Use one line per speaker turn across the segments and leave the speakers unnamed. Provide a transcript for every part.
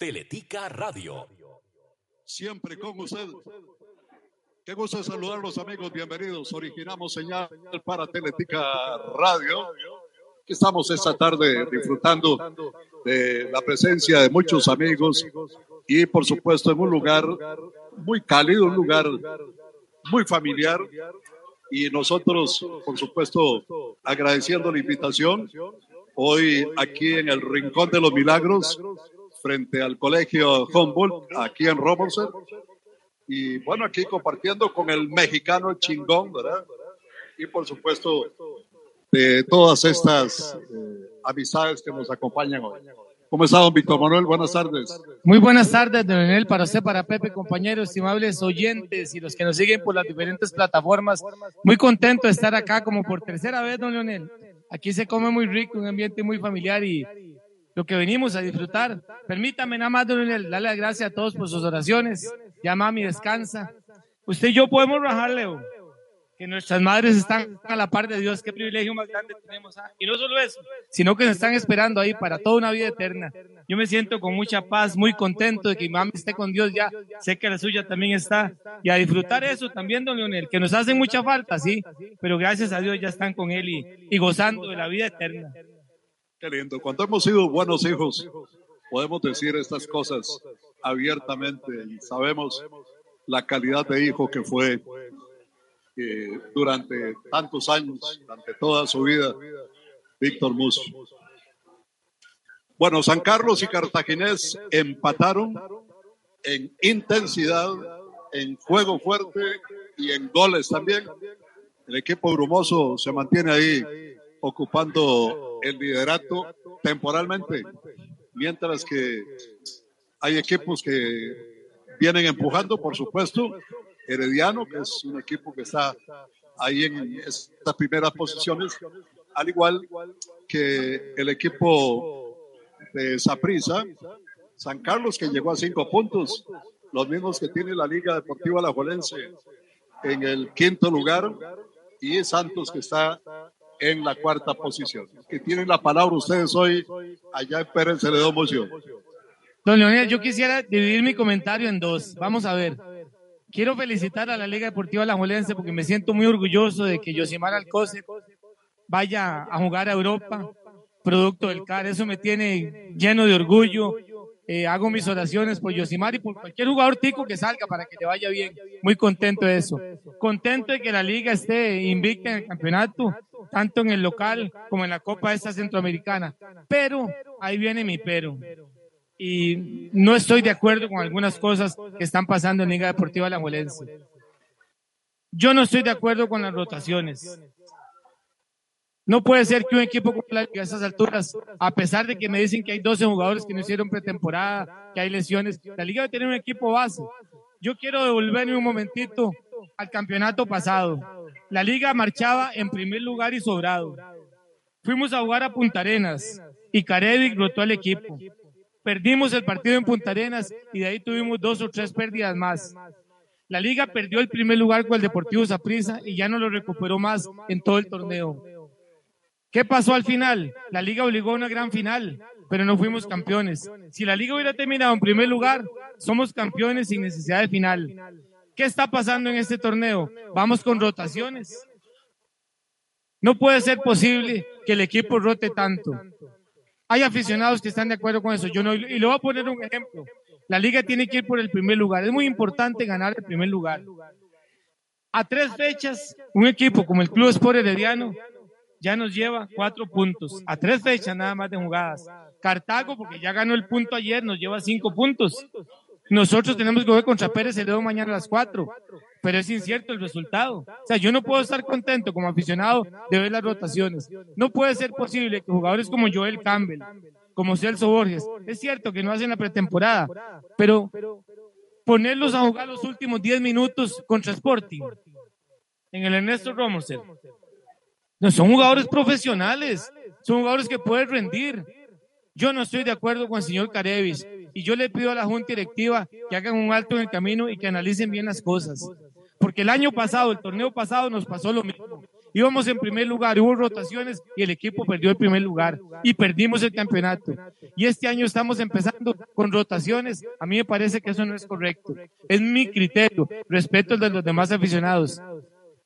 Teletica Radio.
Siempre con usted. Qué gusto saludarlos amigos, bienvenidos. Originamos señal para Teletica Radio. Estamos esta tarde disfrutando de la presencia de muchos amigos y por supuesto en un lugar muy cálido, un lugar muy familiar y nosotros por supuesto agradeciendo la invitación hoy aquí en el Rincón de los Milagros frente al Colegio Humboldt aquí en Robertson y bueno aquí compartiendo con el mexicano chingón, ¿verdad? Y por supuesto de todas estas eh, amistades que nos acompañan hoy. ¿Cómo está, don Víctor Manuel? Buenas tardes.
Muy buenas tardes, don Leonel, para usted, para Pepe, compañeros, estimables oyentes y los que nos siguen por las diferentes plataformas. Muy contento de estar acá como por tercera vez, don Leonel. Aquí se come muy rico, un ambiente muy familiar y lo que venimos a disfrutar. Permítame nada más, Leonel, darle las gracias a todos por sus oraciones. Ya mami descansa. Usted y yo podemos rajar, Leo que nuestras madres están a la par de Dios, qué privilegio más grande tenemos. ¿ah? Y no solo eso, sino que nos están esperando ahí para toda una vida eterna. Yo me siento con mucha paz, muy contento de que mi mamá esté con Dios ya, sé que la suya también está. Y a disfrutar eso también, don Leonel, que nos hacen mucha falta, sí, pero gracias a Dios ya están con Él y, y gozando de la vida eterna.
Qué lindo. Cuando hemos sido buenos hijos, podemos decir estas cosas abiertamente y sabemos la calidad de hijo que fue durante tantos años, durante toda su vida, Víctor Musso. Bueno, San Carlos y Cartaginés empataron en intensidad, en juego fuerte y en goles también. El equipo brumoso se mantiene ahí ocupando el liderato temporalmente, mientras que hay equipos que vienen empujando, por supuesto, Herediano, que es un equipo que está ahí en estas primeras posiciones, al igual que el equipo de Saprissa, San Carlos, que llegó a cinco puntos, los mismos que tiene la Liga Deportiva La Jolense en el quinto lugar, y Santos, que está en la cuarta posición. Que tienen la palabra ustedes hoy, allá en Pérez Celedón Moción.
Don Leonel, yo quisiera dividir mi comentario en dos. Vamos a ver. Quiero felicitar a la Liga Deportiva Alajuelense porque me siento muy orgulloso de que Yosimar Alcoce vaya a jugar a Europa, producto del CAR. Eso me tiene lleno de orgullo. Eh, hago mis oraciones por Yosimar y por cualquier jugador tico que salga para que le vaya bien. Muy contento de eso. Contento de que la liga esté invicta en el campeonato, tanto en el local como en la Copa esta centroamericana. Pero, ahí viene mi pero y no estoy de acuerdo con algunas cosas que están pasando en Liga Deportiva La Yo no estoy de acuerdo con las rotaciones. No puede ser que un equipo con la Liga a esas alturas, a pesar de que me dicen que hay 12 jugadores que no hicieron pretemporada, que hay lesiones, la Liga debe tener un equipo base. Yo quiero devolverme un momentito al campeonato pasado. La Liga marchaba en primer lugar y sobrado. Fuimos a jugar a Punta Arenas y Carevic rotó al equipo. Perdimos el partido en Punta Arenas y de ahí tuvimos dos o tres pérdidas más. La liga perdió el primer lugar con el Deportivo Saprissa y ya no lo recuperó más en todo el torneo. ¿Qué pasó al final? La liga obligó a una gran final, pero no fuimos campeones. Si la liga hubiera terminado en primer lugar, somos campeones sin necesidad de final. ¿Qué está pasando en este torneo? Vamos con rotaciones. No puede ser posible que el equipo rote tanto. Hay aficionados que están de acuerdo con eso. Yo no, y le voy a poner un ejemplo. La liga tiene que ir por el primer lugar. Es muy importante ganar el primer lugar. A tres fechas, un equipo como el Club Sport Herediano ya nos lleva cuatro puntos. A tres fechas nada más de jugadas. Cartago, porque ya ganó el punto ayer, nos lleva cinco puntos. Nosotros tenemos que jugar contra Pérez el dedo mañana a las cuatro pero es incierto el resultado. O sea, yo no puedo estar contento como aficionado de ver las rotaciones. No puede ser posible que jugadores como Joel Campbell, como Celso Borges, es cierto que no hacen la pretemporada, pero ponerlos a jugar los últimos 10 minutos contra Sporting en el Ernesto Romoser. No, son jugadores profesionales, son jugadores que pueden rendir. Yo no estoy de acuerdo con el señor Carevis y yo le pido a la Junta Directiva que hagan un alto en el camino y que analicen bien las cosas. Porque el año pasado, el torneo pasado, nos pasó lo mismo. Íbamos en primer lugar, hubo rotaciones y el equipo perdió el primer lugar y perdimos el campeonato. Y este año estamos empezando con rotaciones. A mí me parece que eso no es correcto. Es mi criterio, respeto el de los demás aficionados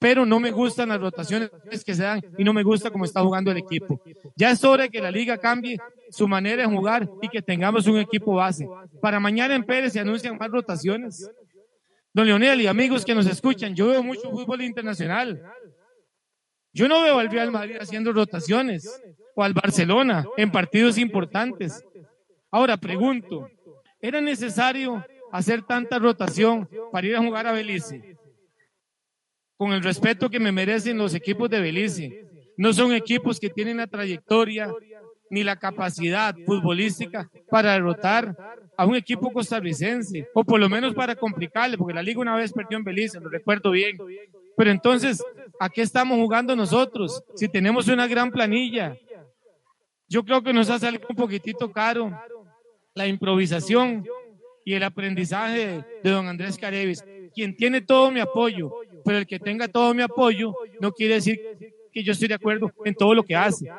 pero no me gustan las rotaciones que se dan y no me gusta cómo está jugando el equipo. Ya es hora de que la liga cambie su manera de jugar y que tengamos un equipo base. Para mañana en Pérez se anuncian más rotaciones. Don Leonel y amigos que nos escuchan, yo veo mucho fútbol internacional. Yo no veo al Real Madrid haciendo rotaciones o al Barcelona en partidos importantes. Ahora pregunto, ¿era necesario hacer tanta rotación para ir a jugar a Belice? Con el respeto que me merecen los equipos de Belice. No son equipos que tienen la trayectoria ni la capacidad futbolística para derrotar a un equipo costarricense, o por lo menos para complicarle, porque la liga una vez perdió en Belice, lo recuerdo bien. Pero entonces, ¿a qué estamos jugando nosotros? Si tenemos una gran planilla. Yo creo que nos ha salido un poquitito caro la improvisación y el aprendizaje de don Andrés Carevis, quien tiene todo mi apoyo, pero el que tenga todo mi apoyo no quiere decir que yo estoy de acuerdo en todo lo que hace.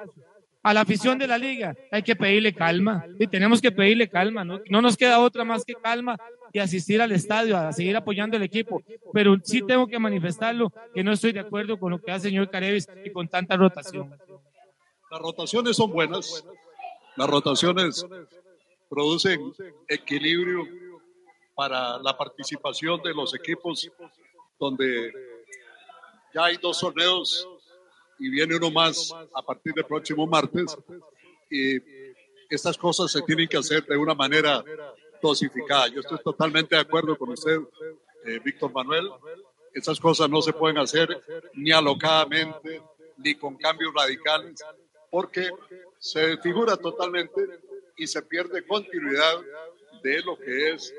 A la afición de la liga hay que pedirle calma y tenemos que pedirle calma, ¿no? no nos queda otra más que calma y asistir al estadio, a seguir apoyando al equipo, pero sí tengo que manifestarlo que no estoy de acuerdo con lo que hace el señor Carevis y con tanta rotación.
Las rotaciones son buenas, las rotaciones producen equilibrio para la participación de los equipos donde ya hay dos torneos y viene uno más a partir del próximo martes. Y estas cosas se tienen que hacer de una manera dosificada. Yo estoy totalmente de acuerdo con usted, eh, Víctor Manuel. Estas cosas no se pueden hacer ni alocadamente, ni con cambios radicales, porque se figura totalmente y se pierde continuidad de lo que es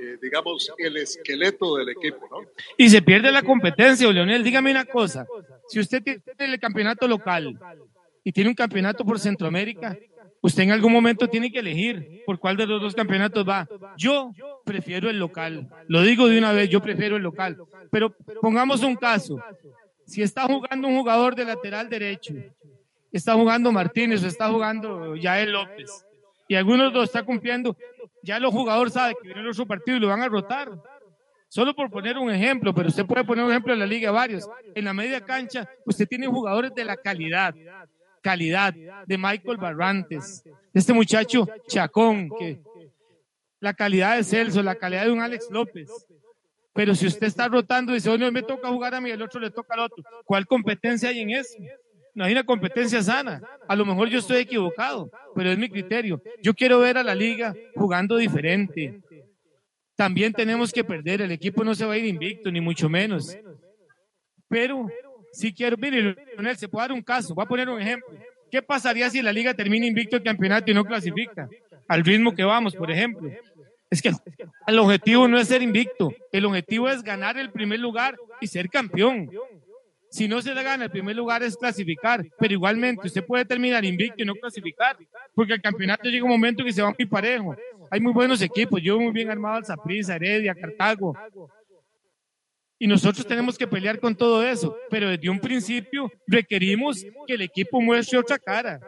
eh, digamos, el esqueleto del equipo, ¿no?
Y se pierde la competencia, Leonel. Dígame una cosa. Si usted tiene el campeonato local y tiene un campeonato por Centroamérica, usted en algún momento tiene que elegir por cuál de los dos campeonatos va. Yo prefiero el local. Lo digo de una vez, yo prefiero el local. Pero pongamos un caso. Si está jugando un jugador de lateral derecho, está jugando Martínez o está jugando Yael López, y algunos dos está cumpliendo, ya los jugadores saben que viene otro partido y lo van a rotar. Solo por poner un ejemplo, pero usted puede poner un ejemplo en la liga varios. En la media cancha, usted tiene jugadores de la calidad, calidad de Michael Barrantes, este muchacho Chacón, que la calidad de Celso, la calidad de un Alex López. Pero si usted está rotando y dice, no me toca jugar a mí, el otro le toca al otro, ¿cuál competencia hay en eso? No hay una competencia sana. A lo mejor yo estoy equivocado, pero es mi criterio. Yo quiero ver a la liga jugando diferente. También tenemos que perder. El equipo no se va a ir invicto, ni mucho menos. Pero si quiero, mire, Leonel, se puede dar un caso. Voy a poner un ejemplo. ¿Qué pasaría si la liga termina invicto el campeonato y no clasifica? Al ritmo que vamos, por ejemplo. Es que el objetivo no es ser invicto. El objetivo es ganar el primer lugar y ser campeón. Si no se le gana, el primer lugar es clasificar, pero igualmente usted puede terminar invicto y no clasificar, porque el campeonato llega un momento que se va muy parejo. Hay muy buenos equipos, yo muy bien armado al Zaprisa, Heredia, Cartago. Y nosotros tenemos que pelear con todo eso, pero desde un principio requerimos que el equipo muestre otra cara.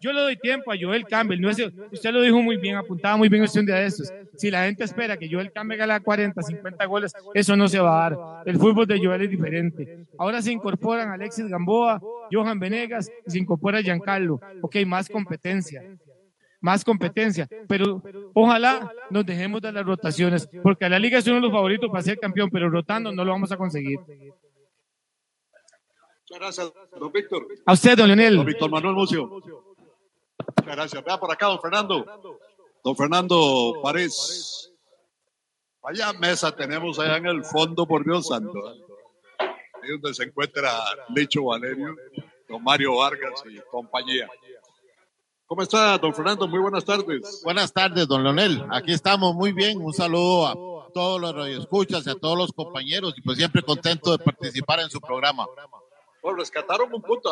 Yo le doy tiempo a Joel Campbell. No es, usted lo dijo muy bien, apuntaba muy bien usted un día de estos. Si la gente espera que Joel Campbell gane 40, 50 goles, eso no se va a dar. El fútbol de Joel es diferente. Ahora se incorporan Alexis Gamboa, Johan Venegas y se incorpora Giancarlo. Ok, más competencia. Más competencia. Pero ojalá nos dejemos de las rotaciones, porque la liga es uno de los favoritos para ser campeón, pero rotando no lo vamos a conseguir.
Muchas gracias, don Víctor.
A usted, don Leonel.
Don Víctor Manuel Mucio. Muchas gracias. Vea por acá, don Fernando. Don Fernando París. Vaya mesa tenemos allá en el fondo, por Dios santo. Ahí donde se encuentra Licho Valerio, don Mario Vargas y compañía. ¿Cómo está, don Fernando? Muy buenas tardes.
Buenas tardes, don Leonel. Aquí estamos muy bien. Un saludo a todos los radioescuchas y a todos los compañeros y pues siempre contento de participar en su programa.
Pues rescataron un punto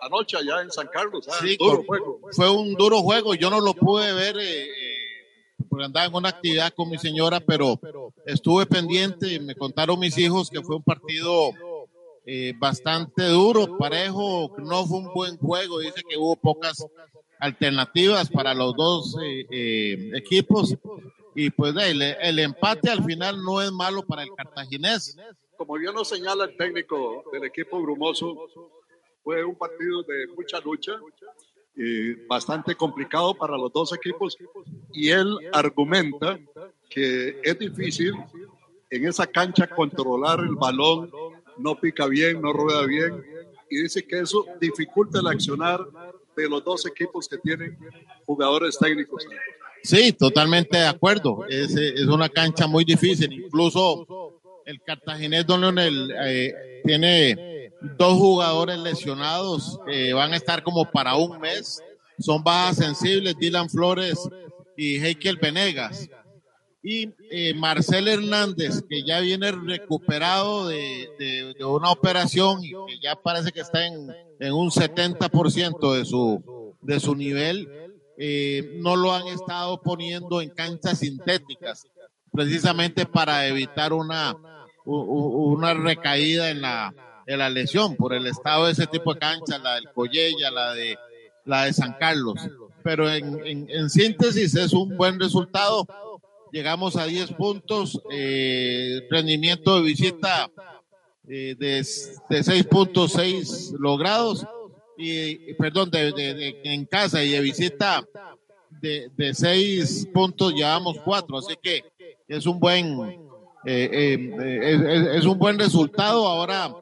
anoche allá en San Carlos.
Ah, sí, duro juego. Fue un duro juego. Yo no lo pude ver eh, porque andaba en una actividad con mi señora, pero estuve pendiente me contaron mis hijos que fue un partido eh, bastante duro, parejo, no fue un buen juego, dice que hubo pocas alternativas para los dos eh, eh, equipos y pues el, el, empate al final no es malo para el cartaginés.
Como bien nos señala el técnico del equipo Brumoso, fue un partido de mucha lucha, y bastante complicado para los dos equipos y él argumenta que es difícil en esa cancha controlar el balón, no pica bien, no rueda bien y dice que eso dificulta el accionar de los dos equipos que tienen jugadores técnicos.
Sí, totalmente de acuerdo. Es, es una cancha muy difícil. Incluso el cartaginés Don Leonel eh, tiene dos jugadores lesionados, van a estar como para un mes. Son bajas sensibles, Dylan Flores y Heikel Venegas. Y eh, Marcel Hernández, que ya viene recuperado de, una operación y que ya parece que está en, en un 70% de su, de su nivel, eh, no lo han estado poniendo en canchas sintéticas, precisamente para evitar una, una recaída en la, en la lesión por el estado de ese tipo de canchas, la del Collella, la de, la de San Carlos. Pero en, en, síntesis es un buen resultado llegamos a 10 puntos, eh, rendimiento de visita eh, de, de 6.6 logrados, y perdón, de, de, en casa y de visita de, de 6 puntos llevamos 4, así que es un buen eh, eh, es, es, un buen resultado. Ahora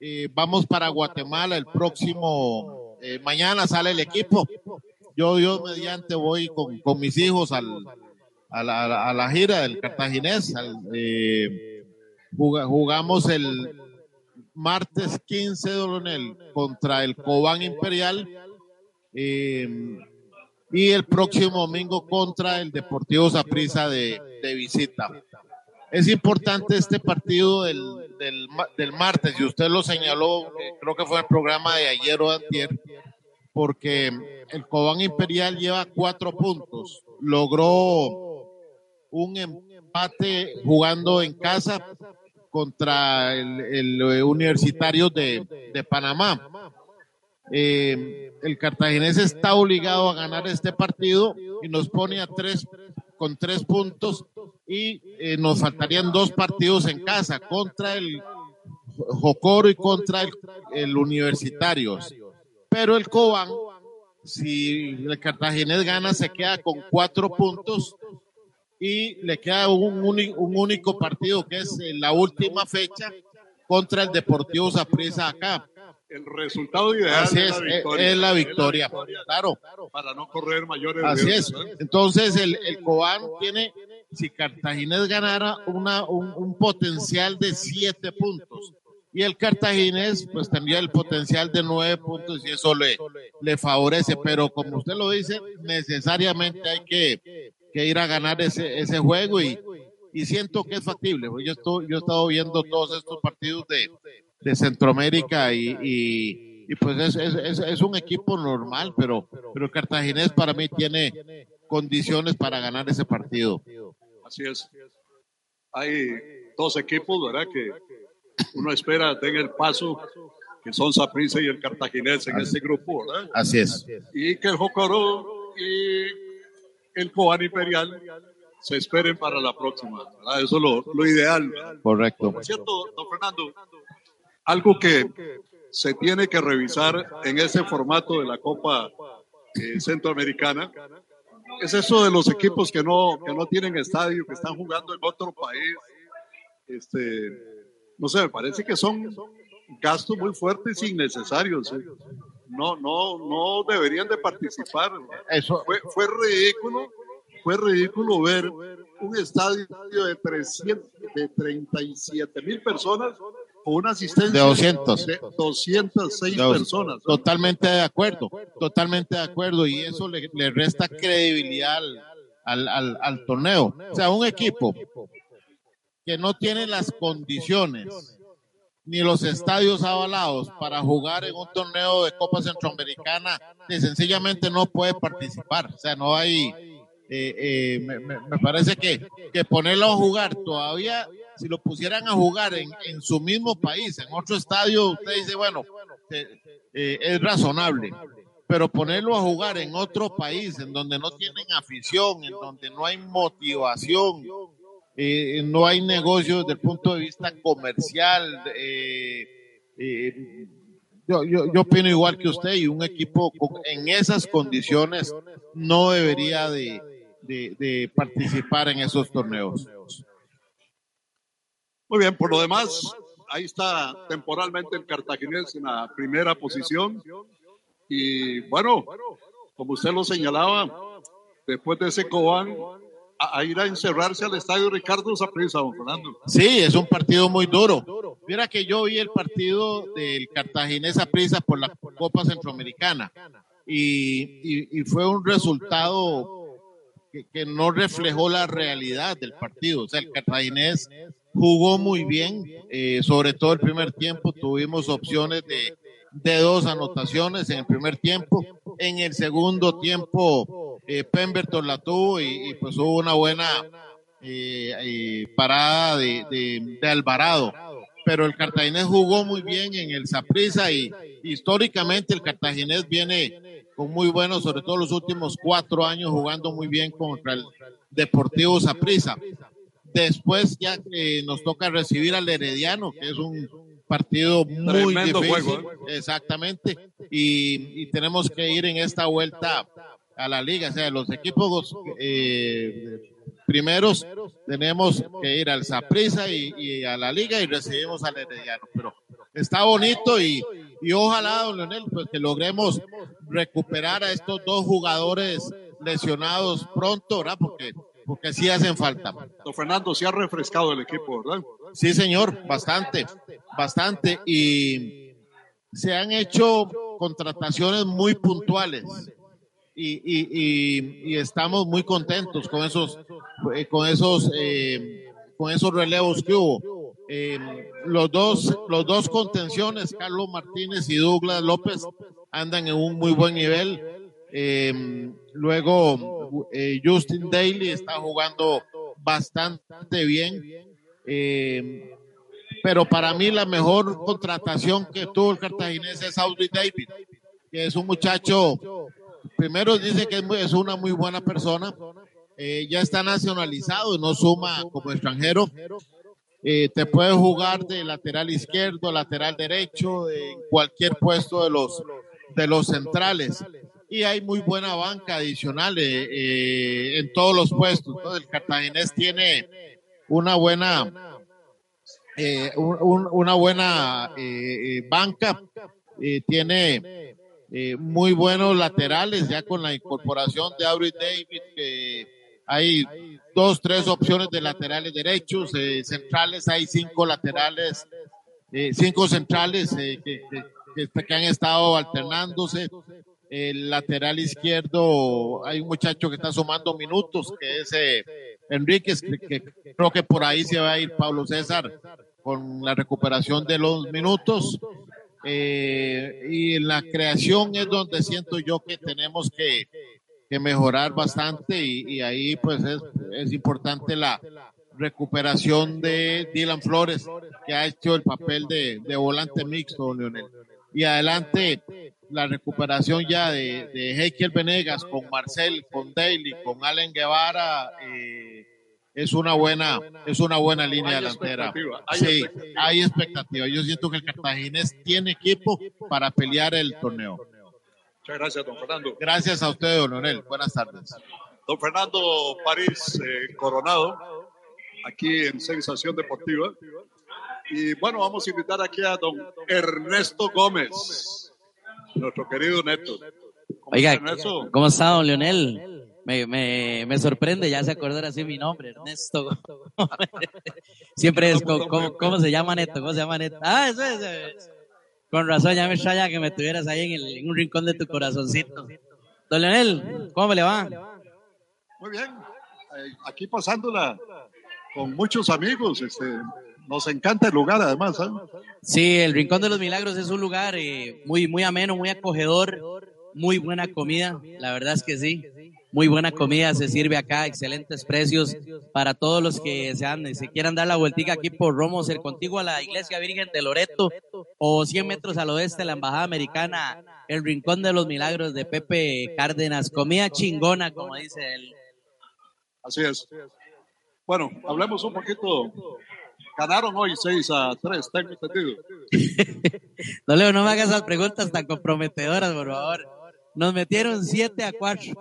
eh, vamos para Guatemala el próximo eh, mañana sale el equipo. Yo, yo mediante voy con, con mis hijos al, a la, a la gira del cartaginés. Al, eh, jugamos el martes 15 de Dolonel contra el Cobán Imperial eh, y el próximo domingo contra el Deportivo Zaprisa de, de, visita. Es importante este partido del, del, del, martes, y usted lo señaló, eh, creo que fue el programa de ayer o antier, porque el Cobán Imperial lleva cuatro puntos, logró un empate jugando en casa contra el, el Universitario de, de Panamá. Eh, el cartaginés está obligado a ganar este partido y nos pone a tres con tres puntos y eh, nos faltarían dos partidos en casa contra el Jocoro y contra el, Universitarios. Pero el Cobán, si el cartaginés gana, se queda con cuatro puntos y le queda un, único partido que es la última fecha contra el Deportivo Zaprisa acá.
El resultado ideal
Así es, es, la victoria, es la victoria, es la victoria claro.
Para no correr mayores
Así riesgos, es. Entonces, el, el Cobán tiene, si Cartaginés ganara, una, un, un potencial de siete puntos y el cartaginés pues tendría el potencial de nueve puntos y eso le, le favorece, pero como usted lo dice, necesariamente hay que, que ir a ganar ese, ese juego y, y siento que es factible, yo, estoy, yo he estado viendo todos estos partidos de, de Centroamérica y, y, y pues es, es, es, un equipo normal, pero, pero el cartaginés para mí tiene condiciones para ganar ese partido.
Así es. Hay dos equipos, ¿verdad? Que uno espera tenga el paso que son Saprissa y el Cartaginés en este grupo, ¿verdad?
Así es.
Y que el Jocoro y el Cobán Imperial se esperen para la próxima, ¿verdad? Eso es lo, lo ideal. ¿verdad?
Correcto.
Por cierto, don Fernando, algo que se tiene que revisar en ese formato de la Copa eh, Centroamericana es eso de los equipos que no, que no tienen estadio, que están jugando en otro país. Este, no sé, me parece que son gastos muy fuertes y innecesarios. ¿eh? No, no, no deberían de participar.
Eso
fue, fue ridículo, fue ridículo ver un estadio de 300, de 37 mil personas con una asistencia
de 200.
de 206
de,
personas.
Totalmente de acuerdo, totalmente de acuerdo y eso le, le resta credibilidad al, al, al, al torneo. O sea, un equipo que no tiene las condiciones ni los estadios avalados para jugar en un torneo de Copa Centroamericana, que sencillamente no puede participar. O sea, no hay, eh, eh, me, parece que, que ponerlo a jugar todavía, si lo pusieran a jugar en, en su mismo país, en otro estadio, usted dice, bueno, es razonable pero ponerlo a jugar en otro país, en donde no tienen afición, en donde no hay motivación, eh, no hay negocio desde el punto de vista comercial. Eh, eh, yo, yo, yo, opino igual que usted y un equipo en esas condiciones no debería de, de, participar en esos torneos.
Muy bien, por lo demás, ahí está temporalmente el cartaginés en la primera posición y bueno, como usted lo señalaba, después de ese Cobán, a, ir a encerrarse al estadio Ricardo Zaprisa, don Fernando.
Sí, es un partido muy duro. Mira que yo vi el partido del Cartaginés Prisa por la Copa Centroamericana y, y, fue un resultado que, que, no reflejó la realidad del partido. O sea, el Cartaginés jugó muy bien, eh, sobre todo el primer tiempo tuvimos opciones de de dos anotaciones en el primer tiempo. En el segundo tiempo, eh, Pemberton la tuvo y, pues hubo una buena eh, eh, parada de, de, Alvarado. Pero el Cartaginés jugó muy bien en el Saprissa y históricamente el Cartaginés viene con muy buenos, sobre todo los últimos cuatro años, jugando muy bien contra el Deportivo Saprissa. Después ya nos toca recibir al Herediano, que es un partido muy difícil. ¿eh? Exactamente. Y, tenemos que ir en esta vuelta a la liga. O sea, los equipos eh, primeros tenemos que ir al Saprisa y, a la liga y recibimos al Herediano. Pero está bonito y, y ojalá, don Leonel, pues que logremos recuperar a estos dos jugadores lesionados pronto, ¿verdad? Porque porque sí hacen falta.
Don Fernando, se ha refrescado el equipo, ¿verdad?
Sí, señor, bastante, bastante. Y se han hecho contrataciones muy puntuales. Y, y, y, estamos muy contentos con esos, eh, con esos, eh, con esos relevos que hubo. Eh, los dos, los dos contenciones, Carlos Martínez y Douglas López, andan en un muy buen nivel. luego, Justin Daly está jugando bastante bien. Eh, pero para mí la mejor contratación que tuvo el cartaginés es Audrey David, que es un muchacho, primero dice que es, una muy buena persona, eh, ya está nacionalizado no suma como extranjero. Eh, te puede jugar de lateral izquierdo, lateral derecho, en cualquier puesto de los, de los centrales. Y hay muy buena banca adicional eh, en todos los puestos. El cartaginés tiene una buena eh, una buena eh, eh, banca, tiene muy buenos laterales, ya con la incorporación de Aubrey David, que hay dos, tres opciones de laterales derechos, centrales, hay cinco laterales, cinco centrales que, que, han estado alternándose. El lateral izquierdo, hay un muchacho que está sumando minutos, que es Enríquez, que, creo que por ahí se va a ir Pablo César con la recuperación de los minutos. Eh, y la creación es donde siento yo que tenemos que, que mejorar bastante y, ahí pues es, es, importante la recuperación de Dylan Flores, que ha hecho el papel de, de volante mixto, Leonel. Y adelante la recuperación ya de, de Heikel Venegas con Marcel, con Daly, con Allen Guevara. Eh, es una buena, es una buena línea delantera. sí, hay expectativa. Yo siento que el Cartaginés tiene equipo para pelear el torneo.
Muchas gracias, don Fernando.
Gracias a usted, don Leonel. Buenas tardes.
Don Fernando París eh, Coronado, aquí en Sensación Deportiva. Y bueno, vamos a invitar aquí a don Ernesto Gómez, nuestro querido Neto.
Oiga, ¿cómo está, don Leonel? Me, me, me, sorprende, ya se acordó así mi nombre, Ernesto. Siempre es, ¿cómo, ¿cómo, se llama Neto? ¿Cómo se llama Neto? Ah, eso es. Con razón, ya me extraña que me tuvieras ahí en, el, en un rincón de tu corazoncito. Don Leonel, ¿cómo le va?
Muy bien, eh, aquí pasándola con muchos amigos, este, nos encanta el lugar además. ¿eh?
Sí, el Rincón de los Milagros es un lugar eh, muy, muy ameno, muy acogedor, muy buena comida, la verdad es que sí. Muy buena comida se sirve acá, excelentes precios para todos los que sean, se quieran dar la vueltica aquí por Romo, ser contigo a la Iglesia Virgen de Loreto o 100 metros al oeste de la Embajada Americana, el Rincón de los Milagros de Pepe Cárdenas. Comida chingona, como dice él.
Así es. Bueno, hablemos un poquito. Ganaron hoy 6 a 3, tengo entendido.
no, Leo, no me hagas esas preguntas tan comprometedoras, por favor. Nos metieron 7 a 4.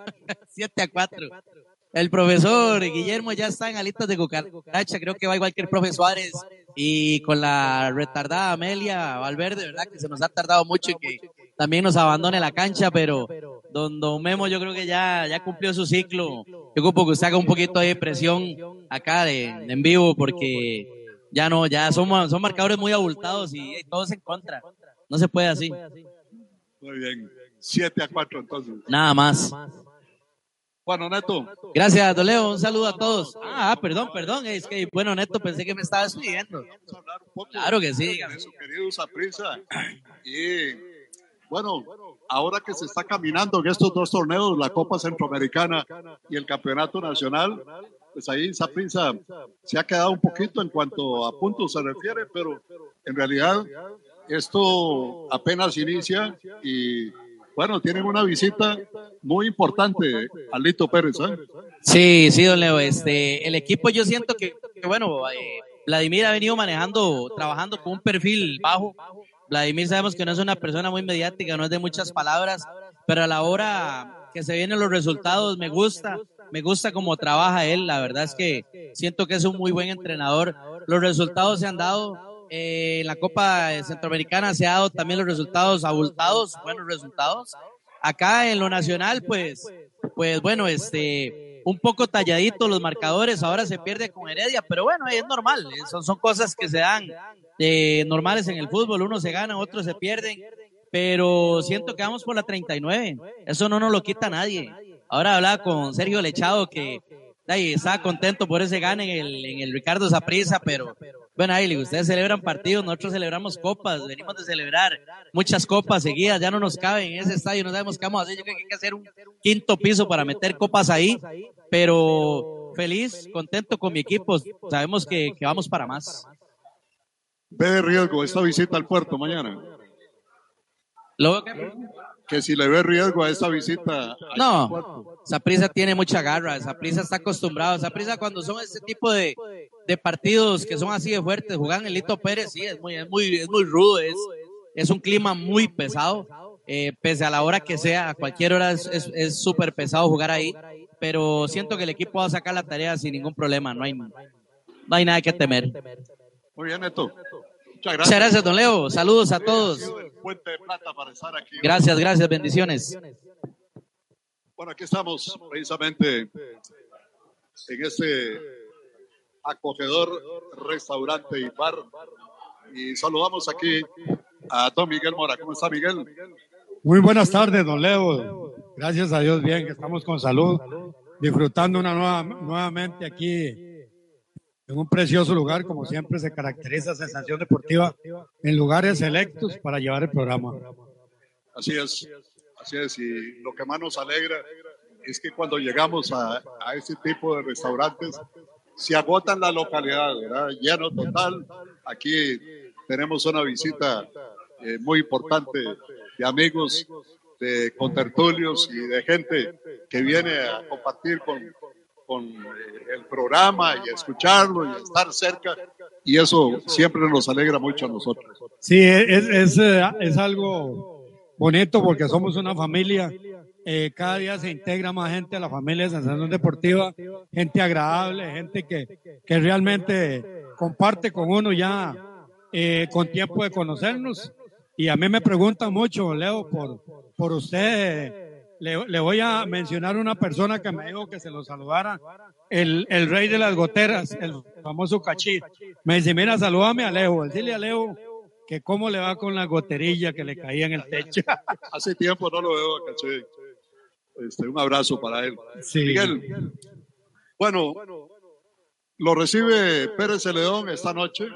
7 a 4. El profesor Guillermo ya está en alitas de cucaracha, creo que va igual que el profesor Suárez y con la retardada Amelia Valverde, ¿verdad? Que se nos ha tardado mucho y que también nos abandone la cancha, pero don, don Memo yo creo que ya, ya cumplió su ciclo. Yo ocupo que usted haga un poquito de presión acá de, en vivo porque ya no, ya son, son marcadores muy abultados y todos en contra. No se puede así.
Muy bien. 7 a 4 entonces.
Nada más.
Bueno, Neto.
Gracias, Doleo. Un saludo a todos. Ah, perdón, perdón. Es que, bueno, Neto, pensé que me estaba despidiendo. Claro que sí.
De su querido Saprisa. Y bueno, ahora que se está caminando en estos dos torneos, la Copa Centroamericana y el Campeonato Nacional, pues ahí Saprisa se ha quedado un poquito en cuanto a puntos se refiere, pero en realidad esto apenas inicia y bueno, tienen una visita muy importante, Alito Pérez. ¿eh?
Sí, sí, don Leo. Este, el equipo yo siento que, bueno, eh, Vladimir ha venido manejando, trabajando con un perfil bajo. Vladimir sabemos que no es una persona muy mediática, no es de muchas palabras, pero a la hora que se vienen los resultados me gusta, me gusta cómo trabaja él. La verdad es que siento que es un muy buen entrenador. Los resultados se han dado eh, en la Copa Centroamericana se ha dado también los resultados abultados, buenos resultados. Acá en lo nacional, pues, pues bueno, este, un poco talladito los marcadores, ahora se pierde con Heredia, pero bueno, es normal, eh, son, son cosas que se dan eh, normales en el fútbol, unos se ganan, otros se pierden, pero siento que vamos por la 39, eso no nos lo quita nadie. Ahora hablaba con Sergio Lechado que estaba contento por ese gane en el, en el Ricardo Zaprisa, pero bueno, ahí ustedes celebran partidos, nosotros celebramos copas, venimos de celebrar muchas copas seguidas, ya no nos cabe en ese estadio, no sabemos qué vamos a hacer, yo creo que hay que hacer un quinto piso para meter copas ahí, pero feliz, contento con mi equipo, sabemos que, que vamos para más.
Ve de riesgo esta visita al puerto mañana.
¿Lo que?
Que si le ve riesgo a esa visita.
No, Saprisa tiene mucha garra, Saprisa está acostumbrado. Saprisa cuando son ese tipo de, de, partidos que son así de fuertes, jugar en Lito Pérez, sí, es muy, es muy, es muy rudo, es, es un clima muy pesado. Eh, pese a la hora que sea, a cualquier hora es súper pesado jugar ahí, pero siento que el equipo va a sacar la tarea sin ningún problema, no hay, no hay nada que temer.
Muy bien, Neto.
Muchas gracias. Muchas gracias, don Leo. Saludos a todos. Gracias, gracias, bendiciones.
Bueno, aquí estamos precisamente en este acogedor restaurante y bar. Y saludamos aquí a don Miguel Mora. ¿Cómo está Miguel?
Muy buenas tardes, don Leo. Gracias a Dios, bien, que estamos con salud, disfrutando una nueva, nuevamente aquí en un precioso lugar, como siempre se caracteriza Sensación Deportiva, en lugares selectos para llevar el programa.
Así es, así es, y lo que más nos alegra es que cuando llegamos a, a este tipo de restaurantes, se agotan la localidad, ¿verdad? Lleno total. Aquí tenemos una visita eh, muy importante de amigos, de contertulios y de gente que viene a compartir con, con eh, el programa y escucharlo y estar cerca. Y eso siempre nos alegra mucho a nosotros.
Sí, es, es, eh, es algo bonito porque somos una familia. Eh, cada día se integra más gente a la familia de Sensación Deportiva, gente agradable, gente que, que realmente comparte con uno ya con tiempo de conocernos. Y a mí me preguntan mucho, Leo, por, por usted le, voy a mencionar una persona que me dijo que se lo saludara, el, el rey de las goteras, el famoso Cachí. Me dice, mira, salúdame a Leo, dile a Leo que cómo le va con la goterilla que le caía en el techo.
Hace tiempo no lo veo a Cachí. Este, un abrazo para él. Miguel, bueno, lo recibe Pérez Celedón esta noche,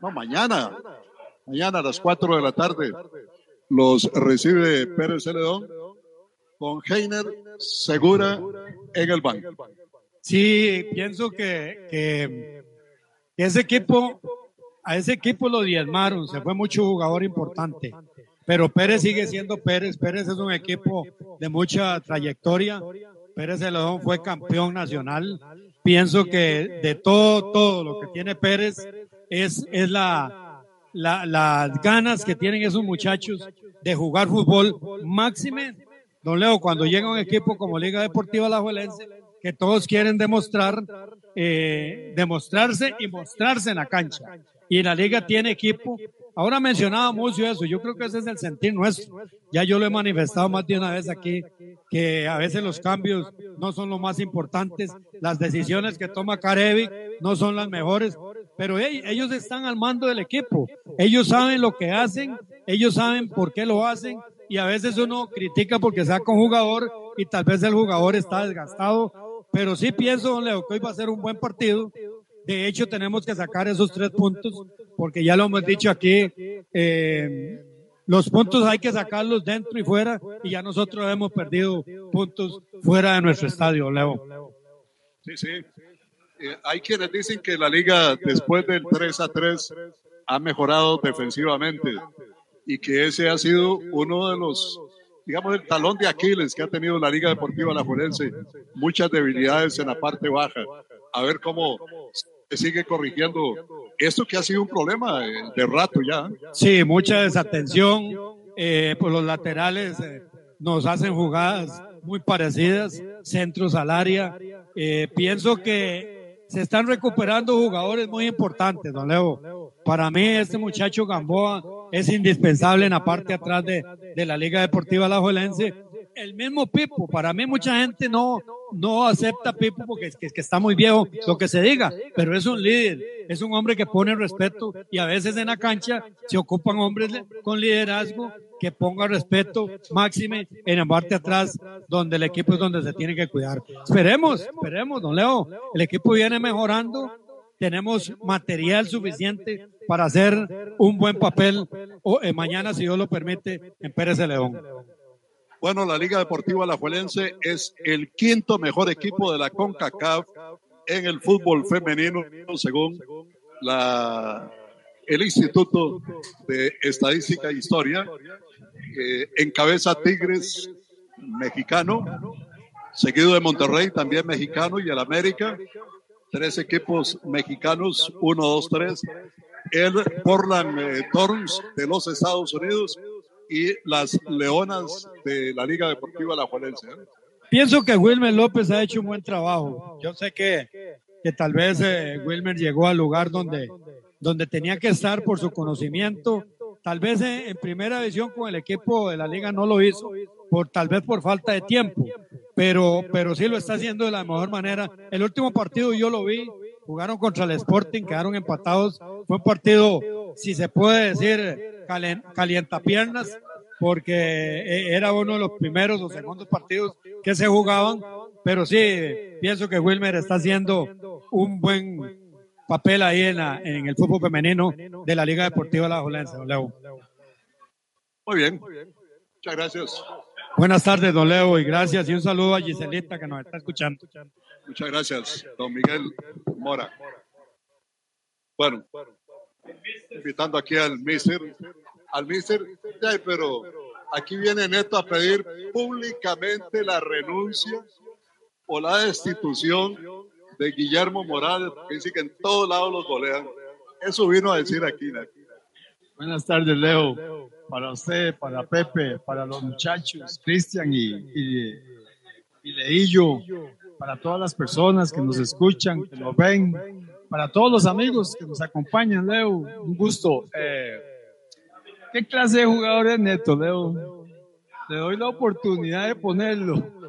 no, mañana, mañana a las 4 de la tarde los recibe Pérez Celedón con Heiner segura en el banco.
Sí, pienso que, ese equipo, a ese equipo lo diezmaron, se fue mucho jugador importante. Pero Pérez sigue siendo Pérez. Pérez es un equipo de mucha trayectoria. Pérez Celedón fue campeón nacional. Pienso que de todo, todo lo que tiene Pérez es, es la, la, las ganas que tienen esos muchachos de jugar fútbol máxime. Don Leo, cuando llega un equipo como Liga Deportiva La Juelense, que todos quieren demostrar, eh, demostrarse y mostrarse en la cancha. Y la liga tiene equipo. Ahora mencionaba mucho eso, yo creo que ese es el sentir nuestro. Ya yo lo he manifestado más de una vez aquí, que a veces los cambios no son lo más importantes, las decisiones que toma Carevi no son las mejores, pero ellos están al mando del equipo, ellos saben lo que hacen, ellos saben por qué lo hacen y a veces uno critica porque saca un jugador y tal vez el jugador está desgastado pero sí pienso, Leo, que hoy va a ser un buen partido. De hecho, tenemos que sacar esos tres puntos, porque ya lo hemos dicho aquí, eh, los puntos hay que sacarlos dentro y fuera, y ya nosotros hemos perdido puntos fuera de nuestro estadio, Leo.
Sí, sí. Eh, hay quienes dicen que la liga después del 3 a 3 ha mejorado defensivamente y que ese ha sido uno de los digamos, el talón de Aquiles que ha tenido la Liga Deportiva La Forense, muchas debilidades en la parte baja. A ver cómo se sigue corrigiendo esto que ha sido un problema de, rato ya.
Sí, mucha desatención. Eh, por los laterales eh, nos hacen jugadas muy parecidas, centros al área. Eh, pienso que se están recuperando jugadores muy importantes, don Leo. Para mí, este muchacho Gamboa es indispensable en la parte atrás de, de la Liga Deportiva Alajuelense. El mismo Pipo, para mí mucha gente no, no acepta Pipo porque es que, está muy viejo, lo que se diga, pero es un líder, es un hombre que pone respeto y a veces en la cancha se ocupan hombres con liderazgo que ponga respeto máxime en la parte atrás donde el equipo es donde se tiene que cuidar. Esperemos, esperemos, don Leo, el equipo viene mejorando tenemos material suficiente para hacer un buen papel o, eh, mañana, si Dios lo permite, en Pérez de León.
Bueno, la Liga Deportiva Alajuelense es el quinto mejor equipo de la CONCACAF en el fútbol femenino, según la, el Instituto de Estadística e Historia. encabeza Tigres mexicano, seguido de Monterrey, también mexicano, y el América tres equipos mexicanos, uno, dos, tres, el Portland eh, Thorns de los Estados Unidos y las Leonas de la Liga Deportiva La Juelense. ¿eh?
Pienso que Wilmer López ha hecho un buen trabajo. Yo sé que, que tal vez eh, Wilmer llegó al lugar donde, donde tenía que estar por su conocimiento. Tal vez en, primera división con el equipo de la liga no lo hizo, por, tal vez por falta de tiempo pero, pero sí lo está haciendo de la mejor manera. El último partido yo lo vi, jugaron contra el Sporting, quedaron empatados. Fue un partido, si se puede decir, calientapiernas, porque e, era uno de los primeros o segundos partidos que se jugaban. Pero sí, pienso que Wilmer está haciendo un buen papel ahí en, la, en el fútbol femenino de la Liga Deportiva La Jolense.
Muy bien, muchas gracias.
Buenas tardes, don Leo, y gracias. Y un saludo a Giselita que nos está escuchando.
Muchas gracias, don Miguel Mora. Bueno, invitando aquí al Mister, al Mister, pero aquí viene Neto a pedir públicamente la renuncia o la destitución de Guillermo Morales, que dice que en todos lados los golean. Eso vino a decir aquí.
Buenas tardes, Leo para usted, para Pepe, para los muchachos, Cristian y, y, Leillo, para todas las personas que nos escuchan, que nos ven, para todos los amigos que nos acompañan, Leo, un gusto. Eh, ¿Qué clase de jugador es Neto, Leo? Le doy la oportunidad de ponerlo.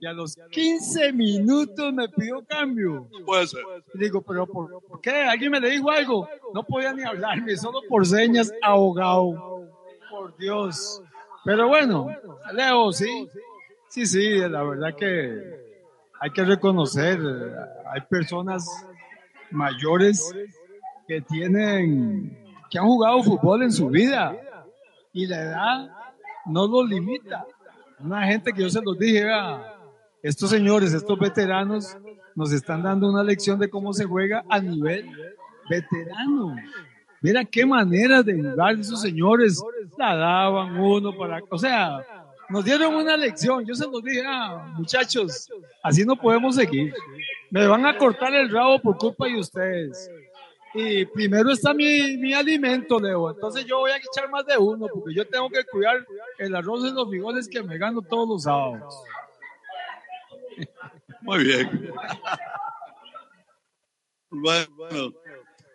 Y a los 15 minutos me pidió cambio.
Puede ser.
Y digo, pero ¿por, qué? ¿Alguien me le dijo algo? No podía ni hablarme, solo por señas, ahogado por Dios. Pero bueno, Leo, sí, sí, sí, la verdad que hay que reconocer, hay personas mayores que tienen, que han jugado fútbol en su vida y la edad no lo limita. Una gente que yo se los dije, vea, estos señores, estos veteranos, nos están dando una lección de cómo se juega a nivel veterano. Mira qué manera de jugar esos señores. La daban uno para, o sea, nos dieron una lección. Yo se los dije, ah, muchachos, así no podemos seguir. Me van a cortar el rabo por culpa de ustedes. Y primero está mi, mi alimento, Leo. Entonces yo voy a echar más de uno porque yo tengo que cuidar el arroz y los frijoles que me gano todos los sábados.
Muy bien. Bueno,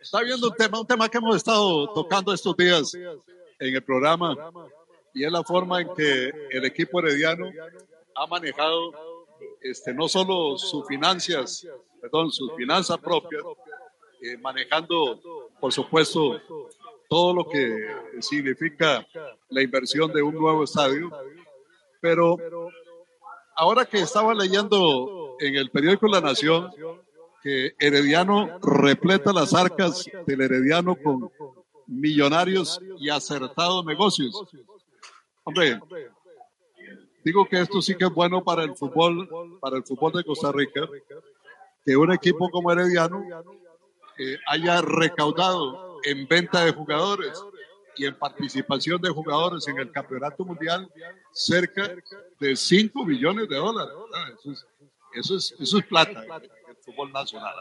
está viendo un tema, un tema que hemos estado tocando estos días en el programa y es la forma en que el equipo herediano ha manejado este, no solo sus finanzas, perdón, sus finanzas propias, eh, manejando, por supuesto, todo lo que significa la inversión de un nuevo estadio, pero ahora que estaba leyendo en el periódico La Nación que Herediano repleta las arcas del Herediano con millonarios y acertados negocios. Hombre, digo que esto sí que es bueno para el fútbol, para el fútbol de Costa Rica, que un equipo como Herediano eh, haya recaudado en venta de jugadores y en participación de jugadores en el Campeonato Mundial cerca de 5 millones de dólares. Eso es, eso es, plata en el fútbol nacional.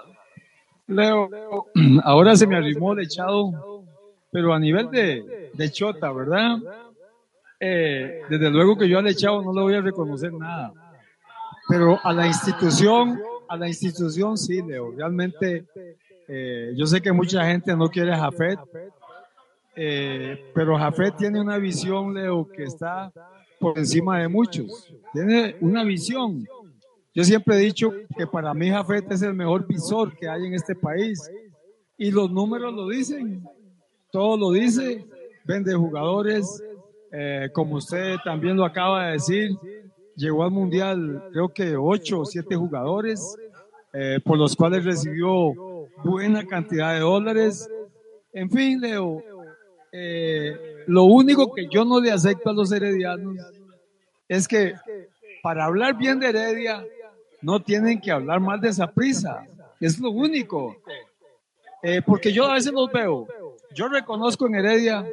Leo, ahora se me arrimó el echado, pero a nivel de, de chota, ¿verdad? Eh, desde luego que yo al echado no le voy a reconocer nada, pero a la institución, a la institución sí, Leo, realmente eh, yo sé que mucha gente no quiere a Jafet, eh, pero Jafet tiene una visión, Leo, que está por encima de muchos. Tiene una visión. Yo siempre he dicho que para mí Jafet es el mejor visor que hay en este país. Y los números lo dicen. Todo lo dice. Vende jugadores. Eh, como usted también lo acaba de decir, llegó al Mundial creo que ocho o siete jugadores, eh, por los cuales recibió buena cantidad de dólares. En fin, Leo, eh, lo único que yo no le acepto a los heredianos es que para hablar bien de Heredia no tienen que hablar mal de esa prisa. Es lo único. Eh, porque yo a veces los veo. Yo reconozco en Heredia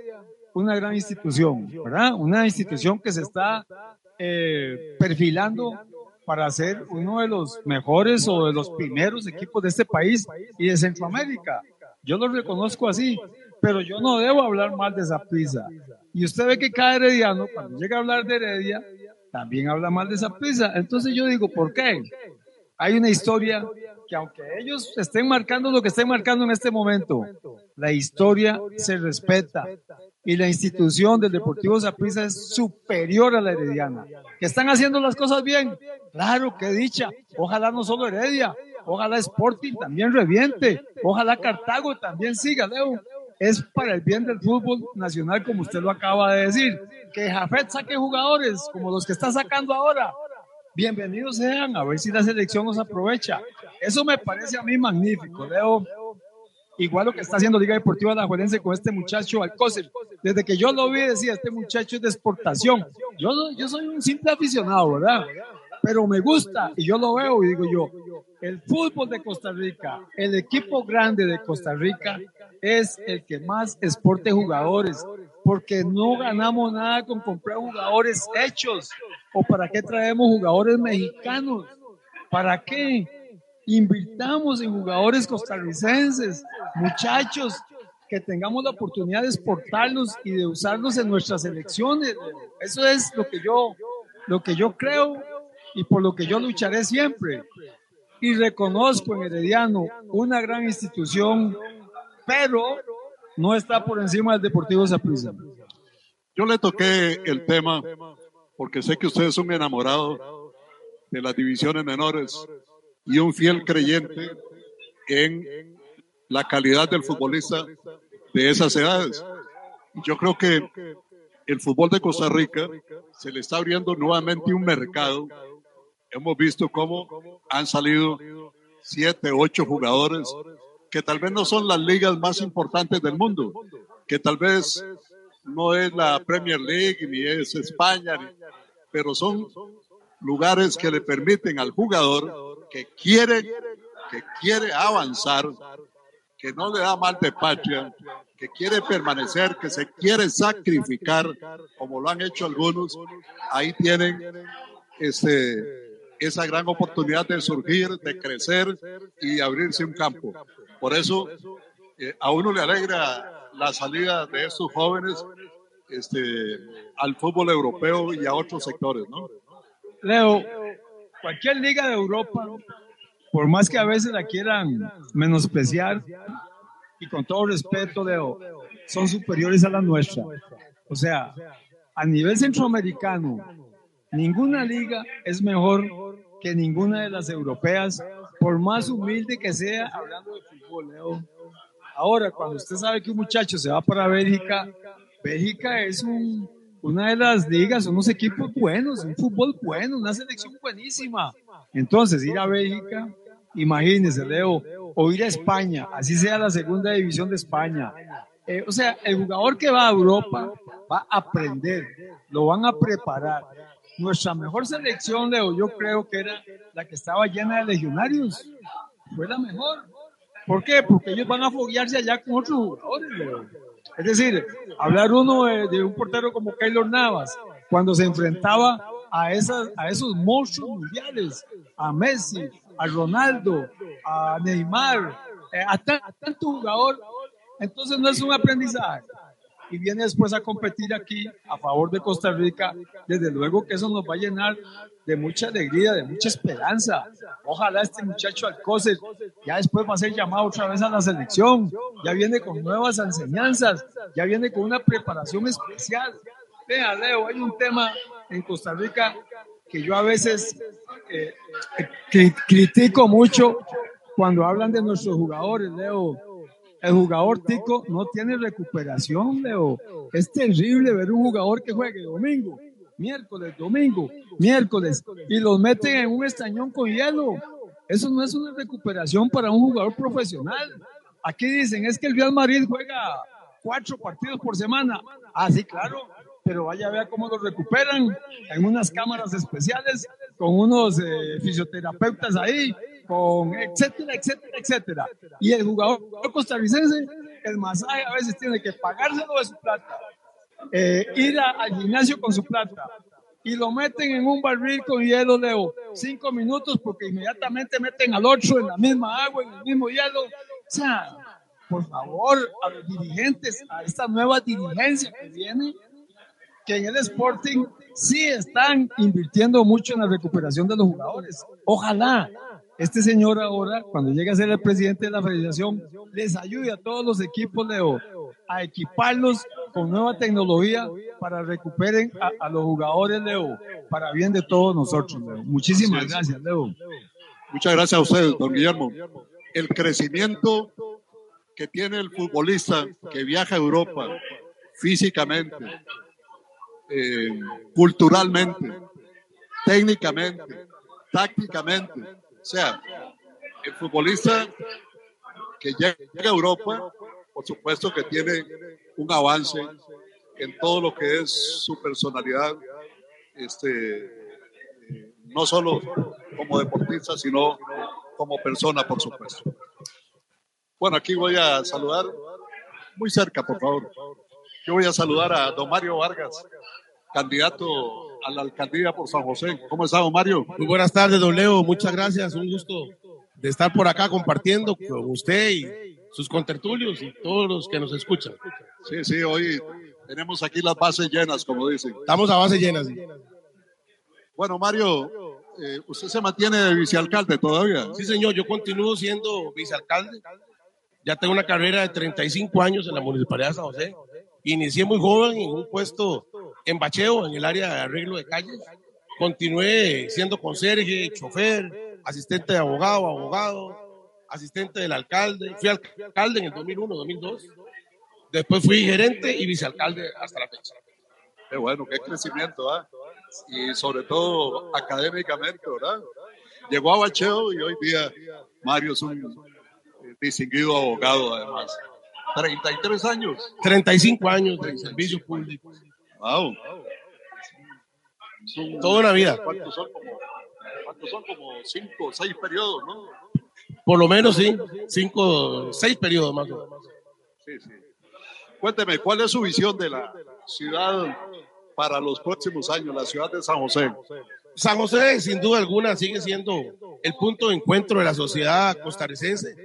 una gran institución, ¿verdad? Una institución que se está eh, perfilando para ser uno de los mejores o de los primeros equipos de este país y de Centroamérica. Yo lo reconozco así, pero yo no debo hablar mal de esa prisa. Y usted ve que cada herediano, cuando llega a hablar de Heredia, también habla mal de esa. Entonces yo digo, ¿por qué? Hay una historia que aunque ellos estén marcando lo que estén marcando en este momento, la historia se respeta y la institución del Deportivo Zaprisa es superior a la Herediana. ¿Que están haciendo las cosas bien? Claro, qué dicha. Ojalá no solo Heredia, ojalá Sporting también reviente, ojalá Cartago también siga, Leo es para el bien del fútbol nacional, como usted lo acaba de decir. Que Jafet saque jugadores como los que está sacando ahora. Bienvenidos sean, a ver si la selección nos aprovecha. Eso me parece a mí magnífico, Leo. Igual lo que está haciendo Liga Deportiva La Juelense con este muchacho Alcócer. Desde que yo lo vi, decía, este muchacho es de exportación. Yo, yo soy un simple aficionado, ¿verdad? Pero me gusta y yo lo veo y digo yo, el fútbol de Costa Rica, el equipo grande de Costa Rica es el que más exporte jugadores, porque no ganamos nada con comprar jugadores hechos. ¿O para qué traemos jugadores mexicanos? ¿Para qué? Invirtamos en jugadores costarricenses, muchachos, que tengamos la oportunidad de exportarlos y de usarlos en nuestras elecciones. Eso es lo que yo, lo que yo creo y por lo que yo lucharé siempre. Y reconozco en Herediano una gran institución pero no está por encima del Deportivo Zaprisa.
Yo le toqué el tema porque sé que ustedes son enamorados de las divisiones menores y un fiel creyente en la calidad del futbolista de esas edades. Yo creo que el fútbol de Costa Rica se le está abriendo nuevamente un mercado. Hemos visto cómo han salido siete, ocho jugadores que tal vez no son las ligas más importantes del mundo, que tal vez no es la Premier League, ni es España, pero son lugares que le permiten al jugador que quiere, que quiere avanzar, que no le da mal de patria, que quiere permanecer, que se quiere sacrificar, como lo han hecho algunos, ahí tienen este, esa gran oportunidad de surgir, de crecer y abrirse un campo. Por eso, eh, a uno le alegra la salida de estos jóvenes este, al fútbol europeo y a otros sectores, ¿no?
Leo, cualquier liga de Europa, por más que a veces la quieran menospreciar, y con todo respeto, Leo, son superiores a la nuestra. O sea, a nivel centroamericano, ninguna liga es mejor que ninguna de las europeas, por más humilde que sea, hablando de fútbol, Leo. Ahora, cuando usted sabe que un muchacho se va para Bélgica, Bélgica es un, una de las ligas, unos equipos buenos, un fútbol bueno, una selección buenísima. Entonces, ir a Bélgica, imagínese, Leo, o ir a España, así sea la segunda división de España. Eh, o sea, el jugador que va a Europa va a aprender, lo van a preparar. Nuestra mejor selección, Leo, yo creo que era la que estaba llena de legionarios. Fue la mejor. ¿Por qué? Porque ellos van a foguearse allá con otros jugadores. Es decir, hablar uno de, un portero como Keylor Navas, cuando se enfrentaba a, a esos monstruos mundiales, a Messi, a Ronaldo, a Neymar, eh, a, tanto jugador, entonces no es un aprendizaje. Y viene después a competir aquí a favor de Costa Rica, desde luego que eso nos va a llenar de mucha alegría, de mucha esperanza. Ojalá este muchacho Alcocer ya después va a ser llamado otra vez a la selección, ya viene con nuevas enseñanzas, ya viene con una preparación especial. Vea, Leo, hay un tema en Costa Rica que yo a veces eh, eh, critico mucho cuando hablan de nuestros jugadores, Leo. El jugador tico no tiene recuperación, Leo. Es terrible ver un jugador que juegue domingo, miércoles, domingo, miércoles, y los meten en un estañón con hielo. Eso no es una recuperación para un jugador profesional. Aquí dicen, es que el Real Madrid juega cuatro partidos por semana. Ah, sí, claro, pero vaya a ver cómo lo recuperan en unas cámaras especiales, con unos eh, fisioterapeutas ahí, con etcétera, etcétera, etcétera. Y el jugador costarricense, el masaje a veces tiene que pagárselo de su plata, eh, ir al gimnasio con su plata, y lo meten en un barril con hielo, Leo, cinco minutos porque inmediatamente meten al otro en la misma agua, en el mismo hielo. O sea, por favor, a los dirigentes, a esta nueva dirigencia que viene, que en el Sporting sí están invirtiendo mucho en la recuperación de los jugadores. Ojalá este señor ahora, cuando llegue a ser el presidente de la federación, les ayude a todos los equipos, Leo, a equiparlos con nueva tecnología para recuperen a, los jugadores, Leo, para bien de todos nosotros, Leo. Muchísimas gracias, Leo.
Muchas gracias a usted, don Guillermo. El crecimiento que tiene el futbolista que viaja a Europa físicamente, eh, culturalmente, técnicamente, tácticamente. O sea, el futbolista que llega a Europa, por supuesto que tiene un avance en todo lo que es su personalidad, este, eh, no solo como deportista, sino como persona, por supuesto. Bueno, aquí voy a saludar, muy cerca, por favor. Yo voy a saludar a don Mario Vargas, candidato a la alcaldía por San José. ¿Cómo está, don Mario?
Muy buenas tardes, don Leo. Muchas gracias. Un gusto de estar por acá compartiendo con usted y sus contertulios y todos los que nos escuchan.
Sí, sí, hoy tenemos aquí las bases llenas, como dicen.
Estamos a base llenas.
Bueno, Mario, eh, ¿usted se mantiene de vicealcalde todavía?
Sí, señor, yo continúo siendo vicealcalde. Ya tengo una carrera de 35 años en la Municipalidad de San José. Inicié muy joven en un puesto en bacheo, en el área de arreglo de calles. Continué siendo conserje, chofer, asistente de abogado, abogado, asistente del alcalde. Fui alcalde en el 2001, 2002. Después fui gerente y vicealcalde hasta la fecha.
Qué bueno, qué crecimiento, ¿ah? Y sobre todo académicamente, ¿verdad? Llegó a bacheo y hoy día Mario es un distinguido abogado, además. 33 años.
35 años de servicio público.
Wow. Son-
Toda una vida.
¿Cuántos son? Como, ¿Cuántos son? Como cinco o seis periodos, ¿no?
Por lo menos, sí. Cinco, seis periodos más o menos.
Sí, sí. Cuénteme, ¿cuál es su visión de la ciudad para los próximos años, la ciudad de San José?
San José, sin duda alguna, sigue siendo el punto de encuentro de la sociedad costarricense.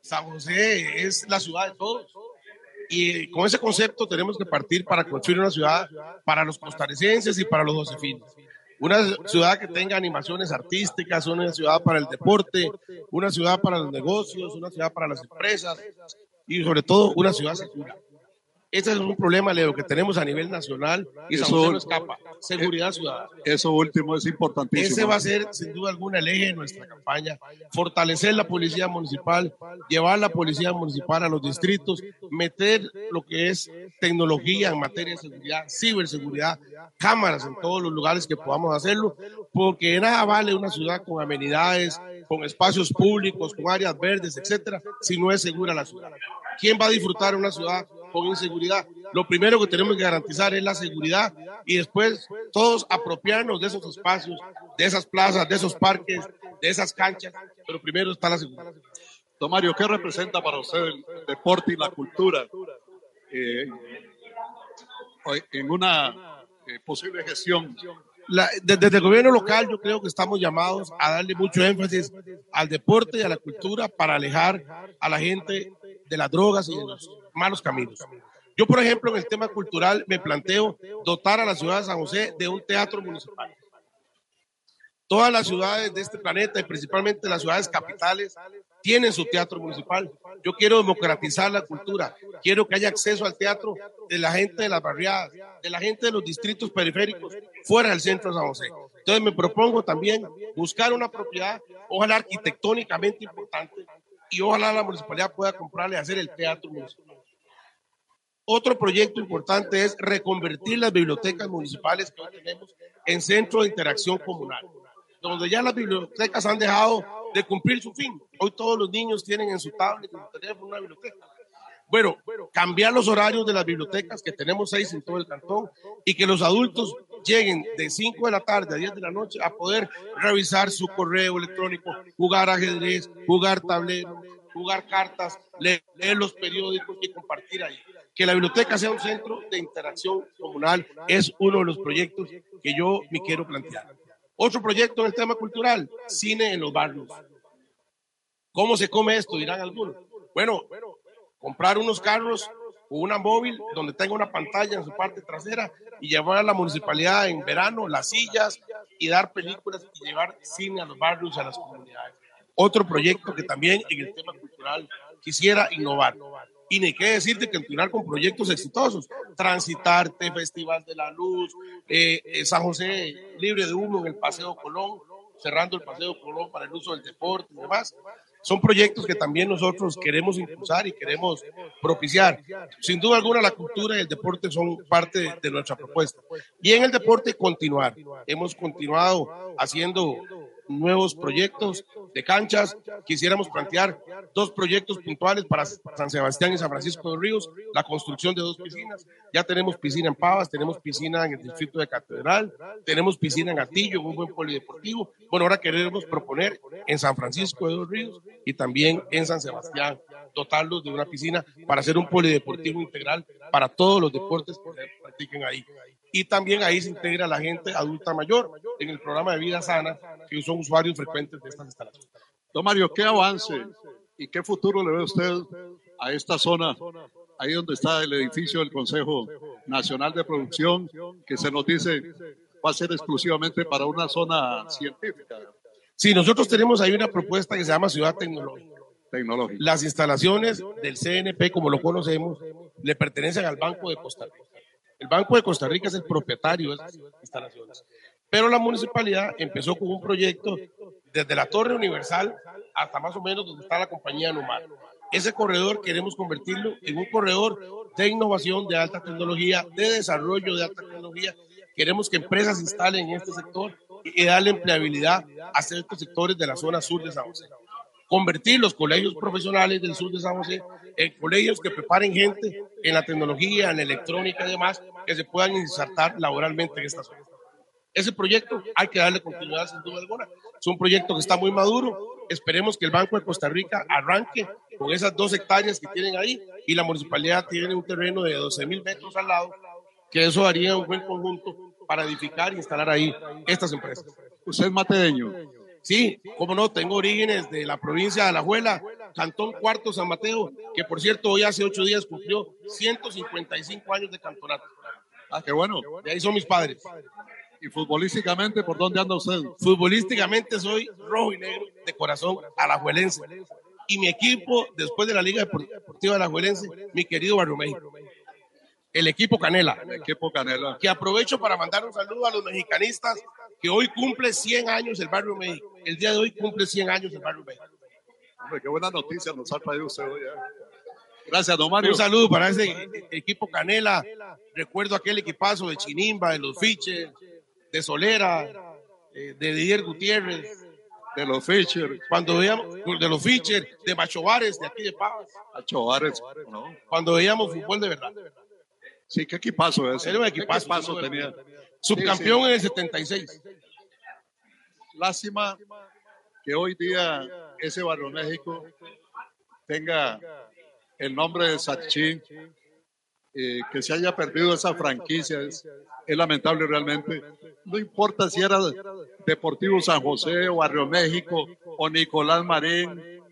San José es la ciudad de todos. Y con ese concepto tenemos que partir para construir una ciudad para los costarricenses y para los josefines. Una ciudad que tenga animaciones artísticas, una ciudad para el deporte, una ciudad para los negocios, una ciudad para las empresas y sobre todo una ciudad segura. Ese es un problema, Leo, que tenemos a nivel nacional y
Eso-
no escapa. Seguridad ciudadana.
Eso último es importantísimo.
Ese va a ser, sin duda alguna, el eje de nuestra campaña. Fortalecer la policía municipal, llevar la policía municipal a los distritos, meter lo que es tecnología en materia de seguridad, ciberseguridad, cámaras en todos los lugares que podamos hacerlo, porque nada vale una ciudad con amenidades, con espacios públicos, con áreas verdes, etcétera, si no es segura la ciudad. ¿Quién va a disfrutar una ciudad con inseguridad? Lo primero que tenemos que garantizar es la seguridad y después todos apropiarnos de esos espacios, de esas plazas, de esos parques, de esas canchas, pero primero está la seguridad.
Don Mario, ¿qué representa para usted el deporte y la cultura eh, en una eh, posible gestión?
La- de- desde el gobierno local yo creo que estamos llamados a darle mucho énfasis al deporte y a la cultura para alejar a la gente de las drogas y de los malos caminos. Yo, por ejemplo, en el tema cultural me planteo dotar a la ciudad de San José de un teatro municipal. Todas las ciudades de este planeta y principalmente las ciudades capitales tienen su teatro municipal. Yo quiero democratizar la cultura. Quiero que haya acceso al teatro de la gente de las barriadas, de la gente de los distritos periféricos, fuera del centro de San José. Entonces me propongo también buscar una propiedad, ojalá arquitectónicamente importante, y ojalá la municipalidad pueda comprarle y hacer el teatro municipal. Otro proyecto importante es reconvertir las bibliotecas municipales que hoy tenemos en centro de interacción comunal, donde ya las bibliotecas han dejado de cumplir su fin. Hoy todos los niños tienen en su tablet, en su teléfono, una biblioteca. Bueno, cambiar los horarios de las bibliotecas, que tenemos seis en todo el cantón, y que los adultos lleguen de 5 de la tarde a 10 de la noche a poder revisar su correo electrónico, jugar ajedrez, jugar tablero, jugar cartas, leer, leer los periódicos y compartir ahí. Que la biblioteca sea un centro de interacción comunal es uno de los proyectos que yo me quiero plantear. Otro proyecto en el tema cultural, cine en los barrios. ¿Cómo se come esto? Dirán algunos. Bueno, comprar unos carros o una móvil donde tenga una pantalla en su parte trasera y llevar a la municipalidad en verano las sillas y dar películas y llevar cine a los barrios, a las comunidades. Otro proyecto que también en el tema cultural quisiera innovar. Y ni qué decir de continuar con proyectos exitosos. Transitarte, Festival de la Luz, eh, eh, San José libre de humo en el Paseo Colón, cerrando el Paseo Colón para el uso del deporte y demás. Son proyectos que también nosotros queremos impulsar y queremos propiciar. Sin duda alguna, la cultura y el deporte son parte de, nuestra propuesta. Y en el deporte, continuar. Hemos continuado haciendo nuevos proyectos de canchas. Quisiéramos plantear dos proyectos puntuales para San Sebastián y San Francisco de Ríos, la construcción de dos piscinas. Ya tenemos piscina en Pavas, tenemos piscina en el distrito de Catedral, tenemos piscina en Atillo, un buen polideportivo. Bueno, ahora queremos proponer en San Francisco de los Ríos y también en San Sebastián dotarlos de una piscina para hacer un polideportivo integral para todos los deportes que practiquen ahí. Y también ahí se integra la gente adulta mayor en el programa de vida sana, que son usuarios frecuentes de estas instalaciones.
Don Mario, ¿qué avance y qué futuro le ve usted a esta zona, ahí donde está el edificio del Consejo Nacional de Producción, que se nos dice va a ser exclusivamente para una zona científica,
Sí, nosotros tenemos ahí una propuesta que se llama Ciudad Tecnológica.
tecnológica?
Las instalaciones del CNP, como lo conocemos, le pertenecen al Banco de Costa Rica. El Banco de Costa Rica es el propietario de esas instalaciones. Pero la municipalidad empezó con un proyecto desde la Torre Universal hasta más o menos donde está la compañía Numar. Ese corredor queremos convertirlo en un corredor de innovación, de alta tecnología, de desarrollo de alta tecnología. Queremos que empresas instalen en este sector y darle empleabilidad a ciertos sectores de la zona sur de San José convertir los colegios profesionales del sur de San José en colegios que preparen gente en la tecnología, en la electrónica y demás, que se puedan insertar laboralmente en esta zona. ese proyecto hay que darle continuidad sin duda alguna. Es un proyecto que está muy maduro. Esperemos que el Banco de Costa Rica arranque con esas dos hectáreas que tienen ahí y la municipalidad tiene un terreno de 12 mil metros al lado, que eso haría un buen conjunto para edificar e instalar ahí estas empresas.
Usted es matedeño.
Sí, cómo no, tengo orígenes de la provincia de Alajuela, Cantón Cuarto San Mateo, que por cierto hoy hace ocho días cumplió 155 años de campeonato.
Ah, qué bueno.
De ahí son mis padres.
¿Y futbolísticamente por dónde anda usted?
Futbolísticamente soy rojo y negro de corazón alajuelense. Y mi equipo, después de la Liga Deportiva Alajuelense, mi querido Barrio México. El equipo Canela.
El equipo Canela.
Que aprovecho para mandar un saludo a los mexicanistas que hoy cumple 100 años el Barrio México. El día de hoy cumple 100 años el Barrio México.
Hombre, qué buena noticia nos ha traído usted hoy. ¿eh? Gracias, don Mario.
Un saludo para ese equipo Canela. Recuerdo aquel equipazo de Chinimba, de los Fiches, de Solera, eh, de Didier Gutiérrez.
De los Fischer.
Cuando veíamos, de los Fischer, de Machovares, de aquí de Pavas.
Machovares, ¿no?
Cuando veíamos fútbol de verdad.
Sí, qué equipazo es.
Era un equipazo,
¿Qué equipazo tenía.
Subcampeón sí, sí. en el 76.
Lástima que hoy día ese Barrio México tenga el nombre de Sachín, eh, que se haya perdido esa franquicia, es, lamentable realmente. No importa si era Deportivo San José o Barrio México o Nicolás Marín,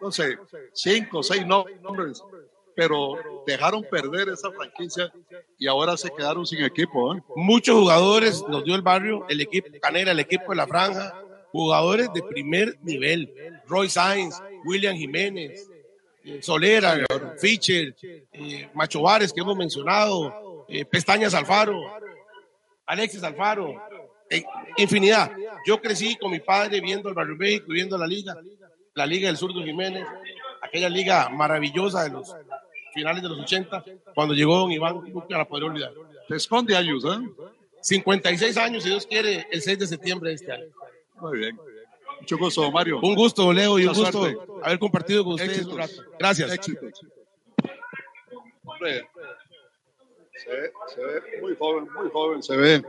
no sé, cinco seis nombres, pero dejaron perder esa franquicia y ahora se quedaron sin equipo. ¿eh?
Muchos jugadores nos dio el barrio, el equipo Canera, el equipo de la Franja, jugadores de primer nivel, Roy Sainz, William Jiménez, Solera, Fischer, eh, Macho Vares, que hemos mencionado, eh, Pestañas Alfaro, Alexis Alfaro, eh, infinidad. Yo crecí con mi padre viendo el Barrio México, viendo la liga, la liga del Sur de Jiménez, aquella liga maravillosa de los finales de los 80, cuando llegó don Iván, nunca la podré olvidar.
Te esconde años, ¿eh?
56 años, si Dios quiere, el 6 de septiembre de este año.
Muy bien. Mucho gusto, Mario.
Un gusto, Leo, y un gusto
suerte.
haber compartido con ustedes. Gracias.
Éxito. Hombre, se ve, se ve muy joven, muy joven, se ve.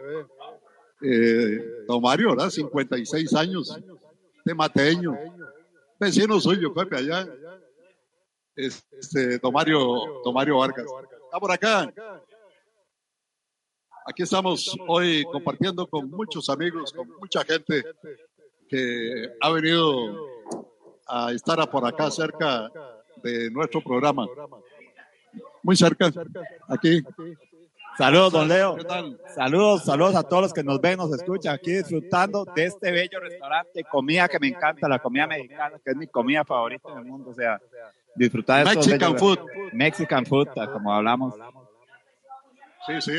Eh, don Mario, ¿verdad? 56 años, de Mateño, vecino suyo, Pepe, allá. Este, don Mario, don Mario Vargas. Está por acá. Aquí estamos hoy compartiendo con muchos amigos, con mucha gente que ha venido a estar por acá cerca de nuestro programa. Muy cerca, aquí.
Saludos, don Leo. Saludos, saludos a todos los que nos ven, nos escuchan aquí disfrutando de este bello restaurante, comida que me encanta, la comida mexicana, que es mi comida favorita en el mundo. O sea, disfrutar de
Mexican food.
Mexican food, como hablamos.
Sí, sí.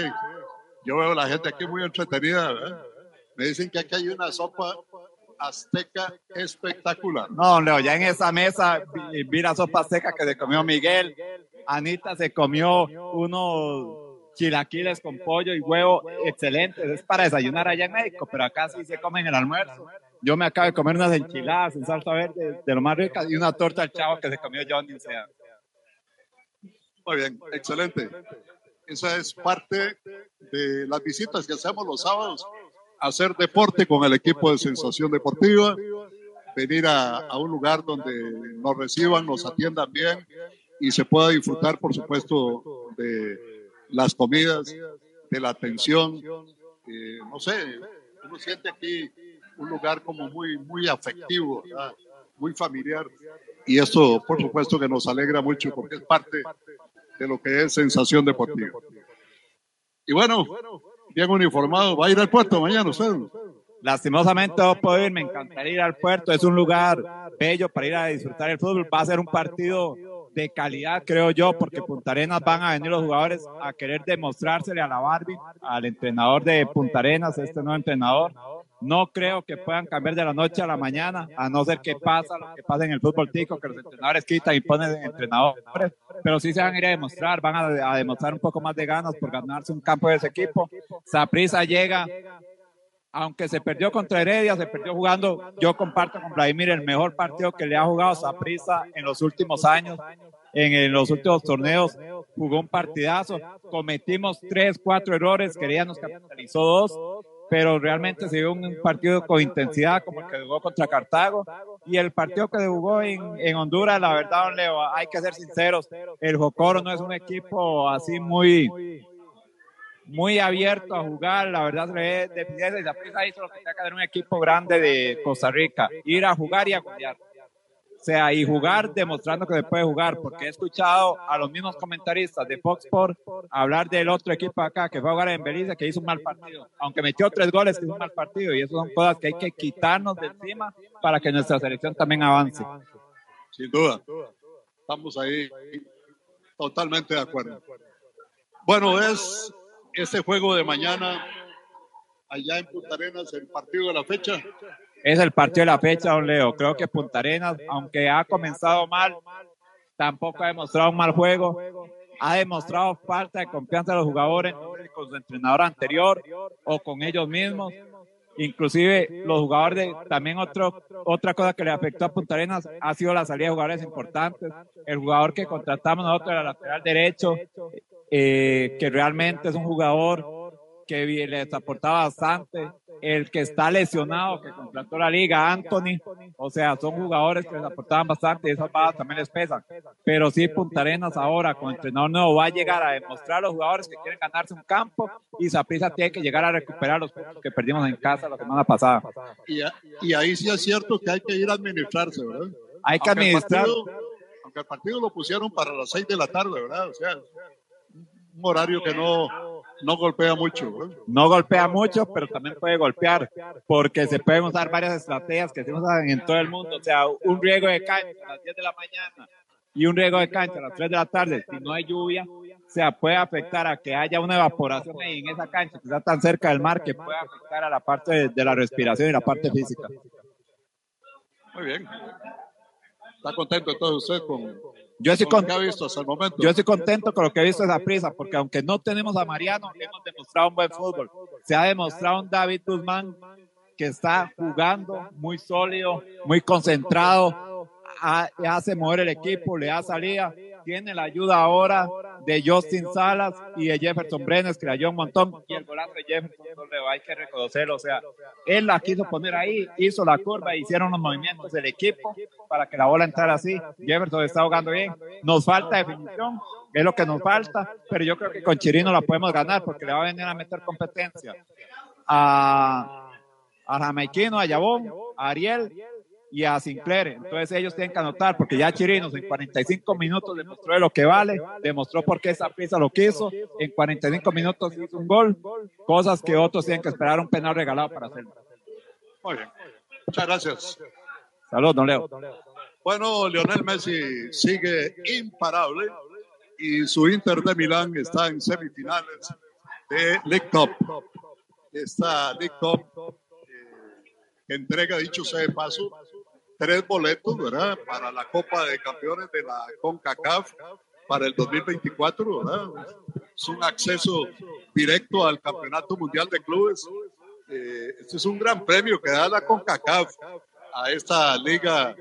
Yo veo a la gente aquí muy entretenida. ¿verdad? Me dicen que aquí hay una sopa azteca espectacular.
No, Leo, ya en esa mesa vi, vi la sopa seca que se comió Miguel. Anita se comió unos chilaquiles con pollo y huevo excelentes. Es para desayunar allá en México, pero acá sí se comen el almuerzo. Yo me acabo de comer unas enchiladas en salsa verde de lo más ricas y una torta al chavo que se comió Johnny. O sea,
Muy bien, excelente. Esa es parte de las visitas que hacemos los sábados, hacer deporte con el equipo de Sensación Deportiva, venir a, a un lugar donde nos reciban, nos atiendan bien y se pueda disfrutar, por supuesto, de las comidas, de la atención. Eh, no sé, uno siente aquí un lugar como muy, muy afectivo, muy familiar. Y esto, por supuesto, que nos alegra mucho porque es parte de lo que es sensación deportiva. Y bueno, bien uniformado, va a ir al puerto mañana usted.
lastimosamente no puedo ir, me encantaría ir al puerto. Es un lugar bello para ir a disfrutar el fútbol. Va a ser un partido de calidad, creo yo, porque Punta Arenas van a venir los jugadores a querer demostrársele a la Barbie, al entrenador de Punta Arenas, este nuevo entrenador. No creo que puedan cambiar de la noche a la mañana, a no ser que pasa lo que pasa en el fútbol tico, que los entrenadores quitan y ponen entrenadores, pero sí se van a ir a demostrar, van a, a demostrar un poco más de ganas por ganarse un campo de ese equipo. Saprisa llega, aunque se perdió contra Heredia, se perdió jugando, yo comparto con Vladimir el mejor partido que le ha jugado Saprisa en los últimos años, en, en los últimos torneos, jugó un partidazo, cometimos tres, cuatro errores, que ella nos capitalizó dos, pero realmente se vio un partido con intensidad como el que jugó contra Cartago y el partido que jugó en, en Honduras, la verdad, don Leo, hay que ser sinceros, el Jocoro no es un equipo así muy muy abierto a jugar, la verdad se ve deficiencia y la hizo lo que que hacer un equipo grande de Costa Rica, ir a jugar y a jugar. Sea, y jugar demostrando que se puede jugar, porque he escuchado a los mismos comentaristas de Fox Sports hablar del otro equipo acá que fue a jugar en Belice que hizo un mal partido, aunque metió tres goles, que hizo un mal partido, y eso son cosas que hay que quitarnos de encima para que nuestra selección también avance.
Sin duda, estamos ahí totalmente de acuerdo. Bueno, es ese juego de mañana allá en Punta Arenas, el partido de la fecha.
Es el partido de la fecha, don Leo. Creo que Punta Arenas, aunque ha comenzado mal, tampoco ha demostrado un mal juego. Ha demostrado falta de confianza de los jugadores con su entrenador anterior o con ellos mismos. Inclusive los jugadores, también otro, otra cosa que le afectó a Punta Arenas ha sido la salida de jugadores importantes. El jugador que contratamos nosotros, el lateral derecho, eh, que realmente es un jugador que les aportaba bastante. El que está lesionado, que contrató la liga, Anthony. O sea, son jugadores que les aportaban bastante y esas bajas también les pesan. Pero sí, Punta Arenas ahora, con entrenador nuevo, va a llegar a demostrar a los jugadores que quieren ganarse un campo y Zaprisa tiene que llegar a recuperar los puntos que perdimos en casa la semana pasada.
Y, y ahí sí es cierto que hay que ir a administrarse, ¿verdad?
Hay que administrar.
aunque el partido lo pusieron para las seis de la tarde, ¿verdad? O sea, un horario que no, no golpea mucho.
No golpea mucho, pero también puede golpear, porque se pueden usar varias estrategias que se usan en todo el mundo. O sea, un riego de cancha a las 10 de la mañana y un riego de cancha a las 3 de la tarde, si no hay lluvia, o sea, puede afectar a que haya una evaporación ahí en esa cancha que está tan cerca del mar que puede afectar a la parte de, de la respiración y la parte física.
Muy bien. ¿Está contento entonces usted con,
yo estoy,
con
yo estoy contento con lo que he visto esa prisa, porque aunque no tenemos a Mariano, hemos demostrado un buen fútbol. Se ha demostrado un David Guzmán que está jugando muy sólido, muy concentrado, hace mover el equipo, le da salida, tiene la ayuda ahora de Justin Salas y de Jefferson Brenes, que le ayudó un montón, y el volante de Jefferson, hay que reconocerlo, o sea, él la quiso poner ahí, hizo la curva, hicieron los movimientos del equipo para que la bola entrara así, Jefferson está jugando bien, nos falta definición, es lo que nos falta, pero yo creo que con Chirino la podemos ganar, porque le va a venir a meter competencia. a, a Jamaiquino, a Yabón, a Ariel, y a Sinclair. Entonces ellos tienen que anotar porque ya Chirinos en 45 minutos demostró lo que vale, demostró por qué esa prisa lo quiso, en 45 minutos hizo un gol, cosas que otros tienen que esperar un penal regalado para hacerlo.
Muy bien. Muchas gracias.
Saludos, don Leo.
Bueno, Lionel Messi sigue imparable y su Inter de Milán está en semifinales de League Cup. Esta League Cup eh, entrega, dicho sea de paso, tres boletos, ¿verdad? Para la Copa de Campeones de la CONCACAF para el 2024, ¿verdad? Es un acceso directo al Campeonato Mundial de Clubes. Eh, este es un gran premio que da la CONCACAF a esta liga,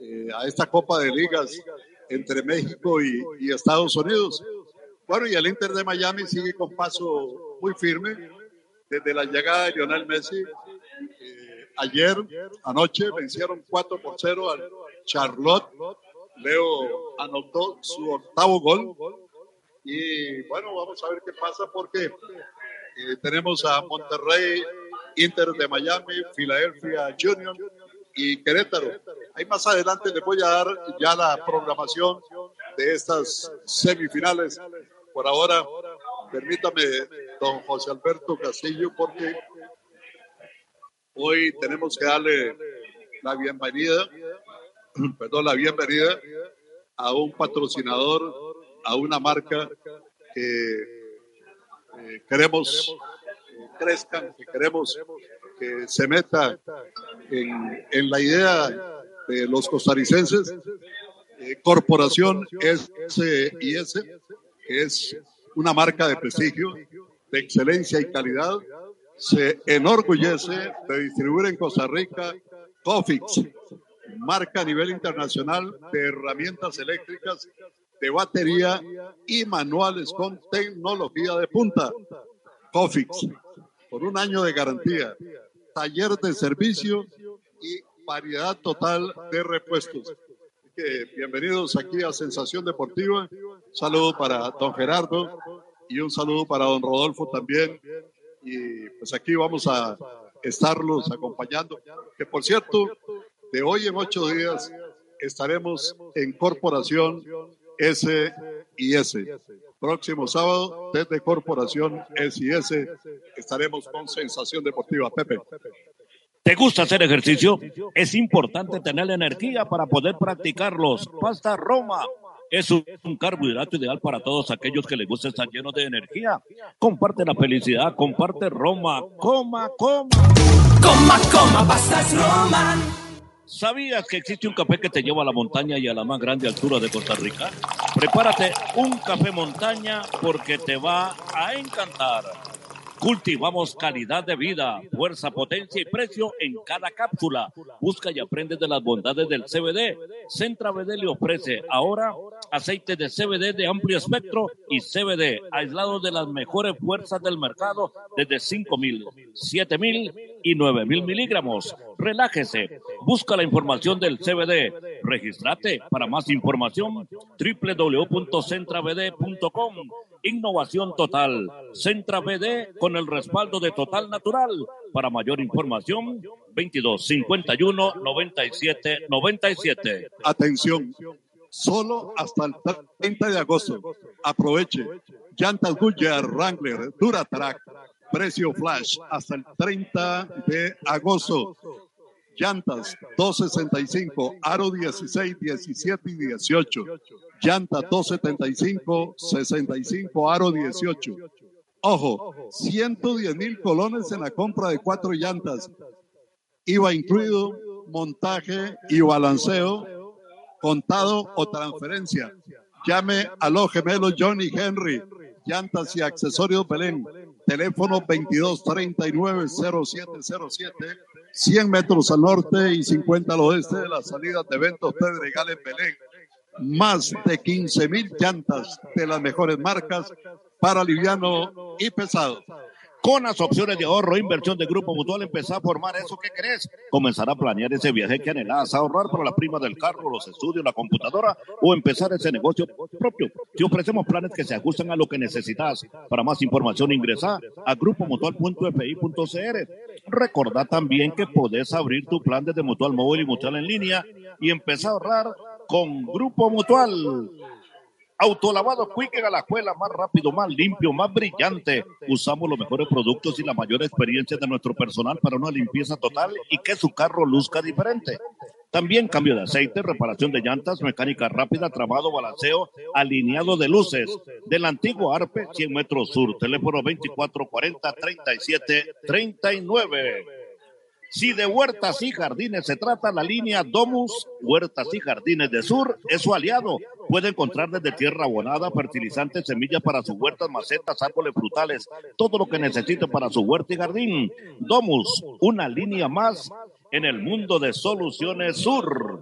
eh, a esta Copa de Ligas entre México y, y, Estados Unidos. Bueno, y el Inter de Miami sigue con paso muy firme desde la llegada de Lionel Messi. Eh, ayer, anoche, vencieron 4 por 0 al Charlotte. Leo anotó su octavo gol. Y bueno, vamos a ver qué pasa porque eh, tenemos a Monterrey, Inter de Miami, Filadelfia Junior y Querétaro. Ahí más adelante les voy a dar ya la programación de estas semifinales. Por ahora, permítame, don José Alberto Castillo, porque Hoy tenemos que darle la bienvenida, perdón, la bienvenida a un patrocinador, a una marca que eh, queremos crezcan, que queremos que se meta en, en la idea de los costarricenses. Eh, Corporación SIS, que es una marca de prestigio, de excelencia y calidad, se enorgullece de distribuir en Costa Rica Cofix, marca a nivel internacional de herramientas eléctricas de batería y manuales con tecnología de punta. Cofix, con un año de garantía, taller de servicio y variedad total de repuestos. Bienvenidos aquí a Sensación Deportiva. Saludo para don Gerardo y un saludo para don Rodolfo también. Y pues aquí vamos a estarlos acompañando. Que por cierto, de hoy en ocho días estaremos en Corporación S y S. Próximo sábado, desde Corporación S y S, estaremos con Sensación Deportiva. Pepe.
¿Te gusta hacer ejercicio? Es importante tener energía para poder practicarlos. Pasta Roma es un, un carbohidrato ideal para todos aquellos que les gusta estar llenos de energía. Comparte la felicidad, comparte Roma. Coma, coma.
Coma, coma, pastas Roma.
¿Sabías que existe un café que te lleva a la montaña y a la más grande altura de Costa Rica? Prepárate un café montaña porque te va a encantar. Cultivamos calidad de vida, fuerza, potencia y precio en cada cápsula. Busca y aprende de las bondades del CBD. Centra BD le ofrece ahora aceite de CBD de amplio espectro y CBD aislado de las mejores fuerzas del mercado desde 5.000, 7.000 y 9.000 miligramos. Relájese. Busca la información del CBD. Registrate para más información www.centravd.com. Innovación total. Centra BD con el respaldo de Total Natural. Para mayor información, 22 51 97 97.
Atención, solo hasta el 30 de agosto. Aproveche. Llantas Goodyear, Wrangler, Duratrack, precio flash hasta el 30 de agosto. Llantas 265, aro 16, 17 y 18. Llanta 275, 65, aro 18. Ojo, 110 mil colones en la compra de cuatro llantas. IVA incluido, montaje y balanceo, contado o transferencia. Llame a los gemelos Johnny Henry, llantas y accesorios Belén. Teléfono 2239-0707, 100 metros al norte y 50 al oeste de la salida de eventos Pedregal en Belén. Más de 15 mil llantas de las mejores marcas para liviano y pesado.
Con las opciones de ahorro e inversión de Grupo Mutual, empezar a formar eso que querés. Comenzar a planear ese viaje que anhelás, ahorrar para la prima del carro, los estudios, la computadora o empezar ese negocio propio. Te ofrecemos planes que se ajustan a lo que necesitas. Para más información ingresa a grupomutual.fi.cr. Recordá también que podés abrir tu plan desde Mutual Móvil y Mutual en línea y empezar a ahorrar con Grupo Mutual. Autolavado Quick a la escuela más rápido, más limpio, más brillante. Usamos los mejores productos y la mayor experiencia de nuestro personal para una limpieza total y que su carro luzca diferente. También cambio de aceite, reparación de llantas, mecánica rápida, trabado, balanceo, alineado de luces. Del antiguo Arpe, 100 metros sur, teléfono 2440-3739. Si de huertas y jardines se trata, la línea Domus Huertas y Jardines de Sur es su aliado. Puede encontrar desde tierra abonada, fertilizantes, semillas para sus huertas, macetas, árboles frutales, todo lo que necesite para su huerta y jardín. Domus, una línea más en el mundo de soluciones sur.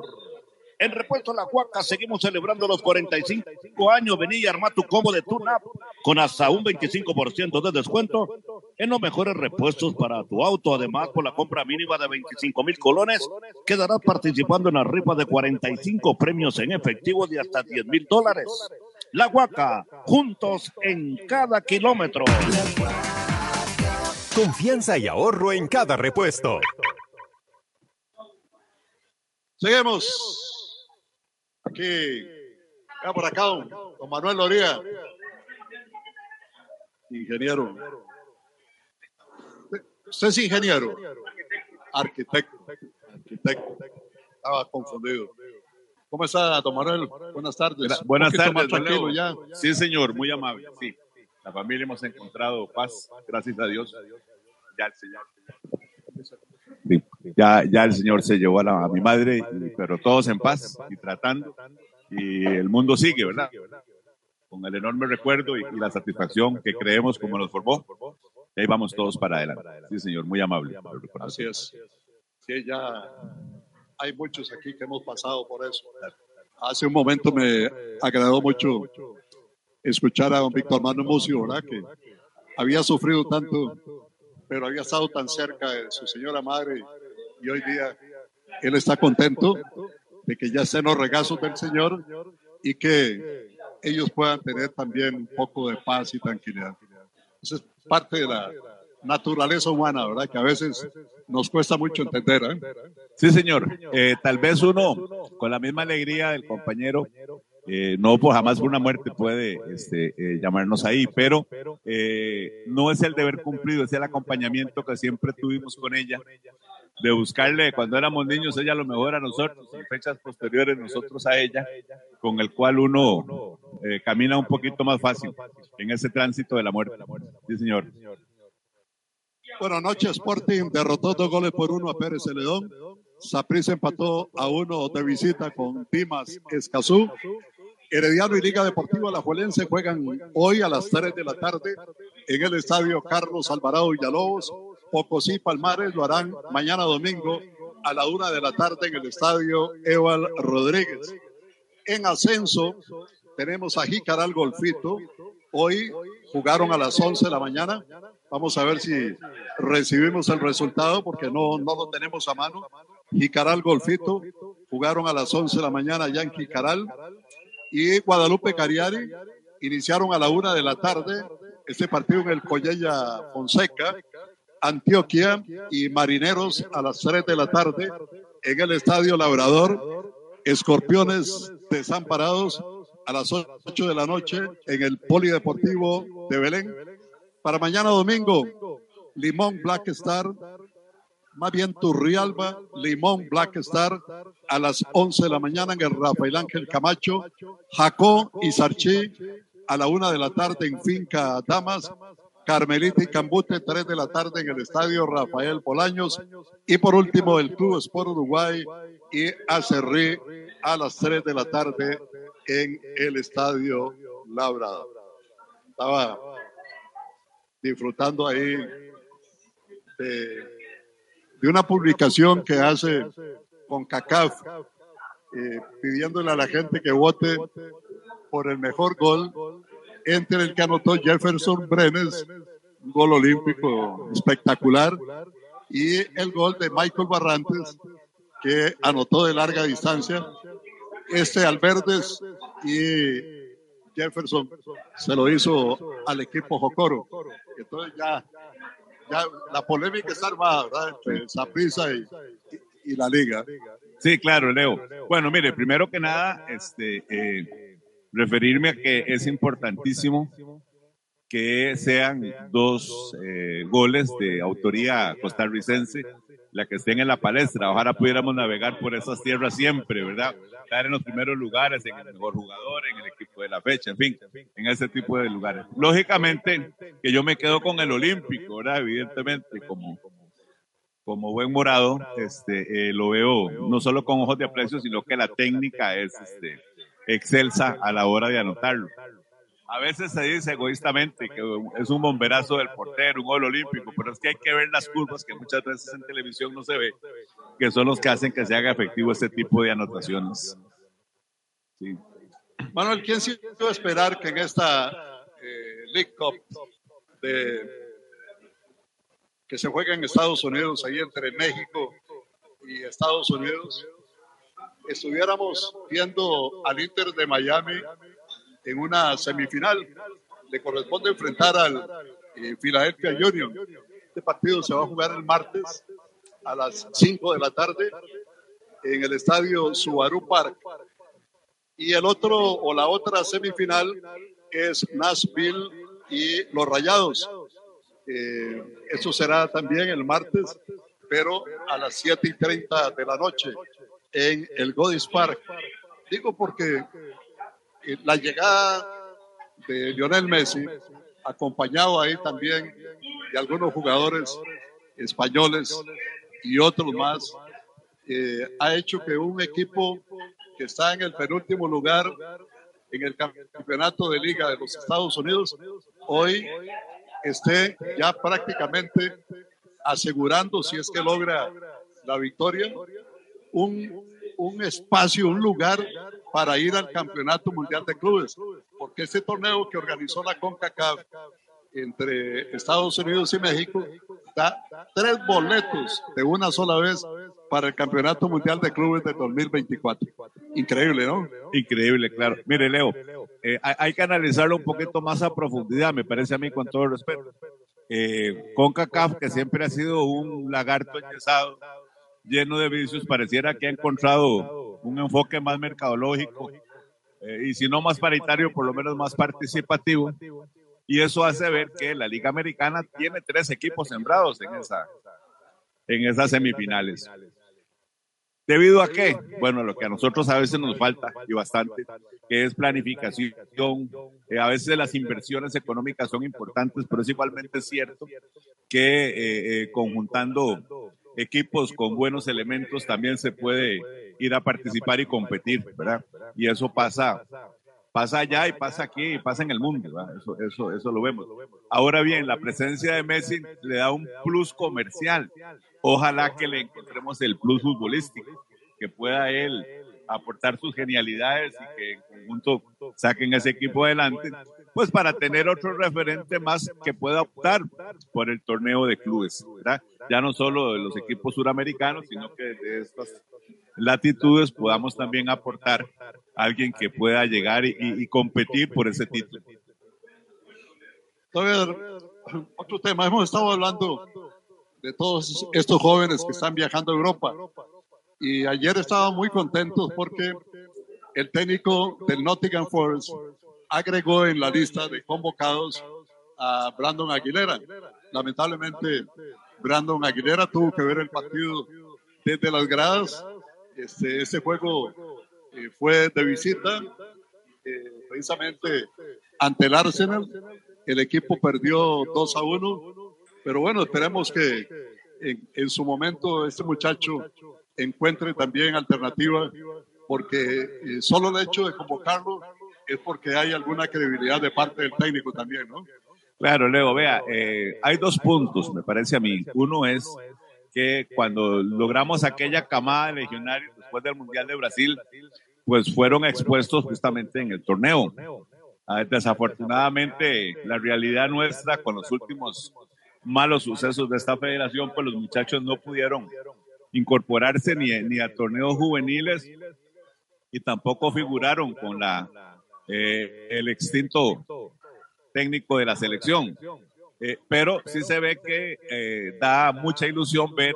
En Repuesto La Huaca seguimos celebrando los 45 años. Vení y arma tu combo de tune-up con hasta un 25% de descuento en los mejores repuestos para tu auto. Además, por la compra mínima de 25 mil colones, quedarás participando en la rifa de 45 premios en efectivo de hasta 10 mil dólares. La Huaca, juntos en cada kilómetro.
Confianza y ahorro en cada repuesto.
Seguimos. Aquí, acá por acá, don, Manuel Loría. Ingeniero. ¿Usted es ingeniero? Arquitecto. Arquitecto. Estaba confundido. ¿Cómo está, don Manuel? Buenas tardes.
Buenas tardes,
tranquilo ya.
Sí, señor, muy amable. Sí, la familia hemos encontrado paz, gracias a Dios. Ya el Señor. Ya, ya el Señor se llevó a, la- a mi madre, pero todos en paz y tratando. Y el mundo sigue, ¿verdad? Con el enorme recuerdo y, y la satisfacción que creemos como nos formó. Y ahí vamos todos para adelante. Sí, señor, muy amable.
Así es. Sí, ya hay muchos aquí que hemos pasado por eso. Hace un momento me agradó mucho escuchar a don Víctor Manuel Mucio, ¿verdad? Que había sufrido tanto pero había estado tan cerca de su señora madre y hoy día él está contento de que ya estén los regazos del Señor y que ellos puedan tener también un poco de paz y tranquilidad. Eso es parte de la naturaleza humana, ¿verdad? Que a veces nos cuesta mucho entender. ¿eh?
Sí, señor. Eh, tal vez uno, con la misma alegría del compañero, eh, no por jamás por una muerte puede este, eh, llamarnos ahí, pero eh, no es el deber cumplido, es el acompañamiento que siempre tuvimos con ella, de buscarle cuando éramos niños, ella lo mejor a nosotros, en fechas posteriores nosotros a ella, con el cual uno eh, camina un poquito más fácil en ese tránsito de la muerte. Sí, señor.
Bueno, Noche Sporting derrotó dos goles por uno a Pérez Celedón. Saprissa empató a uno de visita con Dimas Escazú. Herediano y Liga Deportiva La Juelense juegan hoy a las 3 de la tarde en el estadio Carlos Alvarado Villalobos. Pocosí Palmares lo harán mañana domingo a la una de la tarde en el estadio Eval Rodríguez. En ascenso tenemos a Jicaral Golfito. Hoy jugaron a las 11 de la mañana. Vamos a ver si recibimos el resultado porque no, no lo tenemos a mano. Jicaral Golfito jugaron a las 11 de la mañana allá en Jicaral y Guadalupe Cariari iniciaron a la una de la tarde este partido en el Collella Fonseca, Antioquia y Marineros a las 3 de la tarde en el Estadio Labrador, Escorpiones Desamparados a las 8 de la noche en el Polideportivo de Belén. Para mañana domingo, Limón Black Star, más bien Turrialba, Limón Black Star a las 11 de la mañana en el Rafael Ángel Camacho, Jacó y Sarchi a la una de la tarde en Finca Damas, Carmelita y Cambute, 3 de la tarde en el Estadio Rafael Bolaños y por último el Club Sport Uruguay y Acerrí a las 3 de la tarde en el Estadio Labrador. Estaba disfrutando ahí de, de una publicación que hace con CACAF, eh, pidiéndole a la gente que vote por el mejor gol entre el que anotó Jefferson Brenes, un gol olímpico espectacular, y el gol de Michael Barrantes, que anotó de larga distancia. Este Alverdes y Jefferson se lo hizo al equipo Jocoro. Entonces ya, ya la polémica está armada, ¿verdad? Entre Saprissa y, y, y la liga.
Sí, claro, Leo. Bueno, mire, primero que nada, este, eh, referirme a que es importantísimo que sean dos eh, goles de autoría costarricense la que estén en la palestra. Ojalá pudiéramos navegar por esas tierras siempre, ¿verdad? Estar en los primeros lugares, en el mejor jugador, en el equipo de la fecha, en fin, en ese tipo de lugares. Lógicamente que yo me quedo con el olímpico, ¿verdad? Evidentemente, como, como buen morado, este, eh, lo veo no solo con ojos de aprecio, sino que la técnica es este, excelsa a la hora de anotarlo. A veces se dice egoístamente que es un bomberazo del portero, un gol olímpico, pero es que hay que ver las curvas que muchas veces en televisión no se ve, que son los que hacen que se haga efectivo este tipo de anotaciones. Sí.
Manuel, ¿quién puede esperar que en esta eh, League Cup que se juega en Estados Unidos, ahí entre México y Estados Unidos, estuviéramos viendo al Inter de Miami en una semifinal. Le corresponde enfrentar al eh, Philadelphia Union. Este partido se va a jugar el martes a las 5 de la tarde en el estadio Subaru Park. Y el otro o la otra semifinal es Nashville y los Rayados. Eh, eso será también el martes, pero a las 7 y 30 de la noche en el Godis Park. Digo porque la llegada de Lionel Messi, acompañado ahí también de algunos jugadores españoles y otros más, eh, ha hecho que un equipo que está en el penúltimo lugar en el campeonato de liga de los Estados Unidos, hoy esté ya prácticamente asegurando, si es que logra la victoria, un, un espacio, un lugar para ir al Campeonato Mundial de Clubes, porque este torneo que organizó la CONCACAF entre Estados Unidos y México da tres boletos de una sola vez para el Campeonato Mundial de Clubes de 2024. Increíble, ¿no?
Increíble, claro. Mire, Leo, eh, hay, que analizarlo un poquito más a profundidad, me parece a mí, con todo el respeto. Eh, CONCACAF, que siempre ha sido un lagarto enyesado, lleno de vicios, pareciera que ha encontrado un enfoque más mercadológico eh, y si no más paritario, por lo menos más participativo. Y eso hace ver que la Liga Americana tiene tres equipos sembrados en, esa, en esas semifinales. ¿Debido a qué? Bueno, lo que a nosotros a veces nos falta y bastante, que es planificación. Eh, a veces las inversiones económicas son importantes, pero es igualmente cierto que eh, eh, conjuntando equipos con buenos elementos también se puede ir a participar y competir, ¿verdad? Y eso pasa, pasa allá y pasa aquí y pasa en el mundo, ¿verdad? Eso, eso, eso lo vemos. Ahora bien, la presencia de Messi le da un plus comercial. Ojalá que le encontremos el plus futbolístico, que pueda él aportar sus genialidades y que en conjunto saquen ese equipo adelante, pues para tener otro referente más que pueda optar por el torneo de clubes, ¿verdad? Ya no solo de los equipos suramericanos, sino que de estas latitudes podamos también aportar a alguien que pueda llegar y, y competir por ese título.
Otro tema, hemos estado hablando de todos estos jóvenes que están viajando a Europa. Y ayer estaban muy contentos porque el técnico del Nottingham Forest agregó en la lista de convocados a Brandon Aguilera. Lamentablemente, Brandon Aguilera tuvo que ver el partido desde las gradas. Este, este juego eh, fue de visita, eh, precisamente ante el Arsenal. El equipo perdió 2 a 1 pero bueno, esperemos que en, su momento este muchacho encuentre también alternativa, porque eh, solo el hecho de convocarlo es porque hay alguna credibilidad de parte del técnico también, ¿no?
Claro, Leo, vea, eh, hay dos puntos, me parece a mí. Uno es que cuando logramos aquella camada de legionarios después del Mundial de Brasil, pues fueron expuestos justamente en el torneo. Ah, Desafortunadamente, la realidad nuestra con los últimos malos sucesos de esta federación, pues los muchachos no pudieron incorporarse ni, ni a torneos juveniles y tampoco figuraron con la eh, el extinto técnico de la selección. Eh, pero sí se ve que eh, da mucha ilusión ver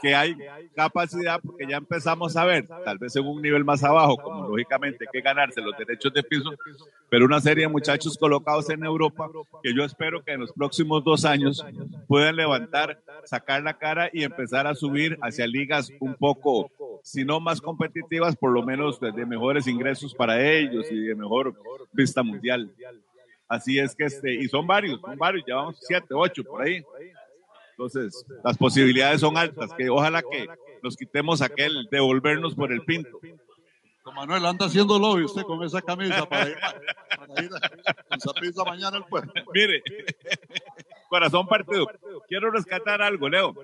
que hay capacidad, porque ya empezamos a ver, tal vez en un nivel más abajo, como lógicamente hay que ganarse los derechos de piso, pero una serie de muchachos colocados en Europa que yo espero que en los próximos dos años puedan levantar, sacar la cara y empezar a subir hacia ligas un poco, si no más competitivas, por lo menos de mejores ingresos para ellos y de mejor vista mundial. Así es que este, y son varios, son varios, llevamos siete, ocho por ahí. Entonces, las posibilidades son altas, que ojalá que nos quitemos aquel devolvernos por el pinto.
Don Manuel anda haciendo lobby usted con esa camisa para ir, para ir a Saprissa mañana al pueblo.
Mire, corazón partido. Quiero rescatar algo, Leo.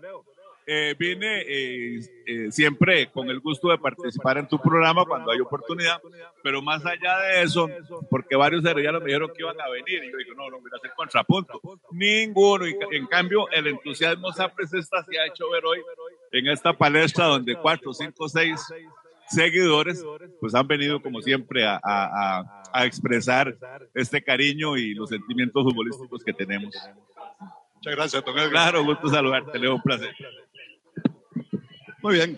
Eh, vine eh, eh, siempre con el gusto de participar en tu programa cuando hay oportunidad, pero más allá de eso, porque varios heredianos me dijeron que iban a venir, y yo digo, no, no voy a hacer contrapunto. Ninguno, y en cambio, el entusiasmo sapricista se ha hecho ver hoy en esta palestra donde cuatro, cinco, seis seguidores, pues han venido como siempre a, a, a, a expresar este cariño y los sentimientos futbolísticos que tenemos.
Muchas gracias, Edgar.
Claro, gusto saludarte, Leo, un placer.
Muy bien.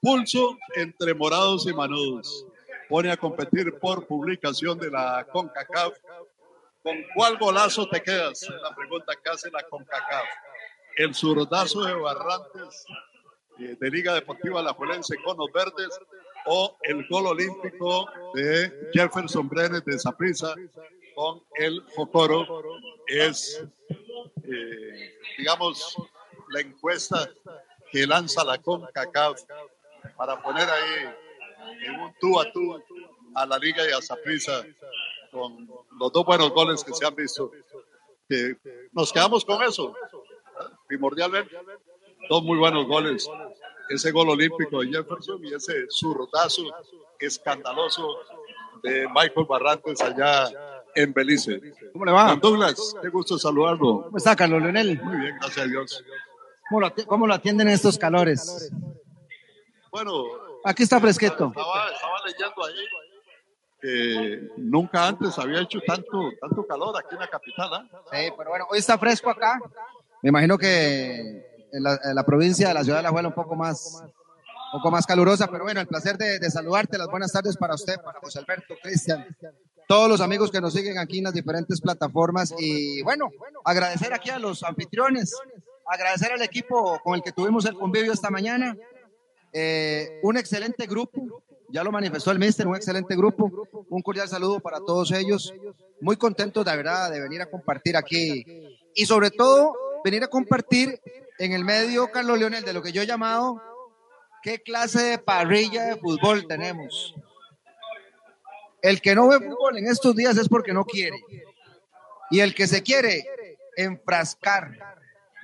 Pulso entre morados y manudos. Pone a competir por publicación de la CONCACAF. ¿Con cuál golazo te quedas? La pregunta que hace la CONCACAF. El zurdazo de Barrantes eh, de Liga Deportiva La Juelense con los verdes o el gol olímpico de Jefferson Brenes de Saprissa con el Jocoro es, eh, digamos, la encuesta que lanza la CONCACAF para poner ahí en un tú a tú a la Liga de Azaprisa con los dos buenos goles que se han visto. Que nos quedamos con eso, primordialmente. Dos muy buenos goles. Ese gol olímpico de Jefferson y ese zurdazo escandaloso de Michael Barrantes allá en Belice.
¿Cómo le va?
Don Douglas, qué gusto saludarlo.
¿Cómo está, Carlos Leonel?
Muy bien, gracias a Dios.
¿Cómo lo, ati- cómo lo atienden en estos calores?
Bueno,
Aquí está fresquito.
estaba, estaba leyendo ahí que nunca antes había hecho tanto, tanto calor aquí en la capital. ¿ah?
Sí, pero bueno, hoy está fresco acá. Me imagino que en la, en la provincia de la ciudad de la Juela un poco más, un poco más calurosa, pero bueno, el placer de, de saludarte. Las buenas tardes para usted, para José Alberto, Cristian, todos los amigos que nos siguen aquí en las diferentes plataformas y bueno, agradecer aquí a los anfitriones, agradecer al equipo con el que tuvimos el convivio esta mañana. Eh, un excelente grupo, ya lo manifestó el mister, un excelente grupo. Un cordial saludo para todos ellos. Muy contentos de verdad de venir a compartir aquí y sobre todo venir a compartir en el medio, Carlos Leonel, de lo que yo he llamado qué clase de parrilla de fútbol tenemos. El que no ve fútbol en estos días es porque no quiere. Y el que se quiere enfrascar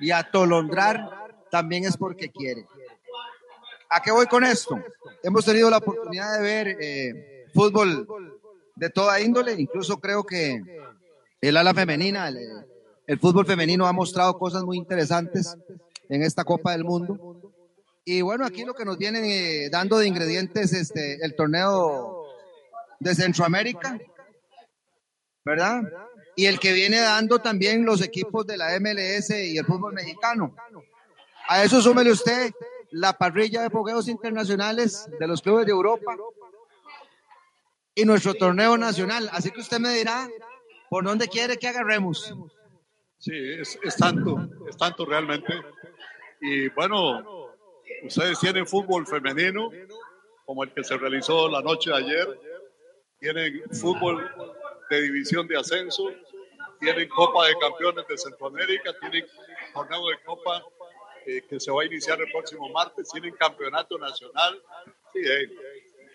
y atolondrar también es porque quiere. ¿A qué voy con esto? Hemos tenido la oportunidad de ver eh, fútbol de toda índole, incluso creo que el ala femenina, el, fútbol femenino ha mostrado cosas muy interesantes en esta Copa del Mundo. Y bueno, aquí lo que nos vienen eh, dando de ingredientes este, el torneo de Centroamérica, ¿verdad? Y el que viene dando también los equipos de la MLS y el fútbol mexicano. A eso súmele usted la parrilla de fogueos internacionales de los clubes de Europa y nuestro torneo nacional. Así que usted me dirá por dónde quiere que agarremos.
Sí, es, es tanto, es tanto realmente. Y bueno, ustedes tienen fútbol femenino, como el que se realizó la noche de ayer, tienen fútbol de división de ascenso, tienen Copa de Campeones de Centroamérica, tienen torneo de Copa eh, que se va a iniciar el próximo martes, tienen campeonato nacional. Sí, eh,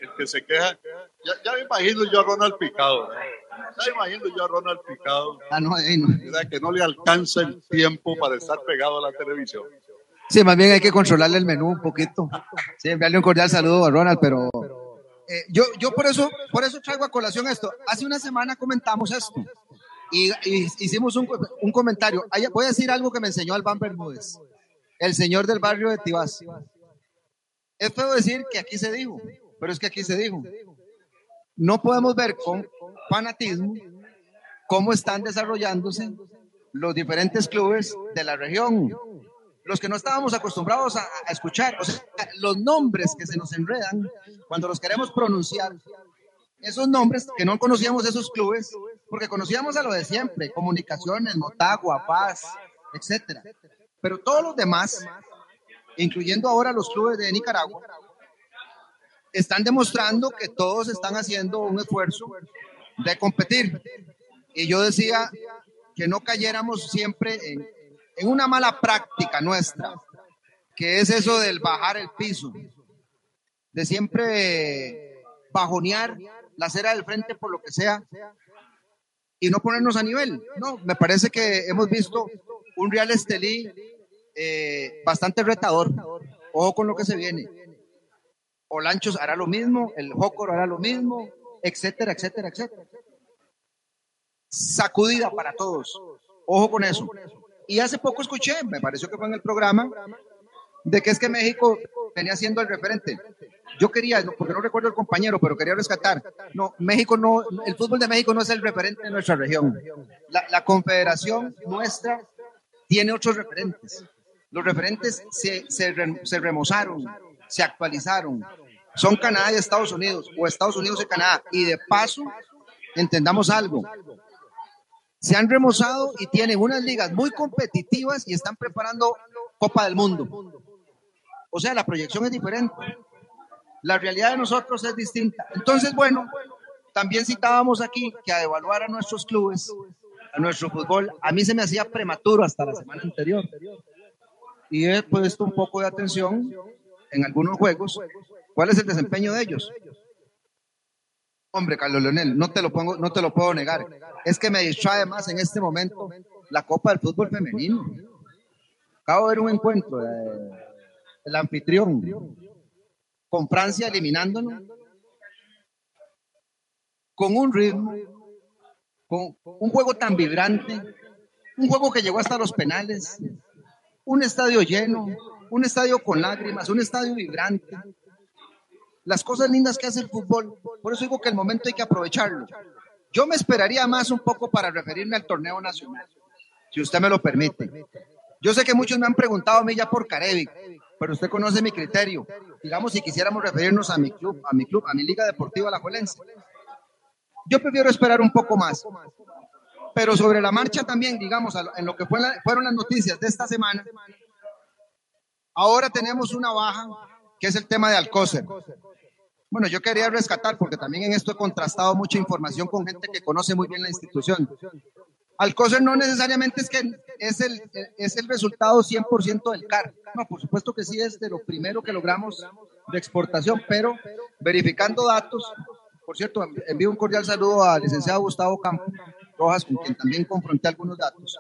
el que se queja, ya, ya me imagino yo a Ronald Picado, ¿verdad? ya me imagino yo a Ronald Picado,
Ah, no, no.
que no le alcanza el tiempo para estar pegado a la televisión.
Sí, más bien hay que controlarle el menú un poquito. Sí, enviarle un cordial saludo a Ronald, pero eh, yo, yo por eso, por eso traigo a colación esto. Hace una semana comentamos esto y, hicimos un, un comentario. Voy a decir algo que me enseñó Albán Bermúdez, el señor del barrio de Tibás. Es feo decir que aquí se dijo, pero es que aquí se dijo. No podemos ver con fanatismo cómo están desarrollándose los diferentes clubes de la región. Los que no estábamos acostumbrados a, a escuchar, o sea, los nombres que se nos enredan cuando los queremos pronunciar, esos nombres que no conocíamos esos clubes, porque conocíamos a lo de siempre, comunicaciones, Motagua, Paz, etcétera. Pero todos los demás, incluyendo ahora los clubes de Nicaragua, están demostrando que todos están haciendo un esfuerzo de competir. Y yo decía que no cayéramos siempre en, en una mala práctica nuestra, que es eso del bajar el piso, de siempre bajonear la acera del frente por lo que sea y no ponernos a nivel. No, me parece que hemos visto un Real Estelí eh, bastante retador. Ojo con lo que se viene. Olanchos hará lo mismo, el Jócoro hará lo mismo, etcétera, etcétera, etcétera. Sacudida para todos. Ojo con eso. Y hace poco escuché, me pareció que fue en el programa, de que es que México venía siendo el referente. Yo quería, porque no recuerdo el compañero, pero quería rescatar. No, México no, el fútbol de México no es el referente de nuestra región. La, confederación nuestra tiene otros referentes. Los referentes se, se remozaron, se actualizaron. Son Canadá y Estados Unidos, o Estados Unidos y Canadá. Y de paso, entendamos algo. Se han remozado y tienen unas ligas muy competitivas y están preparando Copa del Mundo. O sea, la proyección es diferente. La realidad de nosotros es distinta. Entonces, bueno, también citábamos aquí que a evaluar a nuestros clubes, a nuestro fútbol, a mí se me hacía prematuro hasta la semana anterior. Y he puesto un poco de atención en algunos juegos. ¿Cuál es el desempeño de ellos? Hombre, Carlos Leonel, no te lo pongo, no te lo puedo negar. Es que me distrae más en este momento la Copa del Fútbol Femenino. Acabo de ver un encuentro de- del anfitrión con Francia eliminándonos con un ritmo, con un juego tan vibrante, un juego que llegó hasta los penales, un estadio lleno, un estadio con lágrimas, un estadio vibrante. Las cosas lindas que hace el fútbol, por eso digo que el momento hay que aprovecharlo. Yo me esperaría más un poco para referirme al torneo nacional, si usted me lo permite. Yo sé que muchos me han preguntado a mí ya por Carevic, pero usted conoce mi criterio. Digamos, si quisiéramos referirnos a mi club, a mi club, a mi Liga Deportiva La Juelense. Yo prefiero esperar un poco más. Pero sobre la marcha también, digamos, en lo que fue la- fueron las noticias de esta semana, ahora tenemos una baja, que es el tema de Alcócer. Bueno, yo quería rescatar, porque también en esto he contrastado mucha información con gente que conoce muy bien la institución. Alcócer no necesariamente es que es el, es el resultado 100% del CAR. No, por supuesto que sí es de lo primero que logramos de exportación, pero verificando datos, por cierto, env- envío un cordial saludo al licenciado Gustavo Campos Rojas, con quien también confronté algunos datos.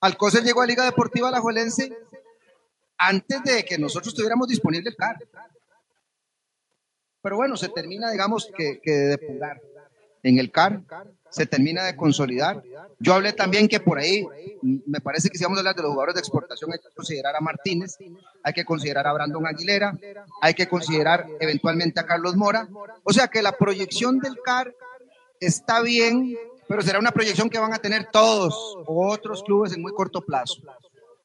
Alcócer llegó a Liga Deportiva Alajuelense antes de que nosotros tuviéramos disponible el CAR. Pero bueno, se termina, digamos, que, que de depurar en el CAR, se termina de consolidar. Yo hablé también que por ahí, me parece que si vamos a hablar de los jugadores de exportación, hay que considerar a Martínez, hay que considerar a Brandon Aguilera, hay que considerar eventualmente a Carlos Mora. O sea que la proyección del CAR está bien, pero será una proyección que van a tener todos otros clubes en muy corto plazo.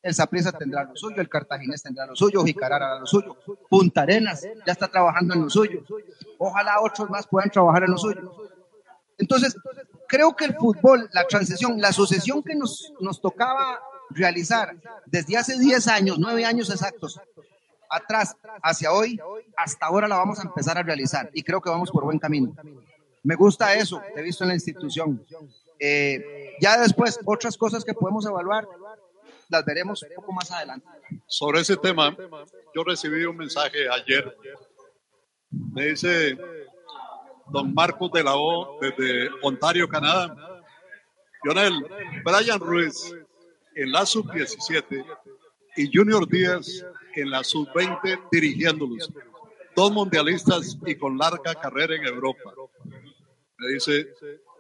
El Saprissa tendrá lo suyo, el Cartaginés tendrá lo suyo, Jicarar hará lo suyo, Punta Arenas ya está trabajando en lo suyo. Ojalá otros más puedan trabajar en lo suyo. Entonces, creo que el fútbol, la transición, la sucesión que nos, nos tocaba realizar desde hace 10 años, 9 años exactos, atrás hacia hoy, hasta ahora la vamos a empezar a realizar y creo que vamos por buen camino. Me gusta eso, he visto en la institución. Eh, ya después, otras cosas que podemos evaluar, las veremos un poco más adelante.
Sobre ese tema, yo recibí un mensaje ayer. Me dice don Marcos de la O desde Ontario, Canadá. Lionel, Brian Ruiz en la sub-17 y Junior Díaz en la sub-20 dirigiéndolos. Dos mundialistas y con larga carrera en Europa. Me dice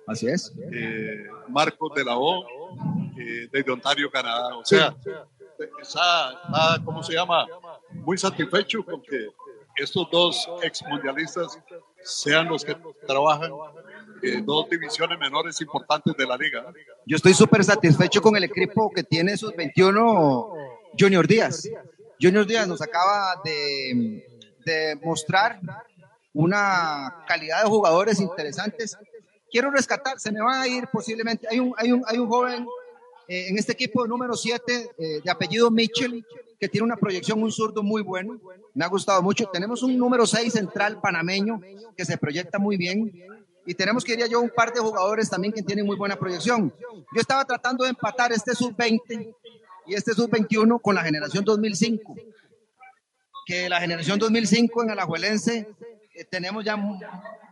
Así es.
eh, Marcos de la O eh, desde Ontario, Canadá. O sea, está, está, ¿cómo se llama? Muy satisfecho con que estos dos ex mundialistas sean los que trabajan en dos divisiones menores importantes de la liga.
Yo estoy súper satisfecho con el equipo que tiene esos 21 Junior Díaz. Junior Díaz nos acaba de, de mostrar una calidad de jugadores interesantes. Quiero rescatar, se me va a ir posiblemente. Hay un, hay un, hay un joven eh, en este equipo número 7 eh, de apellido Mitchell que tiene una proyección, un zurdo muy bueno. Me ha gustado mucho. Tenemos un número 6 central panameño que se proyecta muy bien. Y tenemos, quería yo, un par de jugadores también que tienen muy buena proyección. Yo estaba tratando de empatar este sub-20 y este sub-21 con la generación 2005. Que la generación 2005 en Alajuelense eh, tenemos ya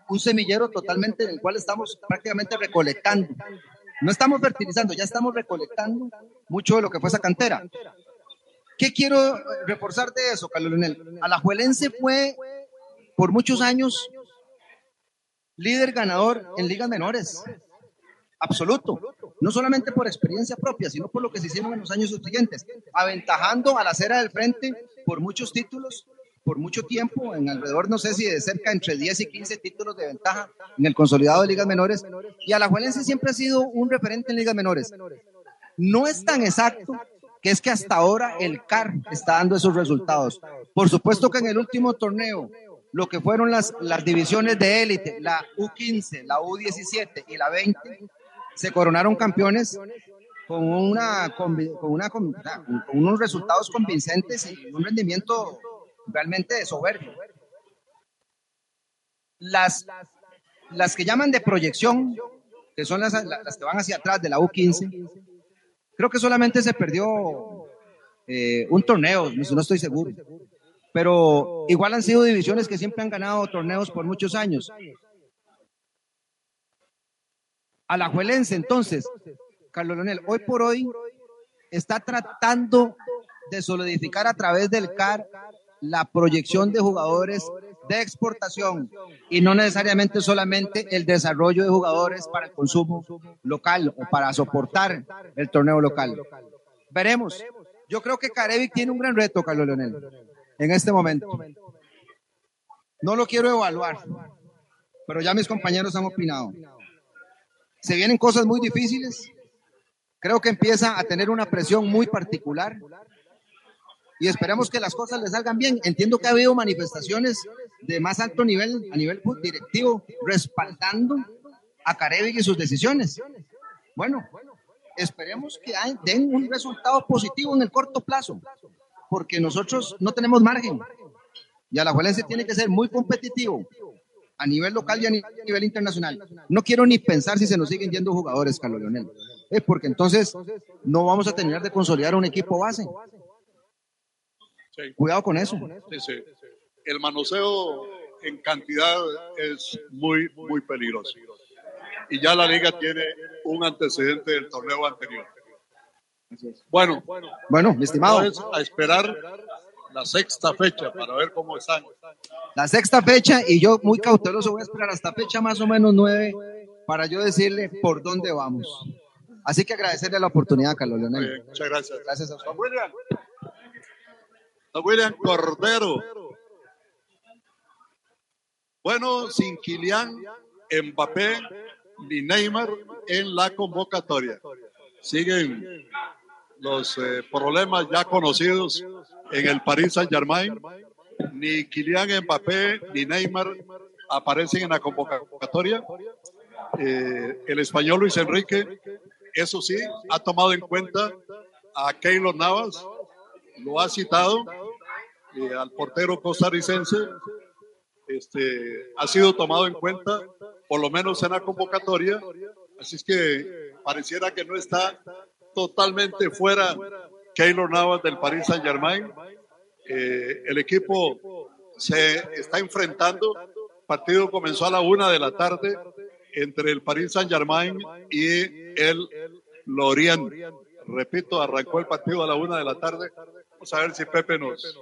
un, semillero totalmente en el cual estamos prácticamente recolectando. No estamos fertilizando, ya estamos recolectando mucho de lo que fue esa cantera. ¿Qué quiero reforzar de eso, Carlos Leonel? Alajuelense fue por muchos años líder ganador en ligas menores. Absoluto. No solamente por experiencia propia, sino por lo que se hicieron en los años subsiguientes, aventajando a la acera del frente por muchos títulos, por mucho tiempo, en alrededor, no sé si de cerca entre 10 y 15 títulos de ventaja en el consolidado de ligas menores. Y Alajuelense siempre ha sido un referente en ligas menores. No es tan exacto que es que hasta ahora el CAR está dando esos resultados. Por supuesto que en el último torneo, lo que fueron las, las divisiones de élite, la U15, la U17 y la 20, se coronaron campeones con, una, con, una, con, con unos resultados convincentes y un rendimiento realmente soberbio. Las, las que llaman de proyección, que son las, las que van hacia atrás de la U15, creo que solamente se perdió eh, un torneo, no estoy seguro. Pero igual han sido divisiones que siempre han ganado torneos por muchos años. Alajuelense, entonces, Carlos Leonel, hoy por hoy está tratando de solidificar a través del CAR la proyección de jugadores de exportación y no necesariamente solamente el desarrollo de jugadores para el consumo local o para soportar el torneo local. Veremos. Yo creo que Carevic tiene un gran reto, Carlos Leonel, en este momento. No lo quiero evaluar, pero ya mis compañeros han opinado. Se vienen cosas muy difíciles. Creo que empieza a tener una presión muy particular y esperemos que las cosas le salgan bien. Entiendo que ha habido manifestaciones de más alto nivel, a nivel directivo, respaldando a Carevic y sus decisiones. Bueno, esperemos que den un resultado positivo en el corto plazo, porque nosotros no tenemos margen. Y Alajuelense tiene que ser muy competitivo a nivel local y a ni- nivel internacional. No quiero ni pensar si se nos siguen yendo jugadores, Carlos Leonel, eh, porque entonces no vamos a terminar de consolidar un equipo base. Cuidado con eso.
Sí, sí. El manoseo en cantidad es muy, muy peligroso. Y ya la liga tiene un antecedente del torneo anterior. Bueno,
Bueno, mi estimado.
es a esperar la sexta fecha para ver cómo están.
La sexta fecha, y yo muy cauteloso voy a esperar hasta fecha más o menos nueve para yo decirle por dónde vamos. Así que agradecerle la oportunidad, Carlos Leonel.
bien, muchas gracias.
Gracias a usted.
William. Cordero. Bueno, sin Kylian, Mbappé ni Neymar en la convocatoria. Siguen los eh, problemas ya conocidos en el Paris Saint Germain. Ni Kylian Mbappé ni Neymar aparecen en la convocatoria. Eh, el español Luis Enrique, eso sí, ha tomado en cuenta a Keylor Navas, lo ha citado, al portero costarricense, este, ha sido tomado en cuenta, por lo menos en la convocatoria, así es que pareciera que no está totalmente fuera Keylor Navas del Paris Saint Germain. Eh, el equipo se está enfrentando, el partido comenzó a la una de la tarde entre el Paris Saint Germain y el Lorient. Repito, arrancó el partido a la una de la tarde. Vamos a ver si Pepe nos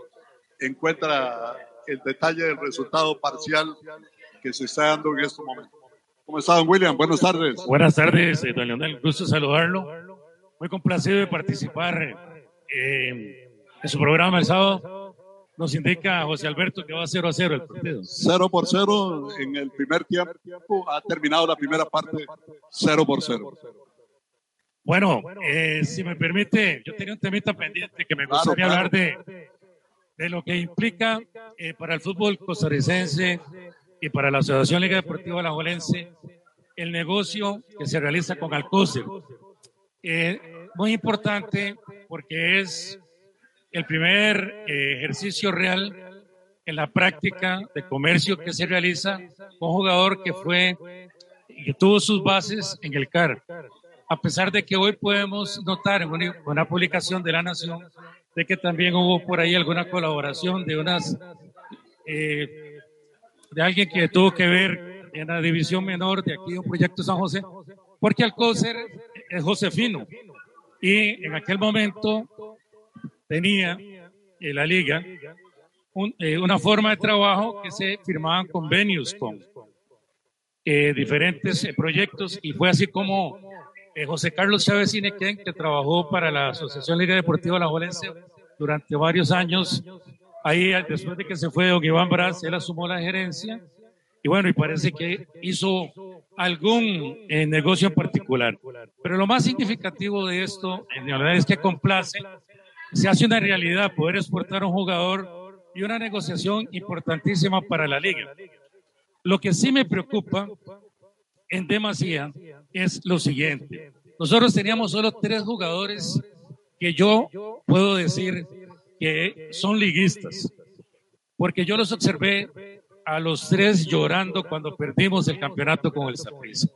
encuentra el detalle del resultado parcial que se está dando en este momento. ¿Cómo está, don William? Buenas tardes.
Buenas tardes, eh, don Leonel. Gusto saludarlo. Muy complacido de participar eh, en su programa el sábado. Nos indica José Alberto que va 0 a 0 el partido.
0 por 0 en el primer tiempo. Ha terminado la primera parte 0 por 0.
Bueno, eh, si me permite, yo tenía un temita pendiente que me
Claro,
gustaría
claro.
hablar de, de lo que implica eh, para el fútbol costarricense y para la Asociación Liga Deportiva Alajuelense el negocio que se realiza con Alcócer. Eh, muy importante porque es el primer eh, ejercicio real en la práctica de comercio que se realiza con un jugador que fue que tuvo sus bases en el CAR. A pesar de que hoy podemos notar en una, una publicación de La Nación de que también hubo por ahí alguna colaboración de unas eh, de alguien que tuvo que ver en la división menor de aquí un proyecto San José, porque Alcócer es Josefino. Y en aquel momento tenía eh, la liga un- eh, una forma de trabajo que se firmaban convenios con eh, diferentes proyectos y fue así como eh, José Carlos Chávez Inequén, que trabajó para la Asociación Liga Deportiva La durante varios años, ahí después de que se fue Don Iván Brás, él asumió la gerencia y bueno, y parece que hizo algún eh, negocio en particular. Pero lo más significativo de esto, en realidad, es que complace, se hace una realidad poder exportar a un jugador y una negociación importantísima para la liga. Lo que sí me preocupa en demasía es lo siguiente. Nosotros teníamos solo tres jugadores que yo puedo decir que son liguistas, porque yo los observé a los tres llorando cuando perdimos el campeonato con el Saprissa,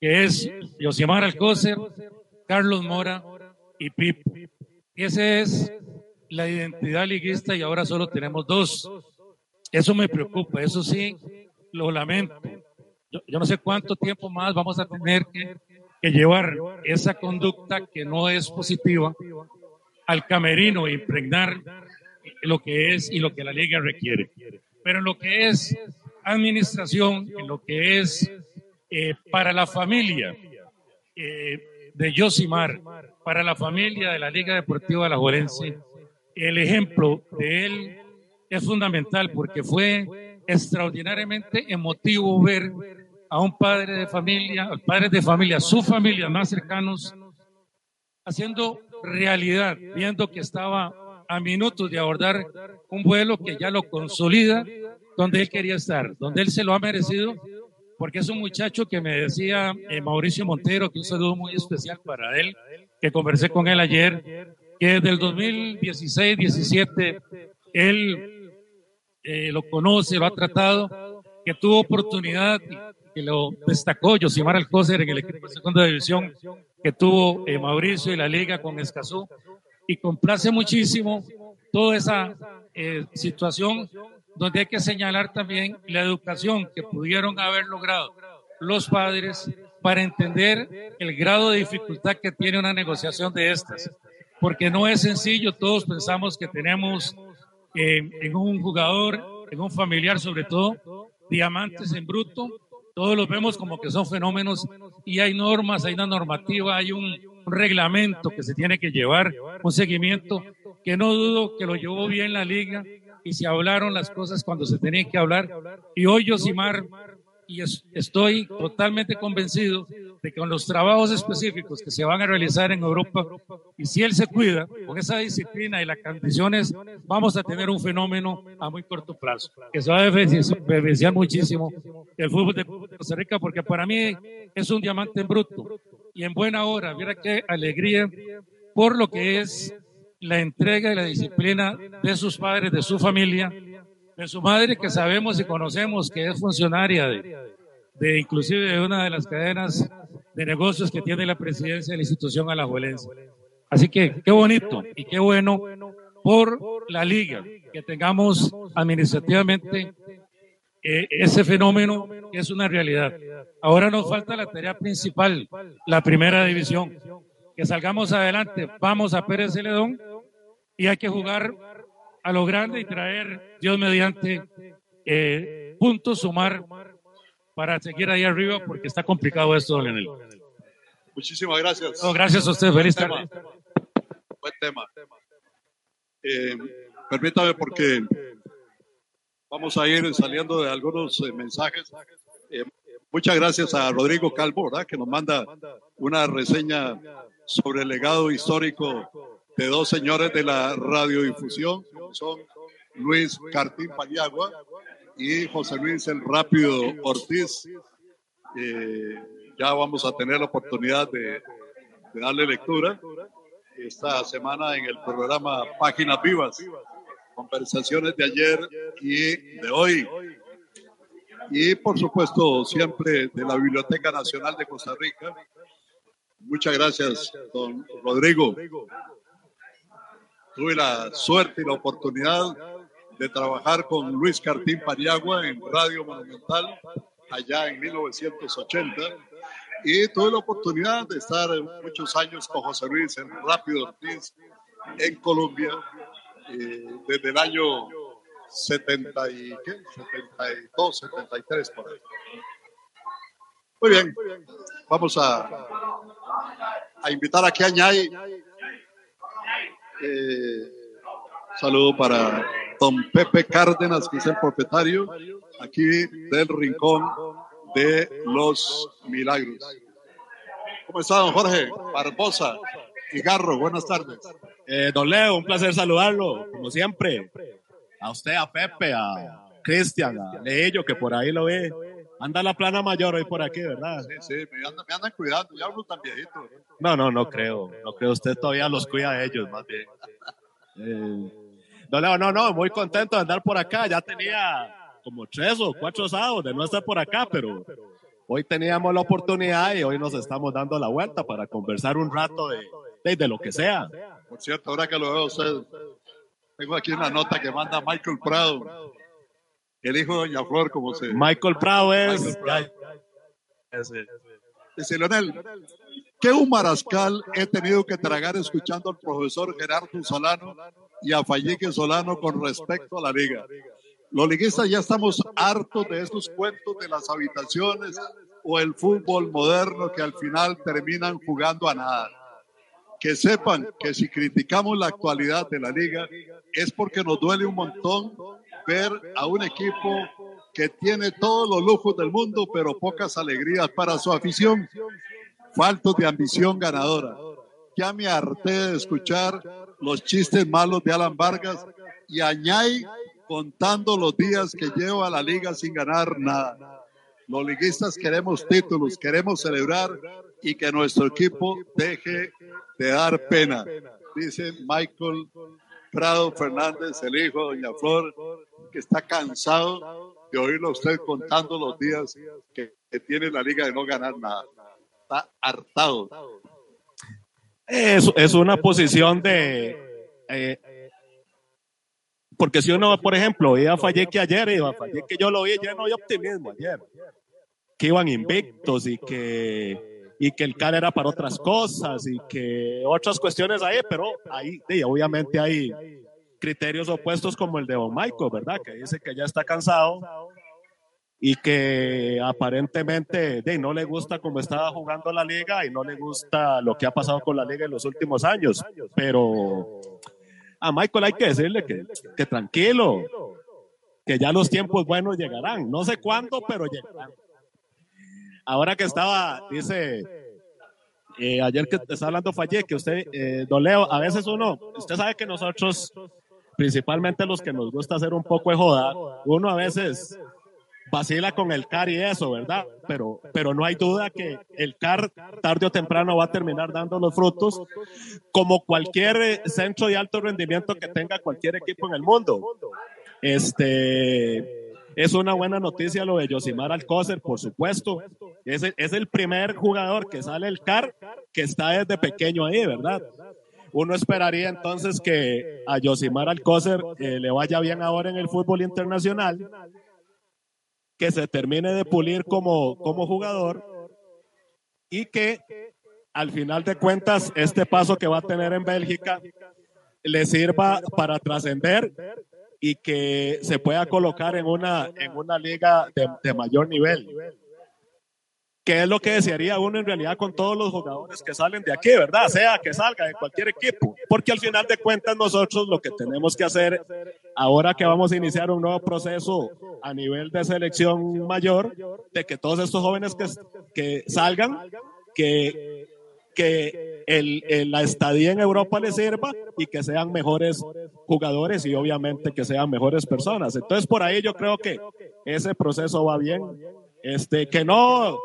que es Yosimar Alcócer, Carlos Mora y Pipo. Esa es la identidad liguista y ahora solo tenemos dos. Eso me preocupa, eso sí, lo lamento. Yo, no sé cuánto tiempo más vamos a tener que, llevar esa conducta que no es positiva al camerino e impregnar lo que es y lo que la liga requiere. pero en lo que es administración, en lo que es eh, para la familia eh, de Yosimar, para la familia de la Liga Deportiva Alajuelense, el ejemplo de él es fundamental porque fue extraordinariamente emotivo ver a un padre de familia, padres de familia, sus familias más cercanos, haciendo realidad, viendo que estaba a minutos de abordar un vuelo que ya lo consolida donde él quería estar, donde él se lo ha merecido, porque es un muchacho que me decía eh, Mauricio Montero, que un saludo muy especial para él, que conversé con él ayer, que desde el 2016-17 él eh, lo conoce, lo ha tratado, que tuvo oportunidad, que lo destacó Josimar Alcócer en el equipo de segunda división que tuvo eh, Mauricio y la liga con Escazú, y complace muchísimo toda esa situación donde hay que señalar también la educación que pudieron haber logrado los padres para entender el grado de dificultad que tiene una negociación de estas. Porque no es sencillo, todos pensamos que tenemos en un jugador, en un familiar sobre todo, diamantes en bruto, todos los vemos como que son fenómenos y hay normas, hay una normativa, hay un, un reglamento que se tiene que llevar, un seguimiento que no dudo que lo llevó bien la liga y se hablaron las cosas cuando se tenían que hablar. Y hoy Yosimar, y estoy totalmente convencido de que con los trabajos específicos que se van a realizar en Europa, y si él se cuida con esa disciplina y las condiciones, vamos a tener un fenómeno a muy corto plazo, que se va a beneficiar muchísimo el fútbol de Costa Rica, porque para mí es un diamante en bruto y en buena hora. Mira qué alegría por lo que es la entrega y la disciplina de sus padres, de su familia, de su madre que sabemos y conocemos que es funcionaria de, inclusive de una de las cadenas de negocios que tiene la presidencia de la institución alajuelense. Así que qué bonito y qué bueno por la liga que tengamos administrativamente eh, ese fenómeno que es una realidad. Ahora nos falta la tarea principal, la primera división. Que salgamos adelante. Vamos a Pérez Celedón y hay que jugar a lo grande y traer, Dios mediante, eh, puntos, sumar para seguir ahí arriba porque está complicado esto, Leonel.
Muchísimas gracias.
gracias a usted, feliz tarde.
Buen tema. Eh, permítame porque vamos a ir saliendo de algunos eh, mensajes. Eh, muchas gracias a Rodrigo Calvo, ¿verdad? que nos manda una reseña sobre el legado histórico de dos señores de la radiodifusión, son Luis Cartín Paniagua y José Luis el Rápido Ortiz. Eh, ya vamos a tener la oportunidad de, darle lectura esta semana en el programa Páginas Vivas, conversaciones de ayer y de hoy. Y por supuesto, siempre de la Biblioteca Nacional de Costa Rica. Muchas gracias, don Rodrigo, tuve la suerte y la oportunidad de trabajar con Luis Cartín Pariagua en Radio Monumental allá en 1980 y tuve la oportunidad de estar muchos años con José Luis en Rápido Ortiz en Colombia eh, desde el año 70 y, ¿qué? 72, 73 por ahí. Muy bien, vamos a, a invitar aquí a Ñay eh, saludo para don Pepe Cárdenas, que es el propietario aquí del Rincón de los Milagros. ¿Cómo está, don Jorge Barbosa y Garro? Buenas tardes.
Eh, don Leo, un placer saludarlo, como siempre. A usted, a Pepe, a Cristian, a Leillo, que por ahí lo ve. Anda la plana mayor hoy por aquí, ¿verdad?
Sí, sí, me andan, cuidando, ya no tan viejito.
No, no, no creo, no creo, usted todavía los cuida a ellos, más bien. Eh, no, no, no, muy contento de andar por acá, ya tenía como tres o cuatro sábados de no estar por acá, pero hoy teníamos la oportunidad y hoy nos estamos dando la vuelta para conversar un rato de, de, lo que sea.
Por cierto, ahora que lo veo usted, tengo aquí una nota que manda Michael Prado el hijo de Doña Flor, como se.
Michael Prado es.
Dice Leonel, ¿qué humarascal he tenido que tragar escuchando al profesor Gerardo Solano y a Fallique Solano con respecto a la liga? Los liguistas ya estamos hartos de esos cuentos de las habitaciones o el fútbol moderno que al final terminan jugando a nada. Que sepan que si criticamos la actualidad de la liga es porque nos duele un montón ver a un equipo que tiene todos los lujos del mundo, pero pocas alegrías para su afición, faltos de ambición ganadora. Ya me harté de escuchar los chistes malos de Alan Vargas y Añay contando los días que lleva la liga sin ganar nada. Los liguistas queremos títulos, queremos celebrar y que nuestro equipo deje de dar pena, dice Michael Prado Fernández, el hijo de Doña Flor, que está cansado de oírlo a usted contando los días que, que tiene la liga de no ganar nada. Está hartado.
Es, es una posición de... eh, porque si uno, por ejemplo, iba a Falleque ayer, iba a Falleque, yo lo vi lleno de optimismo ayer, que iban invictos y que, y que el CAR era para otras cosas y que otras cuestiones ahí, pero ahí, obviamente hay criterios opuestos como el de Don Michael, ¿verdad? Que dice que ya está cansado y que aparentemente de, no le gusta cómo estaba jugando la liga y no le gusta lo que ha pasado con la liga en los últimos años, pero a Michael hay que decirle que, que tranquilo, que ya los tiempos buenos llegarán. No sé cuándo, pero llegarán. Ahora que estaba, dice, eh, ayer que estaba hablando Fallé, que usted, eh, don Leo, a veces uno, usted sabe que nosotros, principalmente los que nos gusta hacer un poco de joda, uno a veces vacila con el CAR y eso, ¿verdad? Pero, pero no hay duda que el CAR tarde o temprano va a terminar dando los frutos, como cualquier eh, centro de alto rendimiento que tenga cualquier equipo en el mundo. Este, es una buena noticia lo de Yosimar Alcócer, por supuesto. Es el, es el primer jugador que sale el CAR que está desde pequeño ahí, ¿verdad? Uno esperaría entonces que a Yosimar Alcócer eh, le vaya bien ahora en el fútbol internacional que se termine de pulir como, como jugador y que al final de cuentas este paso que va a tener en Bélgica le sirva para trascender y que se pueda colocar en una, en una liga de, de mayor nivel. Que es lo que desearía uno en realidad con todos los jugadores que salen de aquí, ¿verdad? Sea que salga de cualquier equipo. Porque al final de cuentas nosotros lo que tenemos que hacer, ahora que vamos a iniciar un nuevo proceso a nivel de selección mayor, de que todos estos jóvenes que, que salgan, que, que el, el- la estadía en Europa les sirva y que sean mejores jugadores y obviamente que sean mejores personas. Entonces por ahí yo creo que ese proceso va bien. Este, que no,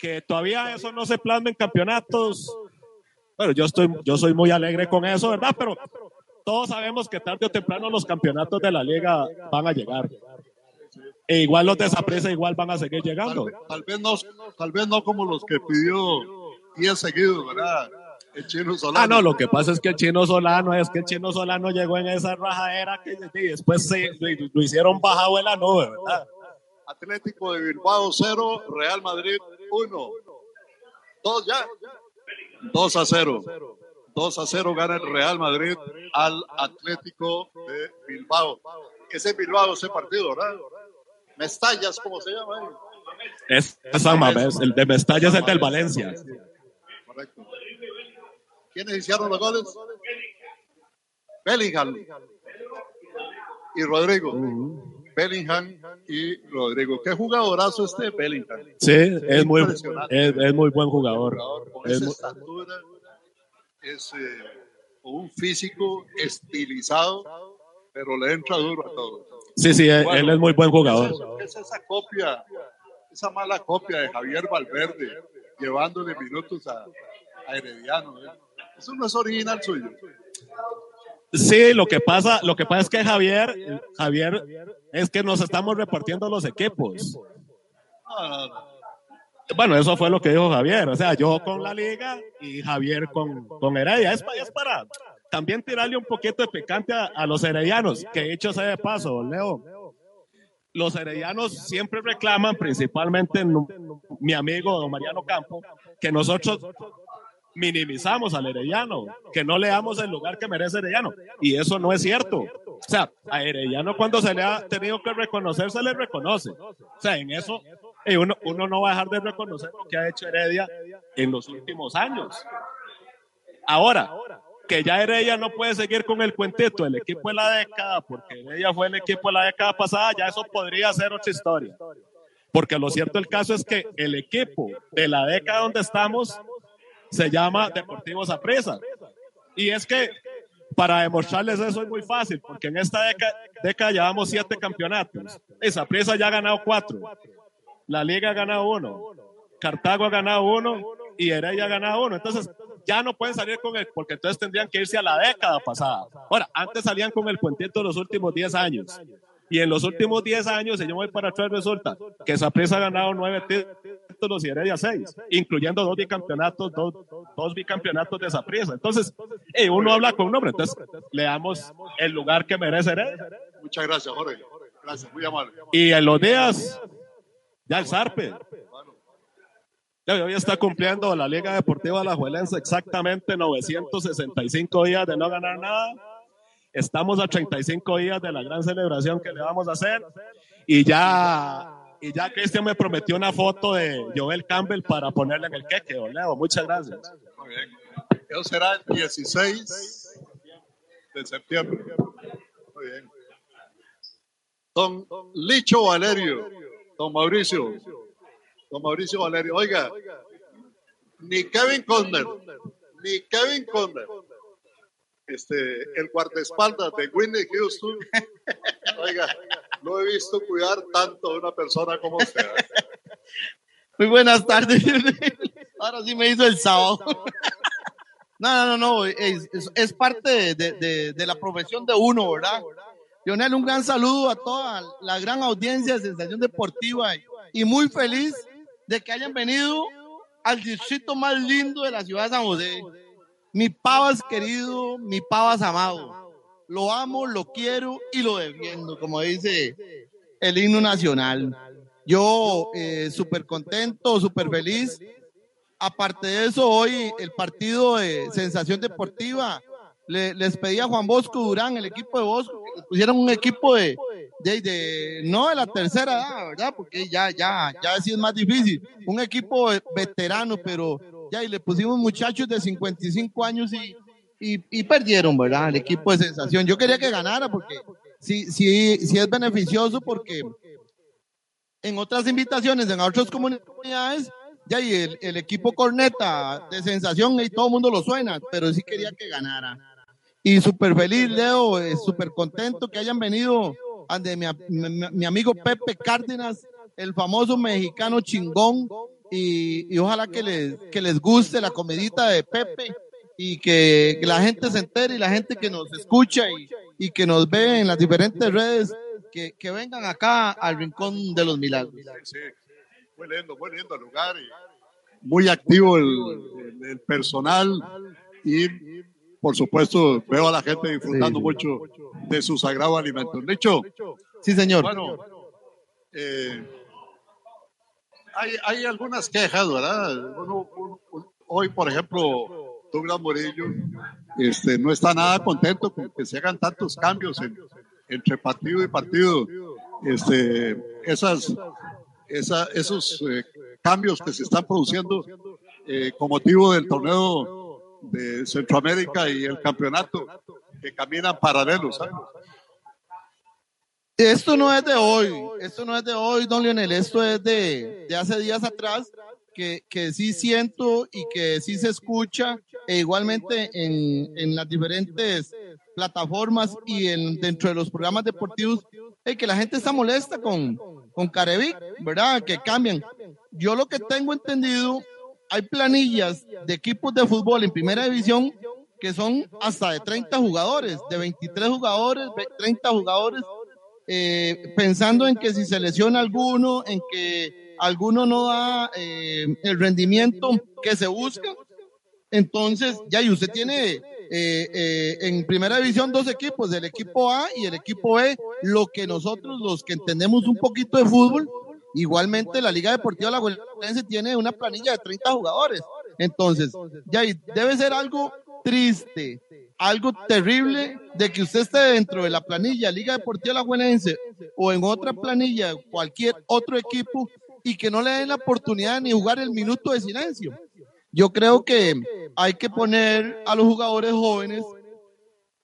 que todavía eso no se plasma en campeonatos. Bueno, yo estoy, yo soy muy alegre con eso, ¿verdad? Pero todos sabemos que tarde o temprano los campeonatos de la liga van a llegar. E igual los de Saprissa igual van a seguir llegando.
Tal vez no, tal vez no como los que pidió 10 seguidos, ¿verdad? El chino Solano.
Ah, no, lo que pasa es que el chino Solano, es que el chino Solano llegó en esa rajadera que y después se, lo, lo hicieron bajado en la nube, ¿verdad?
Atlético de Bilbao 0, Real Madrid 1. Dos ya. 2 a 0. 2 a 0 gana el Real Madrid al Atlético de Bilbao. Ese es Bilbao, ese partido, ¿verdad? Mestallas, ¿cómo se llama? ahí?
Es, es San Mamés, el de Mestalla es el del Valencia.
Correcto. ¿Quiénes hicieron los goles? Bellingham y Rodrigo. Bellingham y Rodrigo. Qué jugadorazo este Bellingham.
Sí, es muy, es, es muy buen jugador.
Con
Es
esa
muy-
estatura, es eh, un físico estilizado, pero le entra duro a todo.
sí, sí, él, él es muy buen jugador.
¿Qué es, eso? ¿Qué es esa copia, esa mala copia de Javier Valverde, llevándole minutos a, a Herediano? eh? Eso no es original suyo.
Sí, lo que pasa, lo que pasa es que Javier, Javier, es que nos estamos repartiendo los equipos.
No, no, no.
Bueno, eso fue lo que dijo Javier. O sea, yo con la liga y Javier con, con Heredia. Es, pa- es para también tirarle un poquito de picante a, los heredianos, que dicho sea de paso, Leo. Los heredianos siempre reclaman, principalmente en- mi amigo Mariano Campo, que nosotros minimizamos al herediano, que no le damos el lugar que merece herediano. Y eso no es cierto. O sea, a Herediano cuando se le ha tenido que reconocer, se le reconoce. O sea, en eso eh, uno, uno no va a dejar de reconocer lo que ha hecho Heredia en los últimos años. Ahora, que ya Heredia no puede seguir con el cuentito del equipo de la década, porque Heredia fue el equipo de la década pasada, ya eso podría ser otra historia. Porque lo cierto del caso es que el equipo de la década donde estamos se llama Deportivo Zapresa. Y es que para demostrarles eso es muy fácil, porque en esta década, década llevamos siete campeonatos. Esa presa ya ha ganado cuatro. La Liga ha ganado uno. Cartago ha ganado uno y Heredia ha ganado uno. Entonces, ya no pueden salir con el, porque entonces tendrían que irse a la década pasada. Ahora, antes salían con el puentito los últimos 10 años. Y en los últimos 10 años, si yo voy para atrás, resulta que esa presa ha ganado nueve títulos y Heredia seis, incluyendo dos bicampeonatos, dos, dos bicampeonatos de esa presa. Entonces, eh, uno habla con un nombre, entonces le damos el lugar que merece Heredia.
Muchas gracias, Jorge. Gracias, muy amable.
Y en los días, ya el Zarpe. Ya, hoy está cumpliendo la Liga Deportiva La Juelense exactamente 965 días de no ganar nada. Estamos a 35 días de la gran celebración que le vamos a hacer. Y ya, y ya Cristian me prometió una foto de Joel Campbell para ponerle en el queque, Leo. Muchas gracias.
Muy bien. Eso será el 16 de septiembre. Muy bien. Don Licho Valerio, don Mauricio, don Mauricio Valerio. Oiga, ni Kevin Conner, ni Kevin Conner, este, el guardaespaldas de Whitney Houston, oiga, no he visto cuidar tanto a una persona como usted.
Muy buenas tardes. Ahora sí me hizo el sábado. No, no, no, es, es, es parte de, de, de, la profesión de uno, ¿verdad? Lionel, un gran saludo a toda la gran audiencia de Sensación Deportiva y, y muy feliz de que hayan venido al distrito más lindo de la ciudad de San José. Mi Pavas querido, mi Pavas amado. Lo amo, lo quiero y lo defiendo, como dice el himno nacional. Yo eh, súper contento, súper feliz. Aparte de eso, hoy el partido de Sensación Deportiva le, les pedí a Juan Bosco Durán, el equipo de Bosco, que pusieran un equipo de, de, de, no de la tercera edad, ¿verdad? Porque ya, ya, ya así es más difícil. Un equipo veterano, pero ya, y le pusimos muchachos de 55 años y, y, perdieron, ¿verdad? El equipo de sensación. Yo quería que ganara porque sí, sí, sí es beneficioso porque en otras invitaciones, en otras comunidades, ya y el, el, equipo corneta de sensación y todo el mundo lo suena, pero sí quería que ganara. Y súper feliz, Leo, eh, súper contento que hayan venido de mi, mi, mi, amigo Pepe Cárdenas, el famoso mexicano chingón, y, y ojalá que les, que les guste la comedita de Pepe y que, la gente se entere y la gente que nos escucha y, y que nos ve en las diferentes redes, que, que vengan acá al Rincón de los Milagros.
Sí, muy lindo, muy lindo el lugar. Y muy activo el, el, el, personal y por supuesto veo a la gente disfrutando sí. mucho de su sagrado alimento. Dicho,
sí señor.
Bueno, eh, hay, hay, algunas quejas, ¿verdad? Uno, hoy, por ejemplo, Douglas Morillo este, no está nada contento con que se hagan tantos cambios en, entre partido y partido. Este, esas, esa, esos eh, cambios que se están produciendo eh, con motivo del torneo de Centroamérica y el campeonato que caminan paralelos. ¿sabes?
Esto no es de hoy, esto no es de hoy, don Lionel, esto es de, de hace días atrás que, que, sí siento y que sí se escucha, e igualmente en, en las diferentes plataformas y en, dentro de los programas deportivos, eh, que la gente está molesta con, con Carevic, ¿verdad? Que cambian. Yo lo que tengo entendido, hay planillas de equipos de fútbol en primera división que son hasta de 30 jugadores, de 23 jugadores, 30 jugadores, eh, pensando en que si se lesiona alguno, en que alguno no da eh, el rendimiento que se busca, entonces ya y usted tiene eh, eh, en primera división dos equipos, el equipo A y el equipo B, lo que nosotros los que entendemos un poquito de fútbol, igualmente la Liga Deportiva La Huelense tiene una planilla de 30 jugadores. Entonces, ya debe ser algo triste
algo terrible de que usted esté dentro de la planilla Liga Deportiva Alajuelense o en otra planilla, cualquier otro equipo, y que no le den la oportunidad ni jugar el minuto de silencio. Yo creo que hay que poner a los jugadores jóvenes,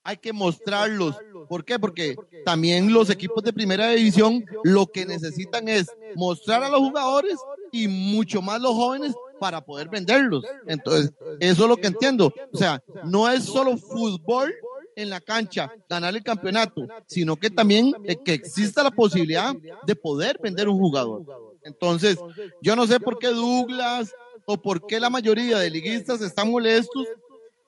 hay que mostrarlos. ¿Por qué? Porque también los equipos de primera división lo que necesitan es mostrar a los jugadores y mucho más los jóvenes para poder venderlos. Entonces, eso es lo que entiendo. O sea, no es solo fútbol en la cancha, ganar el campeonato, sino que también eh, que exista la posibilidad de poder vender un jugador. Entonces, yo no sé por qué Douglas o por qué la mayoría de liguistas están molestos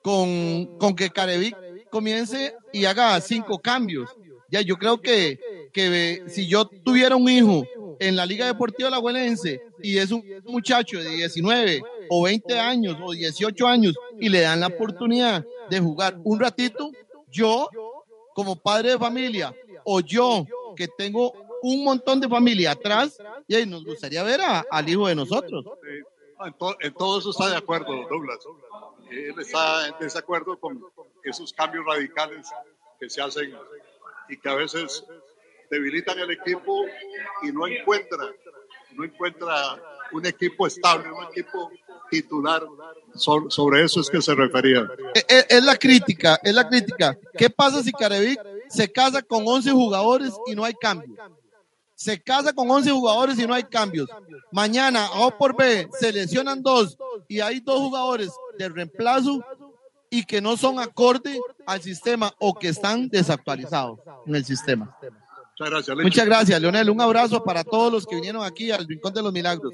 con, con que Carevic comience y haga cinco cambios. Ya, yo creo que, que si yo tuviera un hijo en la Liga Deportiva Alajuelense y es un muchacho de 19 o 20 años o 18 años y le dan la oportunidad de jugar un ratito, yo como padre de familia o yo que tengo un montón de familia atrás, y nos gustaría ver a- al hijo de nosotros.
No, En, to- en todo eso está de acuerdo, Douglas. Él está en desacuerdo con esos cambios radicales que se hacen y que a veces debilitan el equipo y no encuentra, no encuentra un equipo estable, un equipo titular. So- sobre eso es que se refería.
Es, es- es la crítica, es la crítica. ¿Qué pasa si Carevic se casa con 11 jugadores y no hay cambio? Se casa con 11 jugadores y no hay cambios. Mañana, A por B, se lesionan dos y hay dos jugadores de reemplazo y que no son acorde al sistema o que están desactualizados en el sistema.
Muchas gracias, Lecho.
Muchas gracias, Leonel. Un abrazo para todos los que vinieron aquí al Rincón de los Milagros.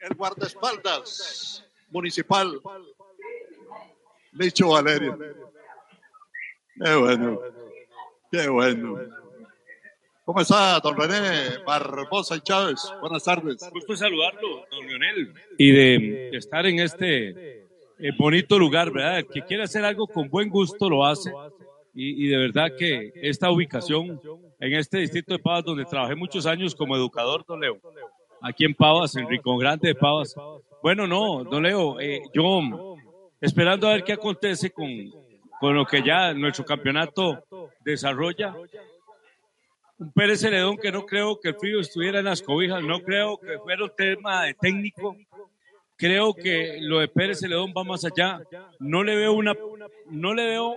El guardaespaldas municipal, Licho Valerio. Qué bueno, qué bueno. ¿Cómo está, don René Barbosa y Chávez? Buenas tardes.
Gusto saludarlo, don Leonel, y de, estar en este eh, bonito lugar, ¿verdad? El que quiere hacer algo con buen gusto lo hace. Y, y de verdad que esta ubicación en este distrito de Pavas, donde trabajé muchos años como educador, don Leo, aquí en Pavas, en Rincón Grande de Pavas. Bueno, no, don Leo, eh, yo esperando a ver qué acontece con, con lo que ya nuestro campeonato desarrolla. Un Pérez Celedón que no creo que el frío estuviera en las cobijas, no creo que fuera un tema de técnico. Creo que lo de Pérez Celedón va más allá. No le veo una, no le veo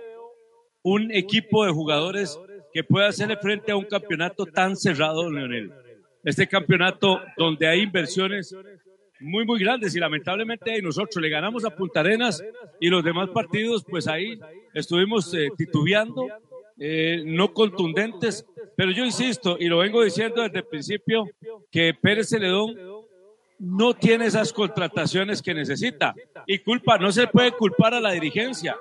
un equipo de jugadores que pueda hacerle frente a un campeonato tan cerrado, Leonel. Este campeonato donde hay inversiones muy, muy grandes y lamentablemente ahí nosotros le ganamos a Punta Arenas y los demás partidos, pues ahí estuvimos eh, titubeando, eh, no contundentes, pero yo insisto y lo vengo diciendo desde el principio que Pérez Celedón no tiene esas contrataciones que necesita y culpa, no se puede culpar a la dirigencia.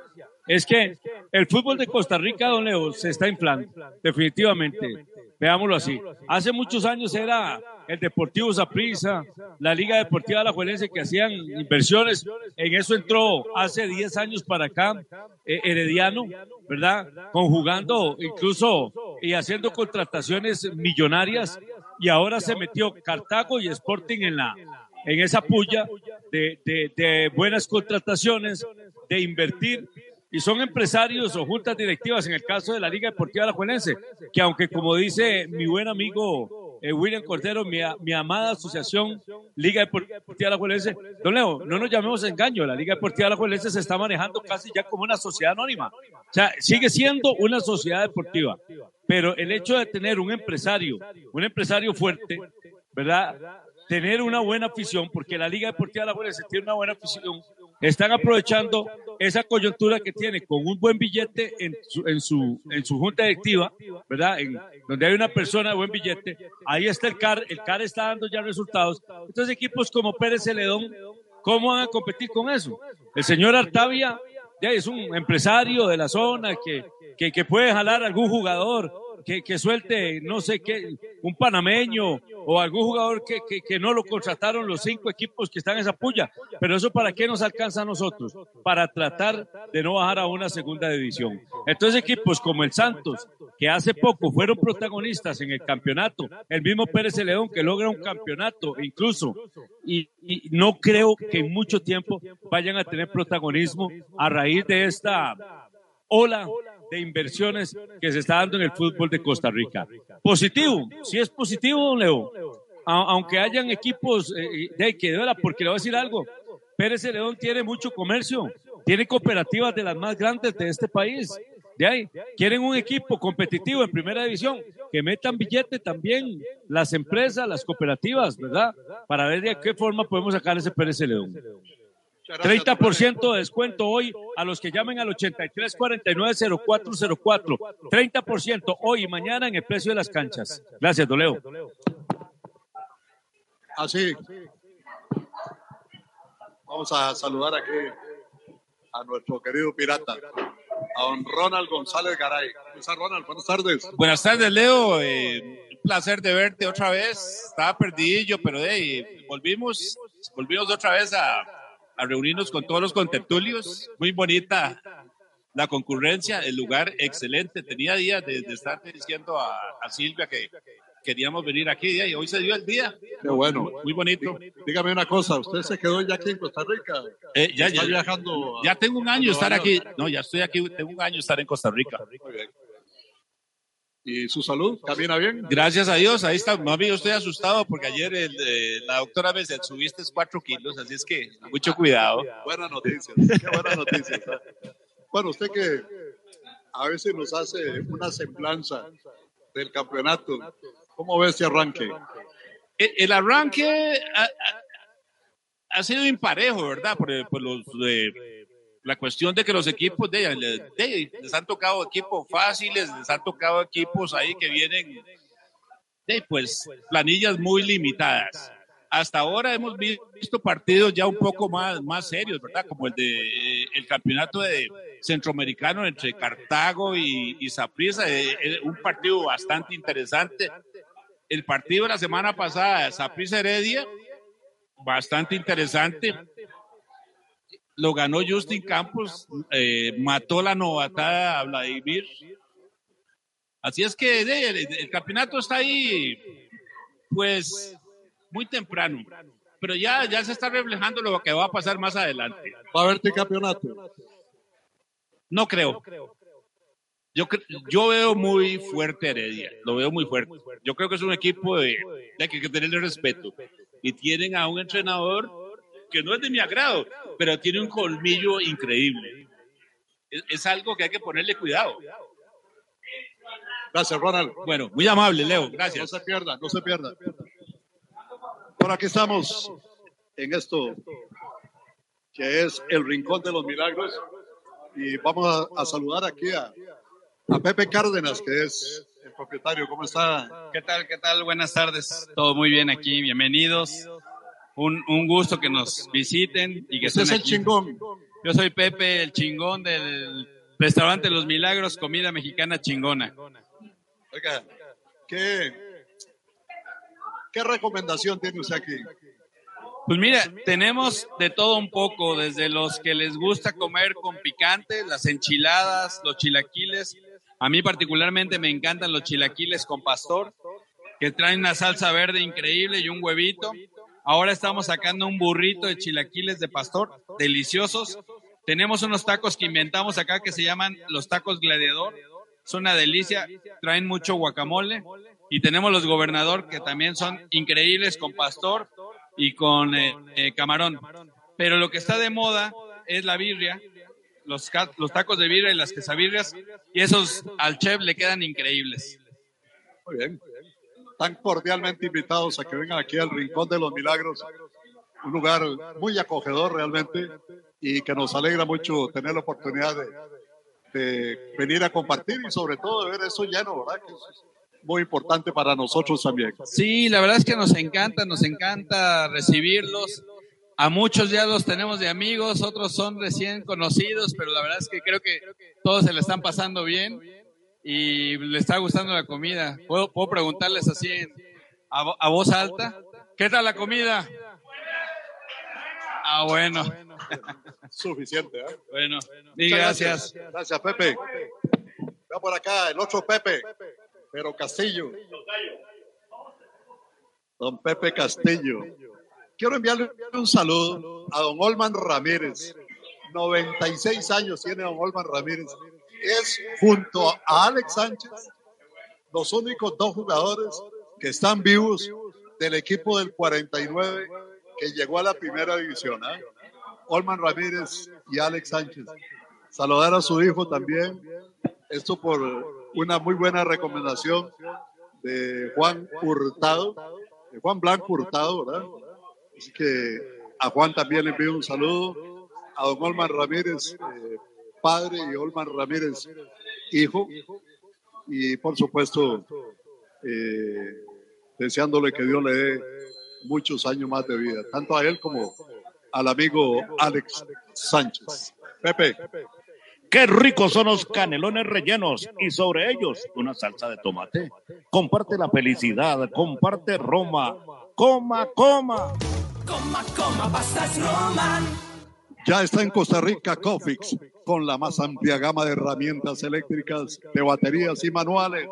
Es que el fútbol de Costa Rica, don Leo, se está inflando, definitivamente. Veámoslo así. Hace muchos años era el Deportivo Saprissa, la Liga Deportiva Alajuelense que hacían inversiones. En eso entró hace 10 años para acá eh, Herediano, ¿verdad? Conjugando incluso y haciendo contrataciones millonarias. Y ahora se metió Cartago y Sporting en la en esa puya de, de- de buenas contrataciones, de invertir y son empresarios o juntas directivas, en el caso de la Liga Deportiva Alajuelense, que aunque como dice mi buen amigo eh, William Cordero, mi, amada asociación Liga Deportiva Alajuelense, don Leo, no nos llamemos engaño, la Liga Deportiva Alajuelense se está manejando casi ya como una sociedad anónima, o sea, sigue siendo una sociedad deportiva, pero el hecho de tener un empresario, un empresario fuerte, ¿verdad? Tener una buena afición, porque la Liga Deportiva Alajuelense tiene una buena afición, están aprovechando esa coyuntura que tiene con un buen billete en su, en su, en su junta directiva, ¿verdad? En, donde hay una persona de buen billete, ahí está el CAR, el CAR está dando ya resultados. Entonces equipos como Pérez Celedón, ¿cómo van a competir con eso? El señor Artavia ya es un empresario de la zona que, que, que puede jalar algún jugador, que, suelte, no sé qué, un panameño o algún jugador que, que, que no lo contrataron los cinco equipos que están en esa puya. Pero eso para qué nos alcanza a nosotros? Para tratar de no bajar a una segunda división. Entonces equipos como el Santos, que hace poco fueron protagonistas en el campeonato, el mismo Pérez León que logra un campeonato incluso, y, y no creo que en mucho tiempo vayan a tener protagonismo a raíz de esta ola de inversiones que se está dando en el fútbol de Costa Rica. Positivo, sí es positivo, don Leo. Aunque hayan equipos eh, de que verdad, porque le voy a decir algo, Pérez León tiene mucho comercio, tiene cooperativas de las más grandes de este país. De ahí, quieren un equipo competitivo en primera división, que metan billete también las empresas, las cooperativas, ¿verdad? Para ver de qué forma podemos sacar ese Pérez León. 30% de descuento hoy a los que llamen al 8349-0404. 30% hoy y mañana en el precio de las canchas. Gracias, Doleo.
Así. Vamos a saludar aquí a nuestro querido pirata, a don Ronald González Garay. ¿Cómo está, Ronald? Buenas tardes.
Buenas tardes, Leo. Eh, un placer de verte otra vez. Estaba perdidillo, pero ahí volvimos, volvimos otra vez a, a reunirnos con todos los contertulios. Muy bonita la concurrencia, el lugar excelente. Tenía días de, de estar diciendo a, a Silvia que queríamos venir aquí y hoy se dio el día.
Qué bueno.
Muy bonito.
Dígame una cosa, ¿usted se quedó ya aquí en Costa Rica?
Eh, ya,
¿Está
ya,
viajando? a-
ya tengo un año estar aquí. No, ya estoy aquí, tengo un año estar en Costa Rica.
Muy bien. ¿Y su salud? ¿Camina bien?
Gracias a Dios, ahí está. Mami, yo estoy asustado porque ayer el, eh, la doctora me dice, subiste cuatro kilos, así es que mucho cuidado.
Buenas noticias, qué buenas noticias. Bueno, usted que a veces nos hace una semblanza del campeonato, ¿cómo ve ese arranque?
El, el arranque ha, ha- ha sido imparejo, ¿verdad? Por, por los, eh, la cuestión de que los equipos de, de- les han tocado equipos fáciles, les han tocado equipos ahí que vienen de pues planillas muy limitadas. Hasta ahora hemos visto partidos ya un poco más, más serios, ¿verdad? Como el de eh, el campeonato de centroamericano entre Cartago y, Saprissa, un partido bastante interesante. El partido de la semana pasada, Saprissa Heredia, bastante interesante. Lo ganó Justin Campos, eh, mató la novatada a Vladimir. Así es que el, el campeonato está ahí, pues, muy temprano. Pero ya, ya se está reflejando lo que va a pasar más adelante.
¿Va a haber campeonato?
No creo. Yo, yo veo muy fuerte Heredia, lo veo muy fuerte. Yo creo que es un equipo de, de que hay que tenerle respeto. Y tienen a un entrenador que no es de mi agrado, pero tiene un colmillo increíble. Es, es algo que hay que ponerle cuidado.
Gracias, Ronald.
Bueno, muy amable, Leo. Gracias.
No se pierda, no se pierda. Bueno, aquí estamos en esto que es el Rincón de los Milagros y vamos a, a saludar aquí a, a Pepe Cárdenas, que es el propietario. ¿Cómo está?
¿Qué tal? ¿Qué tal? Buenas tardes. Todo muy bien aquí. Bienvenidos. Un, un gusto que nos visiten y que
Usted es el
aquí.
chingón.
Yo soy Pepe, el chingón del restaurante Los Milagros, comida mexicana chingona.
Oiga, ¿qué, qué recomendación tiene usted aquí?
Pues mira, tenemos de todo un poco, desde los que les gusta comer con picante, las enchiladas, los chilaquiles. A mí particularmente me encantan los chilaquiles con pastor, que traen una salsa verde increíble y un huevito. Ahora estamos sacando un burrito de chilaquiles de pastor, deliciosos. Tenemos unos tacos que inventamos acá que se llaman los tacos gladiador. Son una delicia, traen mucho guacamole. Y tenemos los gobernador que también son increíbles con pastor y con eh, eh, camarón. Pero lo que está de moda es la birria, los, los tacos de birria y las quesabirrias. Y esos al chef le quedan increíbles.
Muy bien. Están cordialmente invitados a que vengan aquí al Rincón de los Milagros, un lugar muy acogedor realmente y que nos alegra mucho tener la oportunidad de, de venir a compartir y sobre todo de ver eso lleno, ¿verdad? Que es muy importante para nosotros también.
Sí, la verdad es que nos encanta, nos encanta recibirlos. A muchos ya los tenemos de amigos, otros son recién conocidos, pero la verdad es que creo que todos se le están pasando bien y le está gustando la comida. ¿Puedo, puedo preguntarles así en- a, a voz alta? ¿Qué tal la comida? Ah, bueno.
Suficiente, ¿eh?
Bueno,
Muchas
gracias.
Gracias, Pepe. Vea por acá el otro Pepe, pero Castillo. Don Pepe Castillo. Quiero enviarle un saludo a don Olman Ramírez. 96 años tiene don Olman Ramírez. Es junto a Alex Sánchez los únicos dos jugadores que están vivos del equipo del 49 que llegó a la primera división. ¿ah? Olman Ramírez y Alex Sánchez. Saludar a su hijo también. Esto por una muy buena recomendación de Juan Hurtado, de Juan Blanco Hurtado, ¿verdad? Así que a Juan también le envío un saludo, a don Olman Ramírez, eh, padre, y Olman Ramírez, hijo, y por supuesto, eh, deseándole que Dios le dé muchos años más de vida, tanto a él como al amigo Alex Sánchez. Pepe.
Qué ricos son los canelones rellenos y sobre ellos una salsa de tomate. Comparte la felicidad, comparte Roma. Coma, coma.
Coma, coma, pastas Roman.
Ya está en Costa Rica Cofix con la más amplia gama de herramientas eléctricas, de baterías y manuales,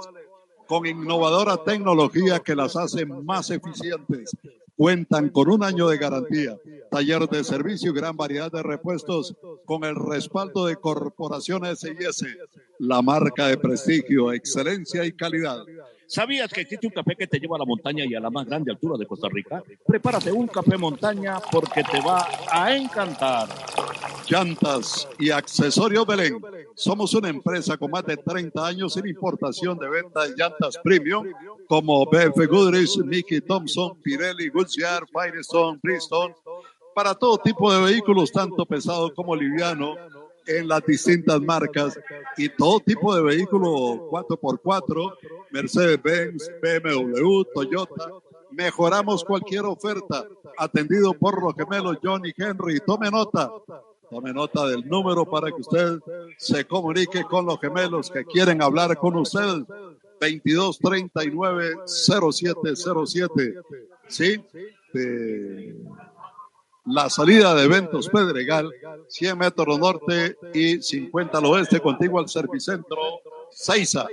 con innovadora tecnología que las hace más eficientes. Cuentan con un año de garantía, taller de servicio y gran variedad de repuestos con el respaldo de Corporaciones S&S, la marca de prestigio, excelencia y calidad.
¿Sabías que existe un café que te lleva a la montaña y a la más grande altura de Costa Rica? Prepárate un café montaña porque te va a encantar.
Llantas y accesorios Belén. Somos una empresa con más de 30 años en importación de venta de llantas premium como BF Goodrich, Mickey Thompson, Pirelli, Goodyear, Firestone, Bridgestone, para todo tipo de vehículos, tanto pesado como liviano, en las distintas marcas y todo tipo de vehículos 4x4, Mercedes-Benz, BMW, Toyota. Mejoramos cualquier oferta, atendido por los gemelos Johnny Henry. Tome nota, tome nota del número para que usted se comunique con los gemelos que quieren hablar con usted. 2239 0707. ¿Sí? De la salida de Eventos Pedregal, 100 metros norte y 50 al oeste, contigo al Servicentro Seiza.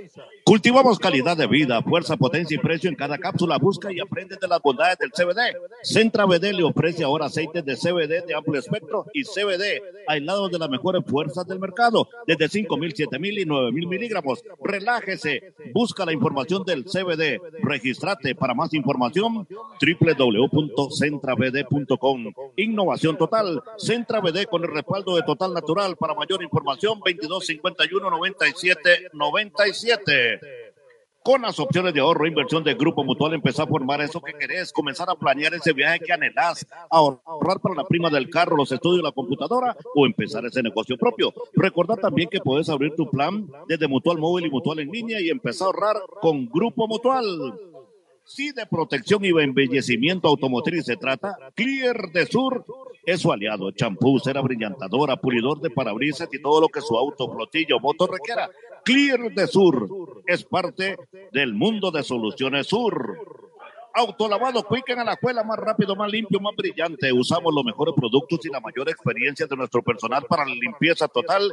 Cultivamos calidad de vida, fuerza, potencia y precio en cada cápsula. Busca y aprende de las bondades del CBD. Centra BD le ofrece ahora aceites de CBD de amplio espectro y CBD aislados de las mejores fuerzas del mercado, desde 5.000, 7.000 y 9.000 miligramos. Relájese, busca la información del CBD. Regístrate para más información www.centrabd.com. Innovación total, Centra BD con el respaldo de Total Natural. Para mayor información 2251 97 97. Con las opciones de ahorro e inversión de Grupo Mutual, empezar a formar eso que querés, comenzar a planear ese viaje que anhelás, ahorrar para la prima del carro, los estudios, la computadora o empezar ese negocio propio. Recordad también que puedes abrir tu plan desde Mutual Móvil y Mutual en línea y empezar a ahorrar con Grupo Mutual. Si de protección y embellecimiento automotriz se trata, Clear de Sur es su aliado. Champú, cera brillantadora, pulidor de parabrisas y todo lo que su auto, flotillo moto requiera. Clear de Sur es parte del mundo de Soluciones Sur. Autolavado Quick en la escuela más rápido, más limpio, más brillante. Usamos los mejores productos y la mayor experiencia de nuestro personal para la limpieza total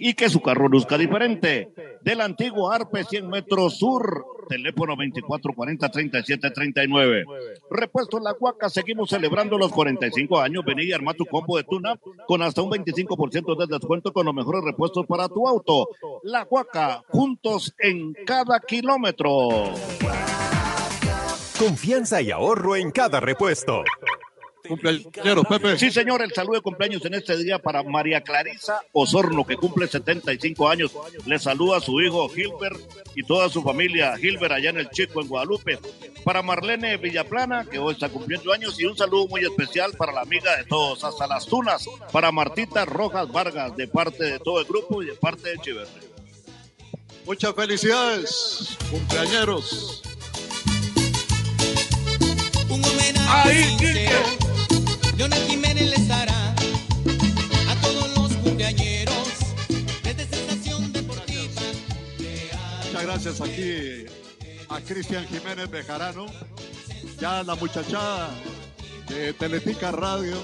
y que su carro luzca diferente. Del antiguo Arpe 100 metros sur, teléfono 2440-3739. Repuesto en la Huaca, seguimos celebrando los 45 años. Vení y arma tu combo de tuna con hasta un 25% de descuento con los mejores repuestos para tu auto. La Huaca, juntos en cada kilómetro.
Confianza y ahorro en cada repuesto.
Cumpleaños, Pepe.
Sí, señor, el saludo de cumpleaños en este día para María Clarisa Osorno, que cumple 75 años. Le saluda a su hijo Gilbert y toda su familia, Gilbert allá en el Chico, en Guadalupe. Para Marlene Villaplana, que hoy está cumpliendo años, y un saludo muy especial para la amiga de todos, hasta las Tunas, para Martita Rojas Vargas, de parte de todo el grupo y de parte de Chiverre.
Muchas felicidades, cumpleañeros.
Un homenaje
Ahí,
Leonel Jiménez les dará a todos los cumpleañeros desde Sensación Deportiva.
Muchas gracias aquí a Cristian Jiménez Bejarano, ya la muchachada de Teletica Radio,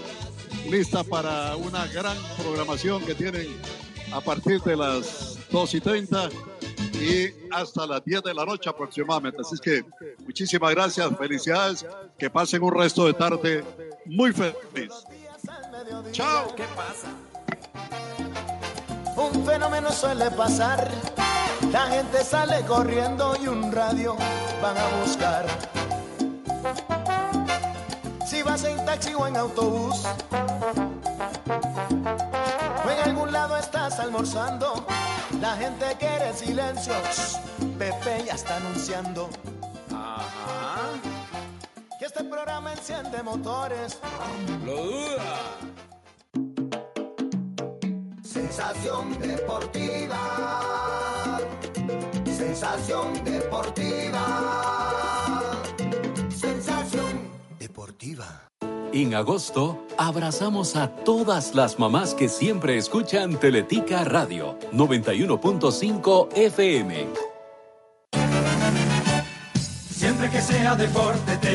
lista para una gran programación que tienen a partir de las 2 y 30 y hasta las 10 de la noche aproximadamente. Así es que muchísimas gracias, felicidades, que pasen un resto de tarde muy feliz.
Chao. ¿Qué pasa? Un
fenómeno suele pasar. La gente sale corriendo y un radio van a buscar. Si vas en taxi o en autobús, estás almorzando, la gente quiere silencio. Shh, Pepe ya está anunciando. Que este programa enciende motores.
Lo duda.
Sensación deportiva. Sensación deportiva. Sensación deportiva.
En agosto, abrazamos a todas las mamás que siempre escuchan Teletica Radio 91.5 FM.
Siempre que sea deporte te